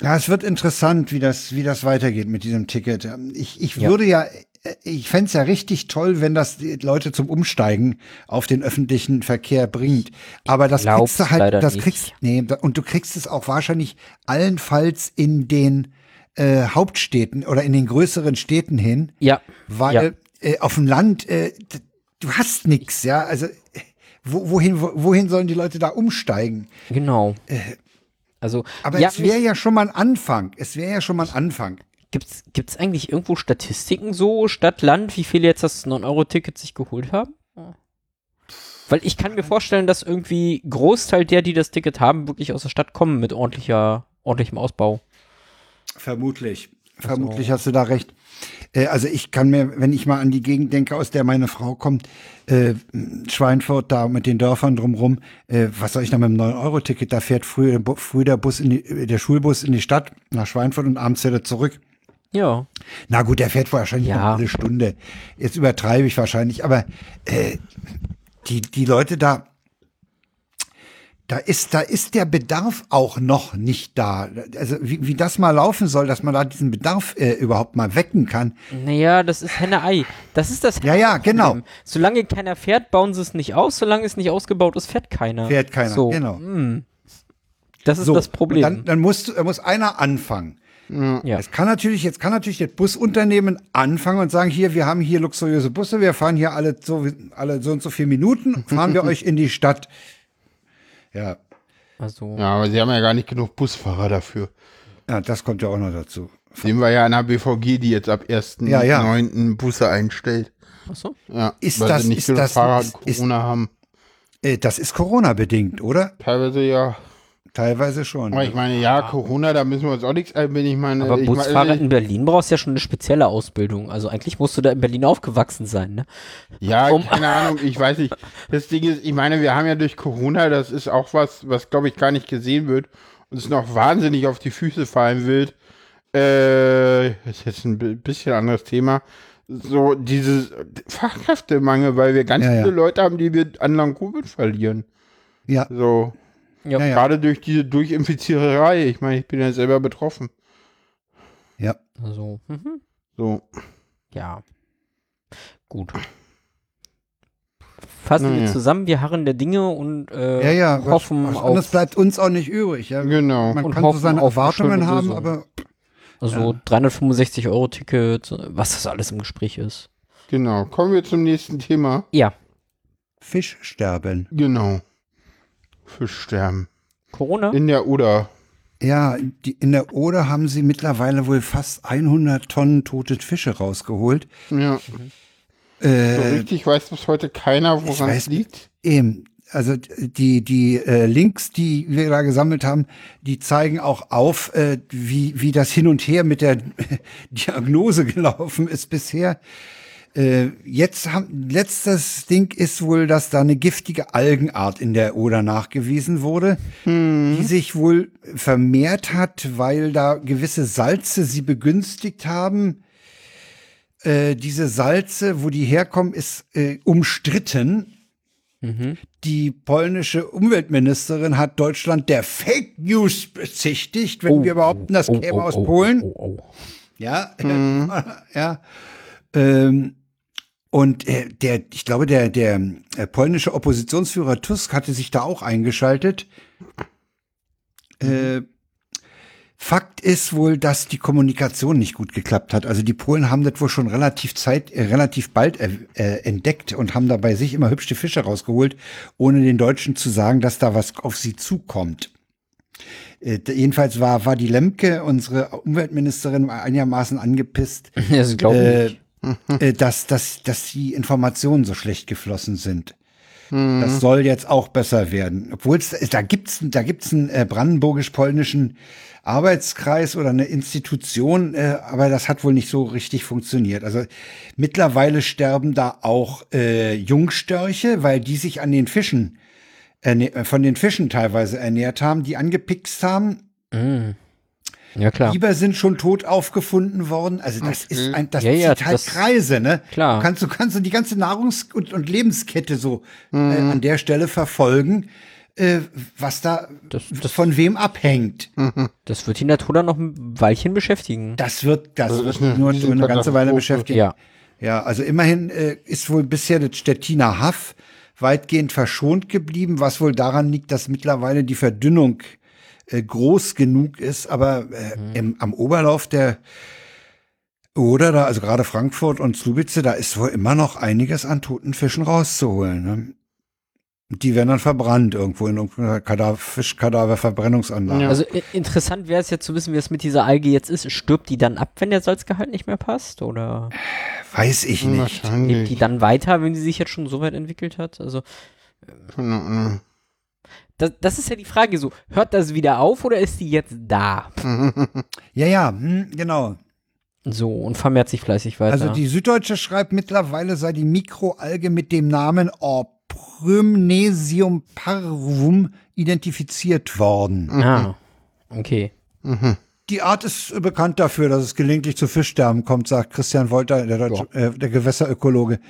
Ja, es wird interessant, wie das, wie das weitergeht mit diesem Ticket. Ähm, Ich, ich
Ja.
würde ja, äh, ich fänd's ja richtig toll, wenn das die Leute zum Umsteigen auf den öffentlichen Verkehr bringt. Aber das kriegst du halt, das
nicht.
kriegst, nee, und du kriegst es auch wahrscheinlich allenfalls in den äh, Hauptstädten oder in den größeren Städten hin,
Ja,
weil äh, auf dem Land, äh, du hast nix, ja, also äh, wo, wohin, wo, wohin sollen die Leute da umsteigen?
genau. Also,
Aber
ja,
es wäre ja schon mal ein Anfang. Es wäre ja schon mal ein Anfang.
gibt's, gibt's eigentlich irgendwo Statistiken so, Stadt, Land, wie viele jetzt das 9-Euro-Ticket sich geholt haben? Weil ich kann mir vorstellen, dass irgendwie Großteil der, die das Ticket haben, wirklich aus der Stadt kommen mit ordentlicher, ordentlichem Ausbau.
Vermutlich. Vermutlich hast du da recht. Äh, also ich kann mir, wenn ich mal an die Gegend denke, aus der meine Frau kommt, äh, Schweinfurt da mit den Dörfern drumrum, äh, was soll ich da mit dem 9-Euro-Ticket? Da fährt früh, früh der Bus in die, äh, der Schulbus in die Stadt nach Schweinfurt und abends wieder zurück.
Ja.
Na gut, der fährt wahrscheinlich
Ja.
noch eine Stunde. Jetzt übertreibe ich wahrscheinlich, aber äh, die, die Leute da, da ist, da ist der Bedarf auch noch nicht da. Also wie, wie das mal laufen soll, dass man da diesen Bedarf äh, überhaupt mal wecken kann.
Naja, das ist Henne-Ei. Das ist das
Ja, ja, genau.
Solange keiner fährt, bauen sie es nicht aus. Solange es nicht ausgebaut ist, fährt keiner.
Fährt keiner,
so.
genau.
mm. Das ist
So,
das Problem.
Dann, dann muss, muss einer anfangen.
Ja.
Es kann natürlich, jetzt kann natürlich das Busunternehmen anfangen und sagen, hier, wir haben hier luxuriöse Busse, wir fahren hier alle so, alle so und so viele Minuten, fahren wir euch in die Stadt. Ja,
also,
Ja, aber sie haben ja gar nicht genug Busfahrer dafür.
ja, das kommt ja auch noch dazu.
Sehen wir ja an der BVG, die jetzt ab 1.9.
Ja, ja.
Busse einstellt.
achso.
Ja,
Ist
weil
das-
sie nicht
ist
genug
das-
Fahrer
ist-
Corona haben.
Äh, das ist Corona-bedingt, oder?
Teilweise ja.
Teilweise schon.
Aber ich meine, ja, Corona, da müssen wir uns auch nichts einbilden. Ich meine,
Aber
ich
Busfahrer
meine,
in Berlin brauchst ja schon eine spezielle Ausbildung. Also eigentlich musst du da in Berlin aufgewachsen sein, ne?
Ja,
Um-
keine Ahnung, ich weiß nicht. Das Ding ist, ich meine, wir haben ja durch Corona, das ist auch was, was glaube ich gar nicht gesehen wird, uns noch wahnsinnig auf die Füße fallen wird. Äh, ist jetzt ein bi- bisschen anderes Thema. So dieses Fachkräftemangel, weil wir ganz
Ja, ja.
viele Leute haben, die wir an Long Covid verlieren.
Ja,
So,
Ja.
ja, ja.
gerade durch diese Durchinfiziererei. Ich meine, ich bin ja selber betroffen.
ja.
Also, mhm.
So,
ja. Gut. Fassen wir
Naja.
zusammen, wir harren der Dinge und äh,
Ja, ja. was-
hoffen
was
auf
anderes bleibt uns auch nicht übrig. Ja.
genau.
Man
Und
kann so seine Erwartungen haben, aber
also 365 Euro Ticket, was das alles im Gespräch ist.
Genau. Kommen wir zum nächsten Thema.
Ja,
Fischsterben.
Genau. Fischsterben.
Corona.
In der Oder.
Ja, die, in der Oder haben sie mittlerweile wohl fast 100 Tonnen tote Fische rausgeholt.
Ja. So
Äh,
richtig weiß bis heute keiner, woran es liegt.
Eben, also die, die äh, Links, die wir da gesammelt haben, die zeigen auch auf, äh, wie, wie das hin und her mit der Diagnose gelaufen ist bisher. Äh, jetzt haben, letztes Ding ist wohl, dass da eine giftige Algenart in der Oder nachgewiesen wurde, die sich wohl vermehrt hat, weil da gewisse Salze sie begünstigt haben. Äh, diese Salze, wo die herkommen, ist äh, umstritten. Die polnische Umweltministerin hat Deutschland der Fake News bezichtigt, wenn wir behaupten, das
Oh,
käme
oh,
aus
oh,
Polen.
Oh, oh.
Ja, ja. Ähm, und äh, der, ich glaube, der, der äh, polnische Oppositionsführer Tusk hatte sich da auch eingeschaltet. Äh, Fakt ist wohl, dass die Kommunikation nicht gut geklappt hat. Also die Polen haben das wohl schon relativ Zeit, äh, relativ bald äh, entdeckt und haben da bei sich immer hübsche Fische rausgeholt, ohne den Deutschen zu sagen, dass da was auf sie zukommt. Äh, jedenfalls war, war die Lemke, unsere Umweltministerin, einigermaßen angepisst,
Das glaube ich.
äh, dass, dass, dass die Informationen so schlecht geflossen sind. Das soll jetzt auch besser werden. Obwohl es, da gibt's, da gibt's einen äh, brandenburgisch-polnischen Arbeitskreis oder eine Institution, äh, aber das hat wohl nicht so richtig funktioniert. Also mittlerweile sterben da auch äh, Jungstörche, weil die sich an den Fischen äh, von den Fischen teilweise ernährt haben, die angepickst haben.
Mm. Ja, klar.
Biber sind schon tot aufgefunden worden. Also das ist ein, das
Ja, ja,
zieht halt
das-
Kreise, ne?
Klar.
Du kannst, du kannst die ganze Nahrungs- und, und Lebenskette so äh,
Mhm.
an der Stelle verfolgen, äh, was da
Das- das-
von wem abhängt.
Das wird die Natur dann noch ein Weilchen beschäftigen.
Das wird, das,
Das
wird
eine
nur so eine ganze Weile beschäftigen.
Ja.
Ja, also immerhin äh, ist wohl bisher das Stettiner Haff weitgehend verschont geblieben, was wohl daran liegt, dass mittlerweile die Verdünnung äh, groß genug ist, aber äh, im, am Oberlauf der oder da, also gerade Frankfurt und Slubice, da ist wohl immer noch einiges an toten Fischen rauszuholen. Ne? Und Die werden dann verbrannt irgendwo in irgendeiner Kadaver, Fischkadaververbrennungsanlage.
Ja.
Also interessant wäre es jetzt zu wissen, wie es mit dieser Alge jetzt ist. Stirbt die dann ab, wenn der Salzgehalt nicht mehr passt? Oder
Weiß ich nicht.
lebt die dann weiter, wenn sie sich jetzt schon so weit entwickelt hat? Also
Keine Ahnung.
Das, das ist ja die Frage so, hört das wieder auf oder ist die jetzt da?
Ja, ja, hm, genau.
So, und vermehrt sich fleißig weiter.
Also die Süddeutsche schreibt, mittlerweile sei die Mikroalge mit dem Namen Oprymnesium parvum identifiziert worden.
ah, okay.
Die Art ist bekannt dafür, dass es gelegentlich zu Fischsterben kommt, sagt Christian Wolter, der, Deutsche, äh, der Gewässerökologe.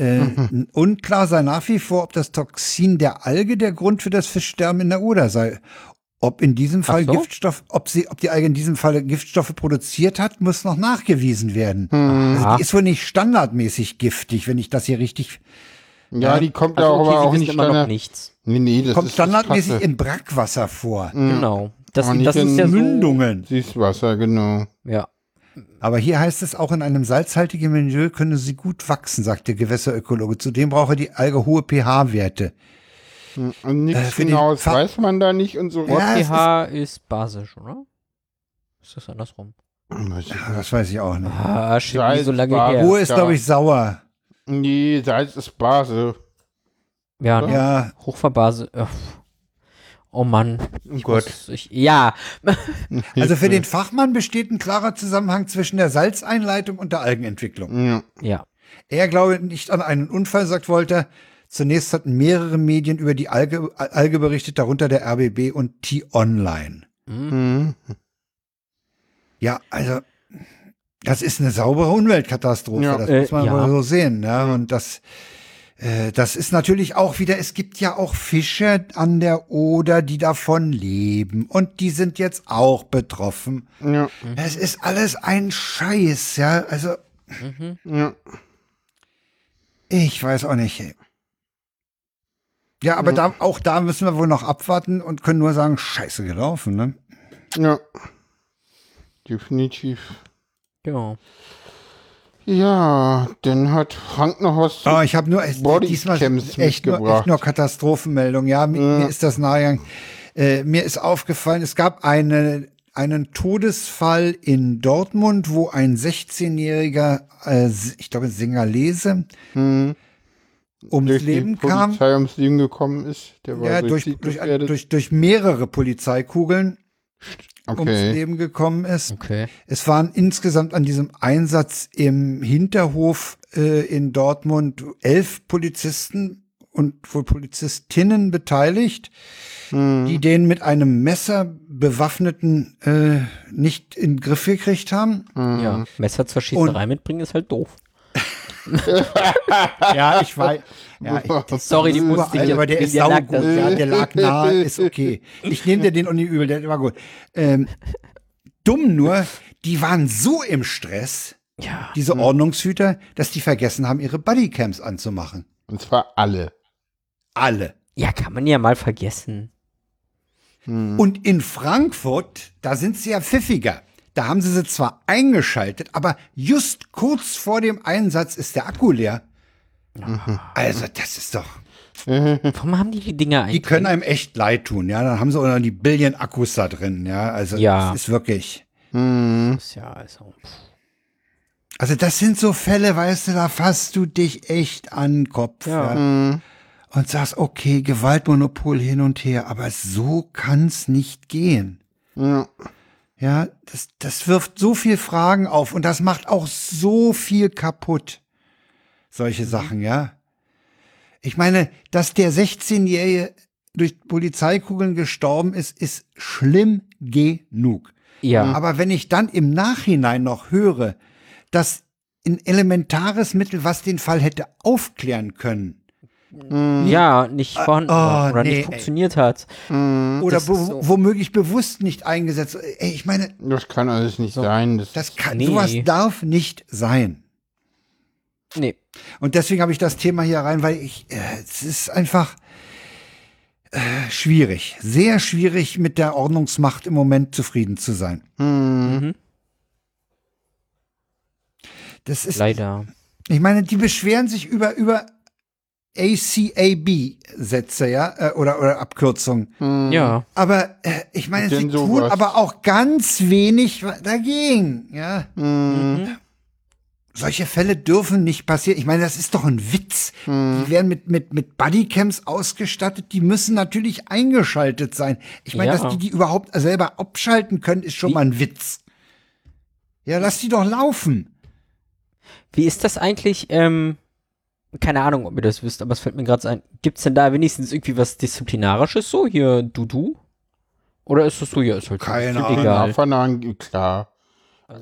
Äh, Unklar sei nach wie vor, ob das Toxin der Alge der Grund für das Fischsterben in der Oder sei. Ob in diesem Fall
so?
Giftstoff, ob sie, ob die Alge in diesem Fall Giftstoffe produziert hat, muss noch nachgewiesen werden. Also
Aha.
die ist wohl nicht standardmäßig giftig, wenn ich das hier richtig
Ja, die kommt
Also
ja auch
okay,
auch
wissen
nicht
immer noch nichts.
Nee, nee, das
kommt
ist
standardmäßig im Brackwasser vor.
Genau. Das, das ist
in
ja so,
Mündungen.
Süßwasser, genau.
ja.
Aber hier heißt es, auch in einem salzhaltigen Milieu könne sie gut wachsen, sagt der Gewässerökologe. Zudem brauche die Alge hohe pH-Werte.
Und nichts
Äh,
genaues weiß man da nicht und so.
Ja,
pH ist, basisch, oder? Ist das andersrum?
Ich
Ja, Das weiß ich auch nicht.
Ah,
Salz,
so lange
Bar-
her.
Hohe ist, glaube ich, sauer.
Nee, Salz ist Base.
Ja, ne?
Ja,
Hochverbase. äh, Oh Mann.
Oh
Ich
Gott.
muss, ich, ja,
also für den Fachmann besteht ein klarer Zusammenhang zwischen der Salzeinleitung und der Algenentwicklung.
Ja.
ja.
Er glaube nicht an einen Unfall, sagt Wolter. Zunächst hatten mehrere Medien über die Alge, Alge berichtet, darunter der RBB und T-Online.
Mhm.
Ja, also das ist eine saubere Umweltkatastrophe,
Ja.
das
Äh,
muss man
ja.
wohl so sehen. Ja? Und das, äh, das ist natürlich auch wieder, es gibt ja auch Fische an der Oder, die davon leben. Und die sind jetzt auch betroffen.
Ja.
Es ist alles ein Scheiß, ja. Also,
Ja.
ich weiß auch nicht. Ja, aber da, auch da müssen wir wohl noch abwarten und können nur sagen, scheiße gelaufen, ne?
Ja. Definitiv.
Genau.
Ja, dann hat Frank noch was
Oh, ich habe nur echt, diesmal echt nur, echt nur Katastrophenmeldung. Ja, mir, mir ist das nahegegangen. Äh, mir ist aufgefallen, es gab eine, einen Todesfall in Dortmund, wo ein 16-jähriger, äh, ich glaube Singalese, ums
durch
Leben
die
kam.
Polizei ums Leben gekommen ist. Der war
Ja, durch, durch, durch, durch mehrere Polizeikugeln ums
okay.
Leben gekommen ist.
Okay.
Es waren insgesamt an diesem Einsatz im Hinterhof äh, in Dortmund elf Polizisten und wohl Polizistinnen beteiligt, die den mit einem Messer bewaffneten äh, nicht in den Griff gekriegt haben.
Ja. Messer zur Schießerei mitbringen ist halt doof.
Ja, ich weiß. Ja, ich,
Sorry, die musste ich
aber der ist
der
saugut.
da.
Ja, der lag nahe, ist okay. Ich nehme dir den und nicht übel, der war gut. Ähm, dumm nur, die waren so im Stress,
Ja.
diese Ordnungshüter, dass die vergessen haben, ihre Bodycams anzumachen.
Und zwar alle.
Alle.
Ja, kann man ja mal vergessen.
Und in Frankfurt, da sind sie ja pfiffiger. Da haben sie sie zwar eingeschaltet, aber just kurz vor dem Einsatz ist der Akku leer. Also, das ist doch.
Warum haben die die Dinger eigentlich?
Die können einem echt leid tun, ja. Dann haben sie auch noch die Billion Akkus da drin, ja. Also,
Ja.
das ist wirklich.
Das ist ja also.
Also, das sind so Fälle, weißt du, da fasst du dich echt an den Kopf, ja. Und sagst, okay, Gewaltmonopol hin und her, aber so kann's nicht gehen.
Ja.
Ja, das, das wirft so viel Fragen auf und das macht auch so viel kaputt. Solche Sachen, ja. Ich meine, dass der 16-Jährige durch Polizeikugeln gestorben ist, ist schlimm genug.
Ja.
Aber wenn ich dann im Nachhinein noch höre, dass ein elementares Mittel, was den Fall hätte aufklären können,
ja, nicht vorhanden
oh,
oder
nee,
nicht
ey.
funktioniert hat.
oder
Das
be
so.
womöglich bewusst nicht eingesetzt. Ey, ich meine,
Das kann alles nicht sein. Das,
das kann,
Nee.
sowas darf nicht sein.
Nee.
Und deswegen habe ich das Thema hier rein, weil ich, äh, es ist einfach äh, schwierig, sehr schwierig mit der Ordnungsmacht im Moment zufrieden zu sein.
Mhm.
Das ist,
Leider.
ich meine, die beschweren sich über, über ACAB-Sätze, ja, äh, oder, oder Abkürzungen.
Ja.
Aber äh, ich meine, sie tun aber auch ganz wenig dagegen, ja.
Mhm.
Solche Fälle dürfen nicht passieren. Ich meine, das ist doch ein Witz.
Hm.
Die werden mit, mit, mit Bodycams ausgestattet. Die müssen natürlich eingeschaltet sein. Ich meine,
Ja.
dass die die überhaupt selber abschalten können, ist schon
Wie-
mal ein Witz. Ja, lass die doch laufen.
Wie ist das eigentlich? Ähm, keine Ahnung, ob ihr das wisst, aber es fällt mir gerade ein. Gibt's denn da wenigstens irgendwie was Disziplinarisches so? Hier, du, du? Oder ist das so, ja, ist halt
Keine Ahnung.
egal.
Klar.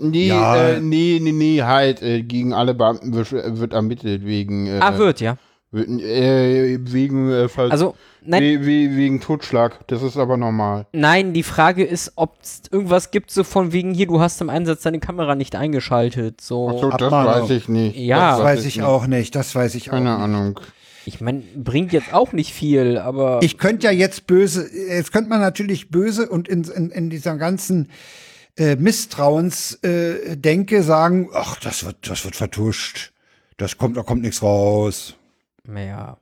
Nee,
Ja.
äh, nee, nee, nee, halt, äh, gegen alle Beamten wird, wird ermittelt wegen, äh,
Ah, wird, ja.
wird, äh, wegen, äh, Ver
Also, nein,
we we wegen Totschlag. Das ist aber normal.
nein, die Frage ist, ob es irgendwas gibt, so von wegen hier, du hast im Einsatz deine Kamera nicht eingeschaltet. So,
Ach so, das
Abmahnung.
weiß ich nicht.
Ja.
Das weiß ich auch nicht. Das weiß ich auch
Keine
nicht.
Ahnung.
ich meine, bringt jetzt auch nicht viel, aber
Ich könnte ja jetzt böse, jetzt könnte man natürlich böse und in, in, in dieser ganzen äh, Misstrauensdenke äh, Denke sagen, ach, das wird, das wird vertuscht. Das kommt, da kommt nichts raus.
naja.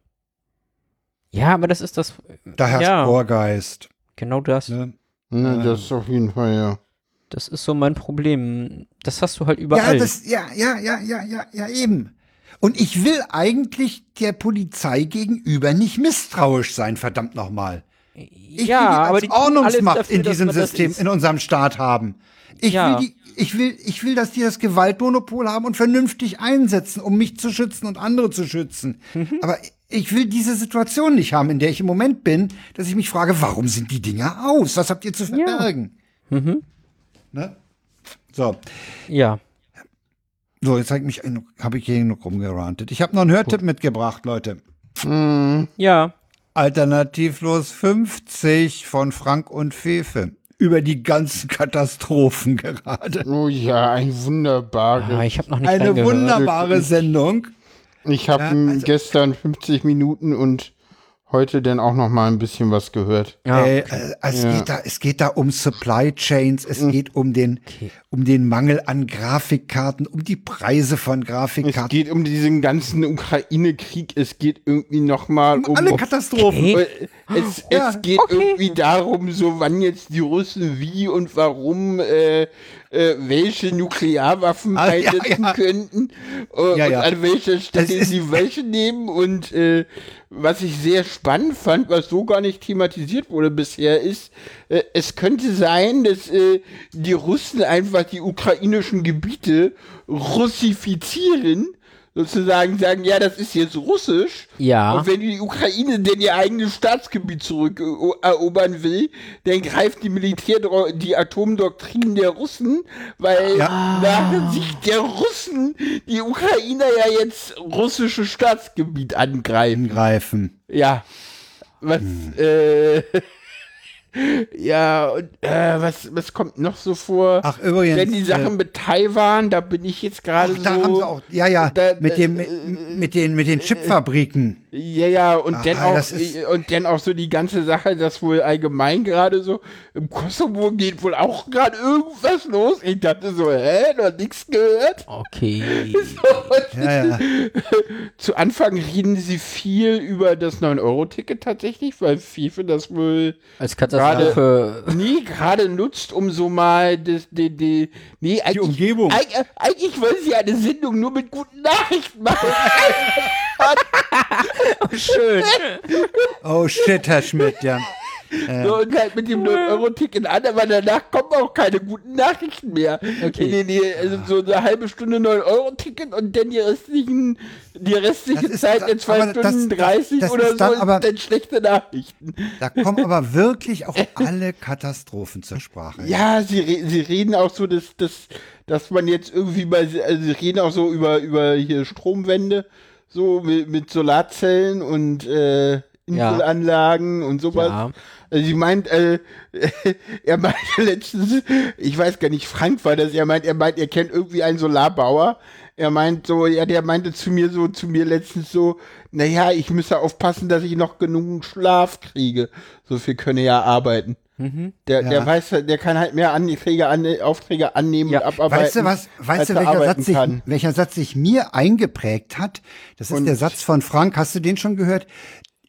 Ja, aber das ist das,
Da herrscht
Ja.
Vorgeist.
genau das.
Ne?
Ne,
Ja.
das ist auf jeden Fall, ja.
Das ist so mein Problem. Das hast du halt
Ja,
überall.
das, ja, ja, ja, ja, ja, ja, eben. Und ich will eigentlich der Polizei gegenüber nicht misstrauisch sein, verdammt nochmal. Ich
ja,
will die
aber
als
die tun alles
Ordnungsmacht
dafür,
in diesem System, in unserem Staat haben. Ich
Ja.
will die, ich will, ich will, dass die das Gewaltmonopol haben und vernünftig einsetzen, um mich zu schützen und andere zu schützen.
Mhm.
Aber ich will diese Situation nicht haben, in der ich im Moment bin, dass ich mich frage, warum sind die Dinger aus? Was habt ihr zu verbergen?
Mhm.
Ne? So.
Ja.
So, jetzt habe ich mich, habe ich hier noch rumgerantet. Ich habe noch einen Hörtipp mitgebracht, Leute.
Ja.
Alternativlos 50 von Frank und Fefe. Über die ganzen Katastrophen gerade.
Oh ja, ein wunderbares.
Ah, ich habe noch nicht
Eine wunderbare Sendung.
Ich habe
Ja, also-
gestern 50 Minuten und heute dann auch noch mal ein bisschen was gehört.
Ja.
Äh, äh, es,
Ja.
geht da, es geht da um Supply Chains, es geht um den, um den Mangel an Grafikkarten, um die Preise von
Es
Grafikkarten.
geht um diesen ganzen Ukraine-Krieg. Es geht irgendwie noch mal um.
Alle Katastrophen.
Okay.
Äh, Es,
Ja,
es geht
okay.
irgendwie darum, so wann jetzt die Russen wie und warum äh, äh, welche Nuklearwaffen
Ah, ja,
einsetzen
ja.
könnten äh,
Ja,
und
ja.
an welcher Stelle sie welche nehmen und äh, was ich sehr spannend fand, was so gar nicht thematisiert wurde bisher, ist, äh, es könnte sein, dass äh, die Russen einfach die ukrainischen Gebiete russifizieren, sozusagen sagen, ja, das ist jetzt russisch.
Ja.
Und wenn die Ukraine denn ihr eigenes Staatsgebiet zurückerobern will, dann greift die Militär die Atomdoktrin der Russen, weil
Ja.
nach Sicht der Russen die Ukrainer ja jetzt russische Staatsgebiet angreifen.
Greifen.
Ja. Was, äh, ja, und äh, was, was kommt noch so vor?
Ach, übrigens.
Denn die Sachen
äh,
mit Taiwan, da bin ich jetzt gerade so.
da haben sie auch, ja, ja,
da-
mit, dem,
äh,
mit, mit, den, mit den Chipfabriken.
Ja, ja, und dann auch
ist-
und dann auch so die ganze Sache, dass wohl allgemein gerade so im Kosovo geht wohl auch gerade irgendwas los. Ich dachte so, hä, noch nichts gehört.
Okay.
Ja, ja.
Zu Anfang reden sie viel über das 9-Euro-Ticket tatsächlich, weil FIFA das wohl
Als Katastrophe.
nie gerade nutzt, um so mal das, die, die, nee, eigentlich,
Umgebung.
Eig, äh, eigentlich wollen sie eine Sendung nur mit guten Nachrichten machen.
Schön.
Oh shit, Herr Schmidt, ja.
So, und halt mit dem 9-Euro-Ticket an, aber danach kommen auch keine guten Nachrichten mehr.
Okay.
Nee, nee, also so eine halbe Stunde 9-Euro-Ticket und dann die restlichen, die restliche
ist-
Zeit in 2
aber das-
Stunden
das-
30
das
oder
ist dann
so,
aber-
und dann schlechte Nachrichten.
Da kommen aber wirklich auch alle Katastrophen zur Sprache.
Ja, sie, re sie reden auch so, dass, dass, dass man jetzt irgendwie bei, also sie reden auch so über, über hier Stromwende, so mit, mit Solarzellen und äh, Inselanlagen und sowas.
Ja.
Also sie meint, äh, er meinte letztens, ich weiß gar nicht, Frank war das, er meint, er meint, er kennt irgendwie einen Solarbauer. Er meint so, ja, der meinte zu mir so, zu mir letztens so, naja, ich müsse aufpassen, dass ich noch genug Schlaf kriege. So viel könne er arbeiten. Der,
Ja.
der weiß, der kann halt mehr Anträge, an, Aufträge annehmen
Ja.
und abarbeiten.
Weißt du was,
als
weißt du,
er
welcher Satz, sich, welcher Satz sich mir eingeprägt hat? Das ist
Und-
der Satz von Frank. Hast du den schon gehört?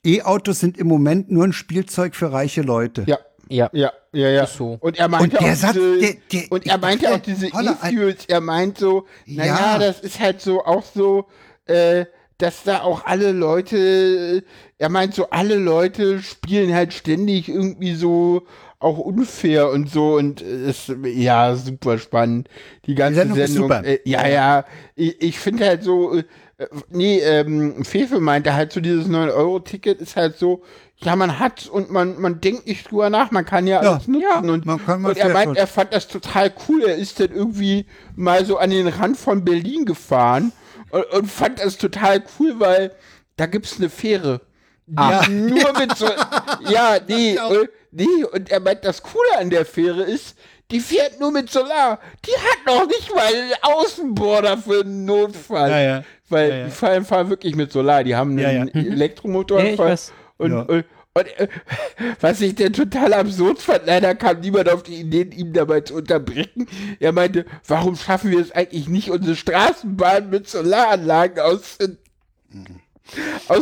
E-Autos sind im Moment nur ein Spielzeug für reiche Leute.
Ja.
Ja.
Ja, ja, ja.
Ist so.
Und er meinte
Und der
auch
Satz,
diese,
der- der-
und er meinte
dachte,
auch diese E-Fuels, er meint so, naja,
Ja.
das ist halt so auch so, äh, dass da auch alle Leute, er meint so, alle Leute spielen halt ständig irgendwie so auch unfair und so und es ja super spannend. Die ganze
Sendung ist
Sendung
super.
Äh, ja ja ich, ich finde halt so äh, nee ähm, Fefe meinte halt so dieses 9 Euro Ticket ist halt so ja man hat und man man denkt nicht drüber nach man kann ja
Ja,
alles nutzen
ja,
und,
man kann
und er meint er fand das total cool. Er ist dann irgendwie mal so an den Rand von Berlin gefahren und, und fand das total cool weil da gibt's eine Fähre die nur mit so, ja, nee, äh, nee, und er meint, das Coole an der Fähre ist, die fährt nur mit Solar. Die hat noch nicht mal einen Außenborder für einen Notfall.
Ja, ja.
Weil
Ja, ja.
die fahren, fahren wirklich mit Solar. Die haben
Ja,
einen
ja.
Elektromotor.
Ja, weiß.
Und,
Ja.
und, und äh, was ich denn total absurd fand, leider kam niemand auf die Idee, ihm dabei zu unterbrechen. Er meinte, warum schaffen wir es eigentlich nicht, unsere Straßenbahn mit Solaranlagen aus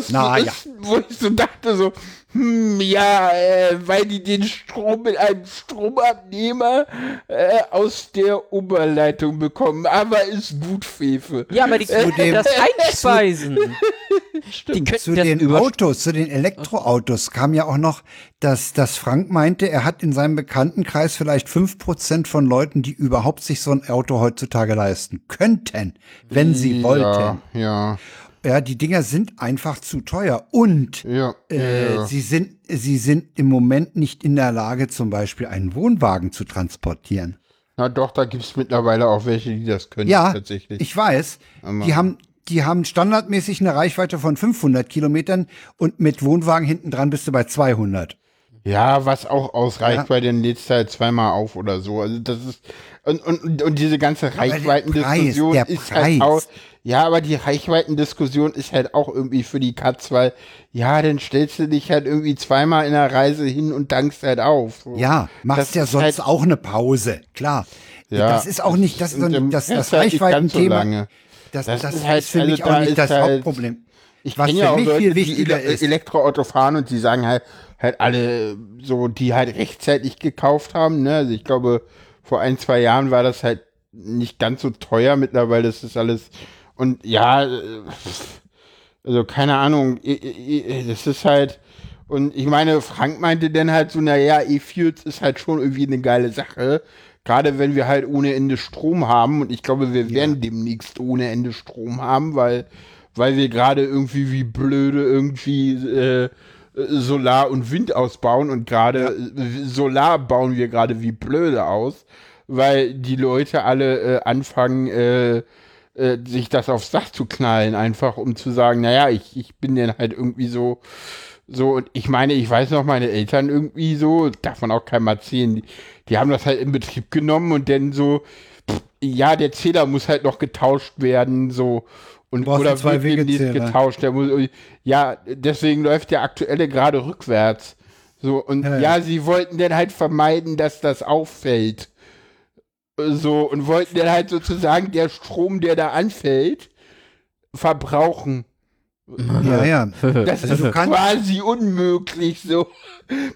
Na, ja.
auszurüsten, wo ich so dachte, so, hm, ja, äh, weil die den Strom mit einem Stromabnehmer äh, aus der Oberleitung bekommen. Aber ist gut, Fefe.
Ja, aber die können
dem-
das einspeisen. die könnten
Zu
das
den Autos, zu den Elektroautos kam ja auch noch, dass, dass Frank meinte, er hat in seinem Bekanntenkreis vielleicht fünf Prozent von Leuten, die überhaupt sich so ein Auto heutzutage leisten könnten, wenn sie wollten.
Ja,
Ja, die Dinger sind einfach zu teuer und
ja,
äh, sie sind sie sind im Moment nicht in der Lage, zum Beispiel einen Wohnwagen zu transportieren.
Na doch, da gibt es mittlerweile auch welche, die das können.
Ja,
tatsächlich.
ich weiß. Die haben die haben standardmäßig eine Reichweite von 500 Kilometern und mit Wohnwagen hinten dran bist du bei 200.
Ja, was auch ausreicht, weil dann lädst du halt zweimal auf oder so. Also das ist und, und, und diese ganze
der
Reichweitendiskussion
Preis, der
ist halt
Preis.
auch. Ja, aber die Reichweitendiskussion ist halt auch irgendwie für die Katz, weil ja, dann stellst du dich halt irgendwie zweimal in der Reise hin und dankst halt auf. So.
Ja,
Das
machst ja
ist
sonst
halt-
auch eine Pause, klar.
Ja,
das ist auch nicht das, das, das,
halt so
Reichweitenthema.
lange.
das,
Das
das,
ist halt-
für
also
mich auch nicht das
halt-
Hauptproblem.
Ich
Was
ja auch
mich
Leute,
viel wichtiger ist.
Elektroauto fahren und die sagen halt, halt alle so, die halt rechtzeitig gekauft haben. Ne? Also ich glaube, vor ein, zwei Jahren war das halt nicht ganz so teuer. Mittlerweile ist das alles. Und ja, äh, also keine Ahnung, das ist halt. Und ich meine, Frank meinte dann halt so, naja, E-Fuels ist halt schon irgendwie eine geile Sache. Gerade wenn wir halt ohne Ende Strom haben. Und ich glaube, wir werden demnächst ohne Ende Strom haben, weil, weil wir gerade irgendwie wie blöde irgendwie äh, Solar und Wind ausbauen. Und gerade äh, Solar bauen wir gerade wie blöde aus, weil die Leute alle äh, anfangen, äh, äh, sich das aufs Dach zu knallen, einfach um zu sagen, naja, ich, ich bin dann halt irgendwie so, so, und ich meine, ich weiß noch, meine Eltern irgendwie so, darf man auch keinem erzählen, die, die haben das halt in Betrieb genommen und dann so, pff, ja, der Zähler muss halt noch getauscht werden, so. Und, oder
zwei
wird
Wegezähler.
getauscht. Der muss, ja, deswegen läuft der aktuelle gerade rückwärts. So, und
Ja,
ja,
ja.
sie wollten dann halt vermeiden, dass das auffällt. So, und wollten dann halt sozusagen der Strom, der da anfällt, verbrauchen.
Ja, ja.
Das
Also
ist
du kannst-
quasi unmöglich so.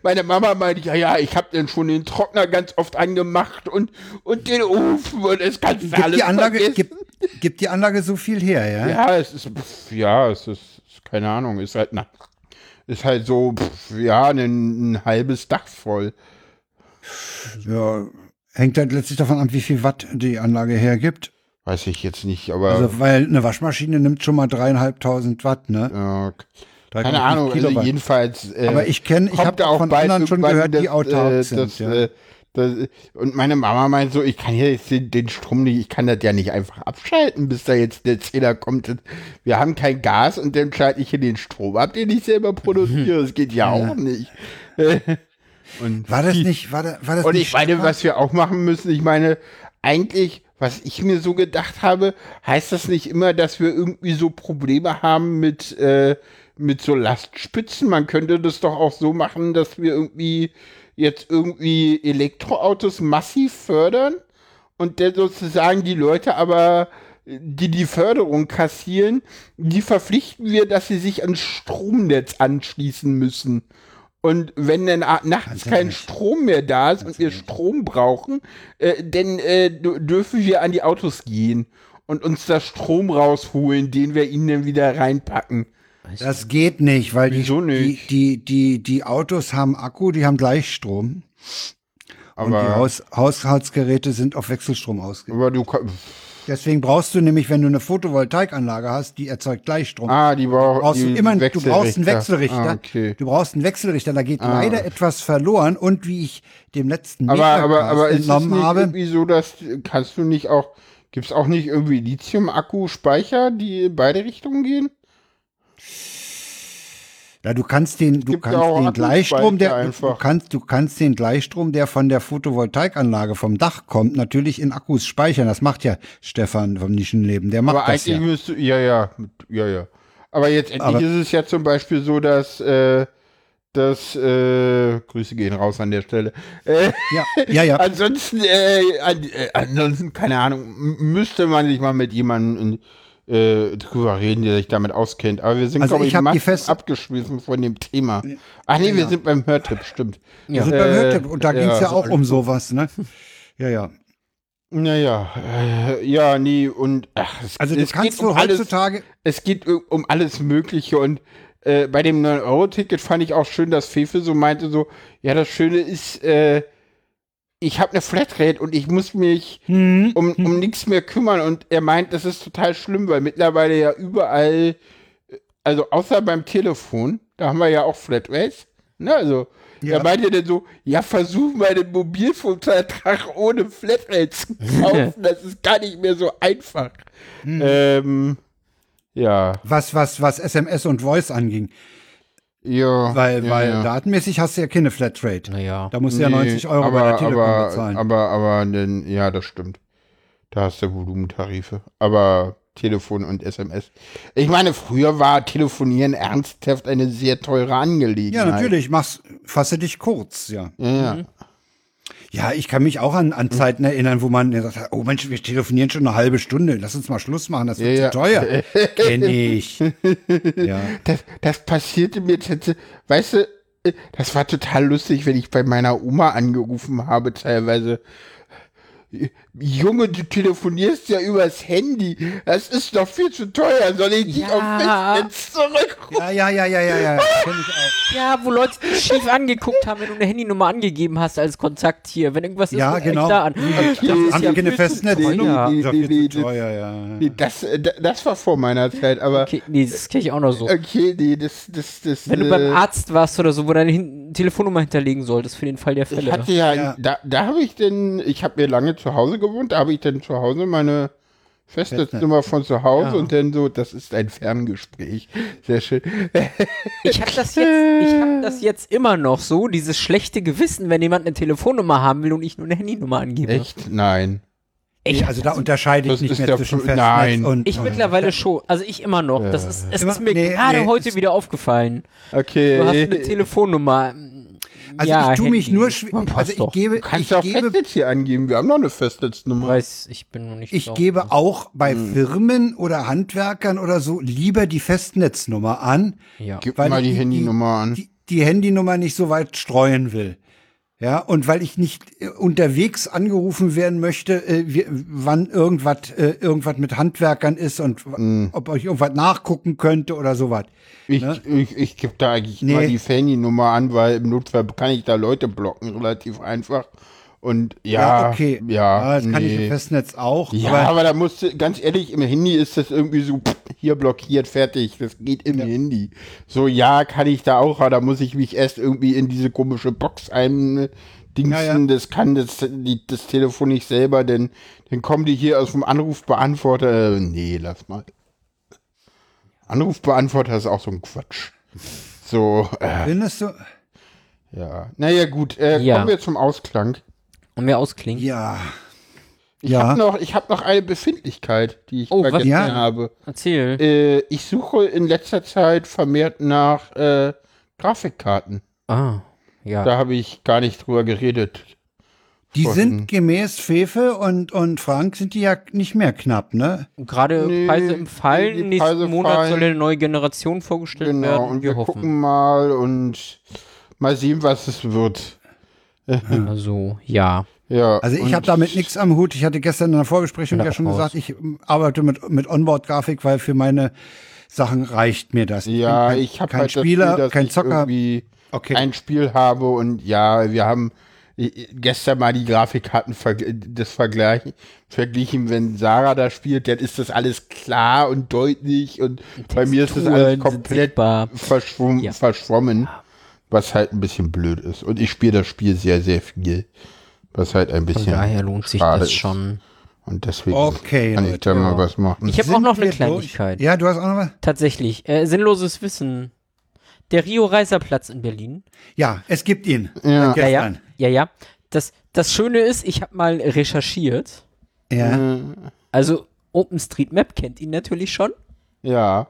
Meine Mama meinte, ja, ja, ich habe dann schon den Trockner ganz oft angemacht und, und den Ofen und es kannst du
Gibt
alles
die, Anlage,
vergessen.
gibt, gibt die Anlage so viel her, ja?
Ja, es ist, pff, ja, es ist, keine Ahnung, ist halt, na, ist halt so, pff, ja, ein, ein halbes Dach voll.
Ja, hängt halt letztlich davon ab, wie viel Watt die Anlage hergibt.
Weiß ich jetzt nicht, aber
Also, weil eine Waschmaschine nimmt schon mal dreieinhalbtausend Watt, ne?
ja,
3,5
keine Ahnung, also jedenfalls. Äh,
Aber ich kenn- ich
kommt
hab
da auch
von anderen schon gehört, die autark sind,
das,
ja.
äh, das, und meine Mama meint so, ich kann hier jetzt den, den Strom nicht, ich kann das ja nicht einfach abschalten, bis da jetzt der Zähler kommt. Wir haben kein Gas und dann schalte ich hier den Strom ab, den ich selber produziere. Das geht ja auch nicht. und
War das nicht, war, da, war das
und
nicht
ich meine,
Stefan?
was wir auch machen müssen, ich meine, eigentlich, was ich mir so gedacht habe, heißt das nicht immer, dass wir irgendwie so Probleme haben mit, äh, mit so Lastspitzen? Man könnte das doch auch so machen, dass wir irgendwie jetzt irgendwie Elektroautos massiv fördern und dann sozusagen die Leute aber, die die Förderung kassieren, die verpflichten wir, dass sie sich ans Stromnetz anschließen müssen. Und wenn dann nachts kein
nicht.
Strom mehr da ist und wir Strom brauchen, äh, dann äh, dü- dürfen wir an die Autos gehen und uns da Strom rausholen, den wir ihnen dann wieder reinpacken.
Das geht nicht, weil die,
nicht?
Die, die, die, die Autos haben Akku, die haben Gleichstrom. und die
Aber,
Haus, Haushaltsgeräte sind auf Wechselstrom ausgelegt.
aber du
Deswegen brauchst du nämlich, wenn du eine Photovoltaikanlage hast, die erzeugt Gleichstrom.
Ah, die brauch,
brauchst
die
du immer, du brauchst einen Wechselrichter.
Ah, okay.
Du brauchst einen Wechselrichter, da geht leider etwas verloren und wie ich dem letzten
Aber, aber, aber ist es
entnommen
nicht
habe,
irgendwie so, dass kannst du nicht auch, gibt es auch nicht irgendwie Lithium-Akku-Speicher, die in beide Richtungen gehen?
Ja, du kannst den, du
ja
kannst
auch
den Gleichstrom, der, du kannst, du kannst den Gleichstrom, der von der Photovoltaikanlage vom Dach kommt, natürlich in Akkus speichern. Das macht ja Stefan vom Nischenleben. Der macht
Aber
das
eigentlich
ja.
müsste, ja, ja, ja, ja. Aber jetzt endlich
Aber-
ist es ja zum Beispiel so, dass, äh, dass, äh, Grüße gehen raus an der Stelle. Äh,
Ja, ja, ja.
ansonsten, äh, an, äh, ansonsten, keine Ahnung, müsste man sich mal mit jemandem äh, drüber reden, der sich damit auskennt. Aber wir sind,
Also
glaube
ich
ich,
fest-
abgeschmissen von dem Thema. Ach nee, wir sind beim Hörtipp, stimmt.
Wir sind beim
Äh,
Hörtipp und da ging es ja auch um sowas, ne? Ja, ja.
Naja, äh, ja, nee, und ach, es,
Also du
es
kannst
geht um
du
alles,
heutzutage,
es geht um um alles Mögliche und äh, bei dem 9-Euro-Ticket fand ich auch schön, dass Fefe so meinte, so, ja, das Schöne ist, äh, ich habe eine Flatrate und ich muss mich
hm,
um, um nichts mehr kümmern und er meint, das ist total schlimm, weil mittlerweile ja überall, äh, also außer beim Telefon, da haben wir ja auch Flatrates, ne, also
Ja.
er meinte dann so, ja, versuch mal den Mobilfunkvertrag ohne Flatrates zu kaufen, das ist gar nicht mehr so einfach.
Hm.
Ähm, ja,
was, was, was SMS und Voice anging.
Ja.
Weil,
ja,
weil
ja.
datenmäßig hast du ja keine Flatrate.
Naja.
Da musst du ja
Nee,
90 Euro
aber,
bei der Telekom
aber,
bezahlen.
Aber, aber, denn, ja, das stimmt. Da hast du Volumentarife. Aber Telefon und SMS. Ich meine, früher war Telefonieren ernsthaft eine sehr teure Angelegenheit.
ja, natürlich, mach's, fasse dich kurz, ja.
Ja, ja.
Ja, ich kann mich auch an,
Hm.
an Zeiten erinnern, wo man hat, oh Mensch, wir telefonieren schon eine halbe Stunde, lass uns mal Schluss machen, das wird
Ja,
zu teuer. Kenn ich. ja.
Das, das passierte mir tatsächlich, weißt du, äh, das war total lustig, wenn ich bei meiner Oma angerufen habe, teilweise. Junge, du telefonierst ja übers Handy. Das ist doch viel zu teuer. Soll ich dich
Ja.
auf Festnetz zurückrufen?
Ja, ja, ja, ja, ja, ja, kenn ich auch.
Ja, wo Leute dich schief angeguckt haben, wenn du eine Handynummer angegeben hast als Kontakt hier. Wenn irgendwas ist,
Ja,
mich
genau.
da an.
Okay.
Das ist ja
Festnetznummer?
teuer.
Ist doch viel
Nee,
zu
nee,
teuer, ja.
Nee, das, äh, da- das war vor meiner Zeit, aber okay,
Okay, nee, das kenne ich auch noch so.
nee, das, das, das.
Wenn du
äh,
beim Arzt warst oder so, wo deine Hin Telefonnummer hinterlegen solltest für den Fall der
Ich
Fälle.
hatte ja,
Ja.
da, da habe ich denn, ich habe mir lange zu Hause gewohnt, da habe ich dann zu Hause meine Festnetznummer von zu Hause
Ja.
und dann so, das ist ein Ferngespräch. Sehr schön.
Ich habe das jetzt, ich habe das jetzt immer noch so, dieses schlechte Gewissen, wenn jemand eine Telefonnummer haben will und ich nur eine Handynummer angebe.
Echt? Nein.
Nee, also da unterscheide ich
Das
nicht mehr zwischen Festnetz
Nein.
und.
ich
und-
mittlerweile schon, also ich immer noch. Das ist, es
Immer-
ist mir
nee,
gerade
nee,
heute wieder aufgefallen.
Okay.
Du hast eine Telefonnummer.
Also
ja,
ich tue mich nur schwer. Also ich
doch.
gebe,
Du kannst
ich
auch
gebe,
Festnetz hier angeben, wir haben noch eine Festnetznummer.
weiß, ich bin noch nicht
ich
so.
gebe auch bei
Hm.
Firmen oder Handwerkern oder so lieber die Festnetznummer an,
Ja.
Gib
weil
mal die
ich
Handynummer an.
die, die Handynummer nicht so weit streuen will. Ja, und weil ich nicht äh, unterwegs angerufen werden möchte, äh, wie, wann irgendwas äh, irgendwas mit Handwerkern ist und w- ob ich irgendwas nachgucken könnte oder sowas.
Ich,
Ne?
ich, ich gebe da eigentlich
Nee.
immer die Fanny-Nummer an, weil im Notfall kann ich da Leute blocken, relativ einfach. Und ja,
okay.
ja,
das kann ich im Festnetz auch.
Ja,
aber,
aber, da musst du, ganz ehrlich, im Handy ist das irgendwie so, pff, hier blockiert, fertig. Das geht im Handy. So, ja, kann ich da auch, aber da muss ich mich erst irgendwie in diese komische Box ein Dingsen.
Ja, ja.
Das kann das, die, das Telefon nicht selber, denn dann kommen die hier aus dem Anrufbeantworter. Nee, lass mal. Anrufbeantworter ist auch so ein Quatsch. So, äh,
findest du?
ja. Naja, gut, äh,
Ja.
kommen wir zum Ausklang.
Und mir ausklingen.
Ja.
Ich
Ja.
habe noch, ich hab noch eine Befindlichkeit, die ich
Oh, was-
vergessen
Ja.
habe.
Erzähl.
Äh, ich suche in letzter Zeit vermehrt nach äh, Grafikkarten.
ah, ja.
Da habe ich gar nicht drüber geredet.
Die
Von-
sind gemäß Fefe und, und Frank sind die ja nicht mehr knapp, ne?
Gerade
Nee,
Preise im Fallen.
die
Nächsten
Preise
Monat
fallen.
soll eine neue Generation vorgestellt
Genau,
werden.
und
wir
wir
hoffen.
gucken mal und mal sehen, was es wird.
Also, ja.
Ja,
Also ich habe damit nichts am Hut. Ich hatte gestern in der Vorbesprechung
Ja,
schon
raus.
gesagt, ich arbeite mit, mit Onboard-Grafik, weil für meine Sachen reicht mir das.
Ja,
kein,
ich habe
kein
halt
Spieler,
das Spiel, dass
kein
ich
Zocker.
irgendwie
Okay.
ein Spiel habe und ja, wir haben äh, gestern mal die Grafikkarten das Vergleich verglichen, wenn Sarah da spielt, dann ist das alles klar und deutlich und bei mir ist das alles komplett verschwommen,
Ja.
verschwommen, was halt ein bisschen blöd ist. Und ich spiele das Spiel sehr, sehr viel, was halt ein
Von
bisschen
daher lohnt sich das
ist.
schon.
Und deswegen
Okay,
kann ich da mal
ja.
was machen.
Ich habe auch noch eine Kleinigkeit.
Durch? Ja, du hast auch noch was?
Tatsächlich. Äh, sinnloses Wissen. Der Rio Reiserplatz in Berlin.
Ja, es gibt ihn.
Ja.
Ja, ja. Ja, ja. Das, das Schöne ist, ich habe mal recherchiert.
Ja.
Also OpenStreetMap kennt ihn natürlich schon.
ja,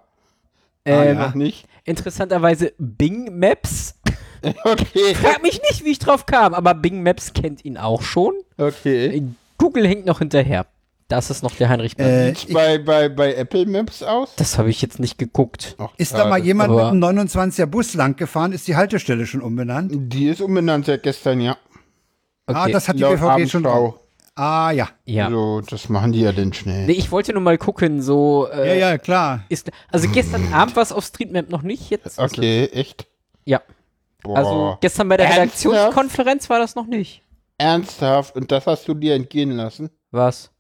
Ähm,
noch nicht.
Interessanterweise Bing Maps.
Okay,
Frag mich nicht, wie ich drauf kam, aber Bing Maps kennt ihn auch schon.
okay.
Google hängt noch hinterher. Das ist noch der Heinrich.
Äh,
Sieht's bei, bei, bei Apple Maps aus?
das habe ich jetzt nicht geguckt.
Ach,
ist da mal jemand mit einem 29er Bus lang gefahren? Ist die Haltestelle schon umbenannt?
Die ist umbenannt seit gestern, ja.
Ah,
Okay.
das hat die
Laut
BVG schon
Abendschau.
drauf. Ah, ja.
Ja.
So, das machen die ja denn schnell.
Nee, ich wollte nur mal gucken, so. Äh,
Ja, ja, klar.
Ist, also gestern Abend war es auf Streetmap noch nicht, jetzt.
Okay, echt?
Ja.
Boah.
Also gestern bei der
Ernsthaft?
Redaktionskonferenz war das noch nicht.
Ernsthaft? Und das hast du dir entgehen lassen?
Was?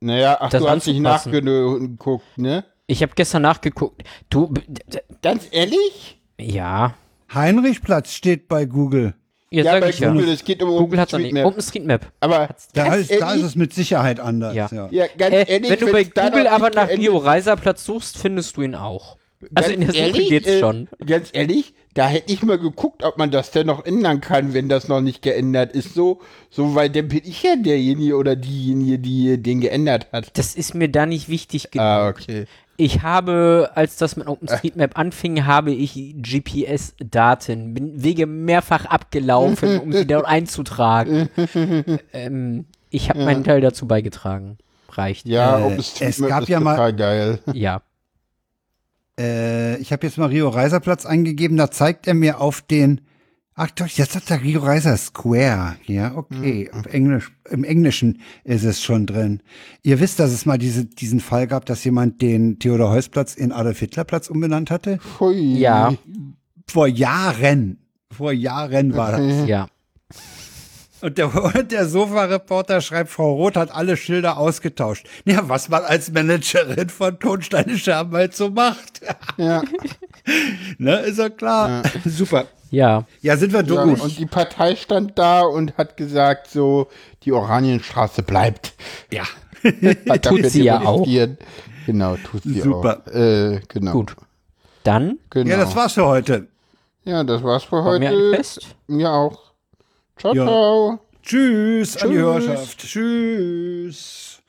Naja, ach,
Das
du hast nicht nachgeguckt, ne?
Ich habe gestern nachgeguckt. Du,
Ganz ehrlich?
ja.
Heinrichplatz steht bei Google.
Ja,
Ja,
sag
bei
ich ja.
Google, es geht um
Google hat noch nicht.
OpenStreetMap.
OpenStreetMap.
Aber
Da ist, da ist es mit Sicherheit anders.
Ja.
Ja.
ja, ganz
Äh,
ehrlich,
wenn du bei Google aber nach Rio Reiserplatz suchst, findest du ihn auch. Also in der
Ganz
Suche
ehrlich,
geht's
äh,
schon.
Ganz ehrlich, da hätte ich mal geguckt, ob man das denn noch ändern kann, wenn das noch nicht geändert ist. So, so weil dann bin ich ja derjenige oder diejenige, die den geändert hat.
Das ist mir da nicht wichtig genug.
Ah, okay.
Ich habe, als das mit OpenStreetMap anfing, habe ich GPS-Daten, bin Wege mehrfach abgelaufen, um sie dort einzutragen. ähm, ich habe meinen Teil dazu beigetragen. Reicht.
Ja,
Äh,
OpenStreetMap
es gab
ist
ja mal-
total geil.
Ja.
Äh, ich habe jetzt mal Rio Reiserplatz eingegeben, da zeigt er mir auf den. Ach doch, jetzt hat er Rio Reiser Square. Ja, okay. Auf Englisch, Im Englischen ist es schon drin. Ihr wisst, dass es mal diese, diesen Fall gab, dass jemand den Theodor-Heuss-Platz in Adolf-Hitler-Platz umbenannt hatte?
Hui.
Ja.
Vor Jahren. Vor Jahren war das.
Ja.
Und der, und der Sofa-Reporter schreibt, Frau Roth hat alle Schilder ausgetauscht. Ja, was man als Managerin von Tonsteine Scherben halt so macht.
Ja.
ne, ist ja klar. Super.
Ja.
Ja, sind wir
ja.
durch.
Und die Partei stand da und hat gesagt, so, die Oranienstraße bleibt.
ja.
Tut sie ja auch.
Genau, tut sie
Super.
auch. Äh, genau.
Gut. Dann
Genau.
ja, das war's für heute.
Ja, das war's für
kommen wir ein
heute.
Fest.
Mir auch. Ciao,
Ja.
ciao.
Tschüss, an die
Tschüss.
Hörerschaft. Tschüss.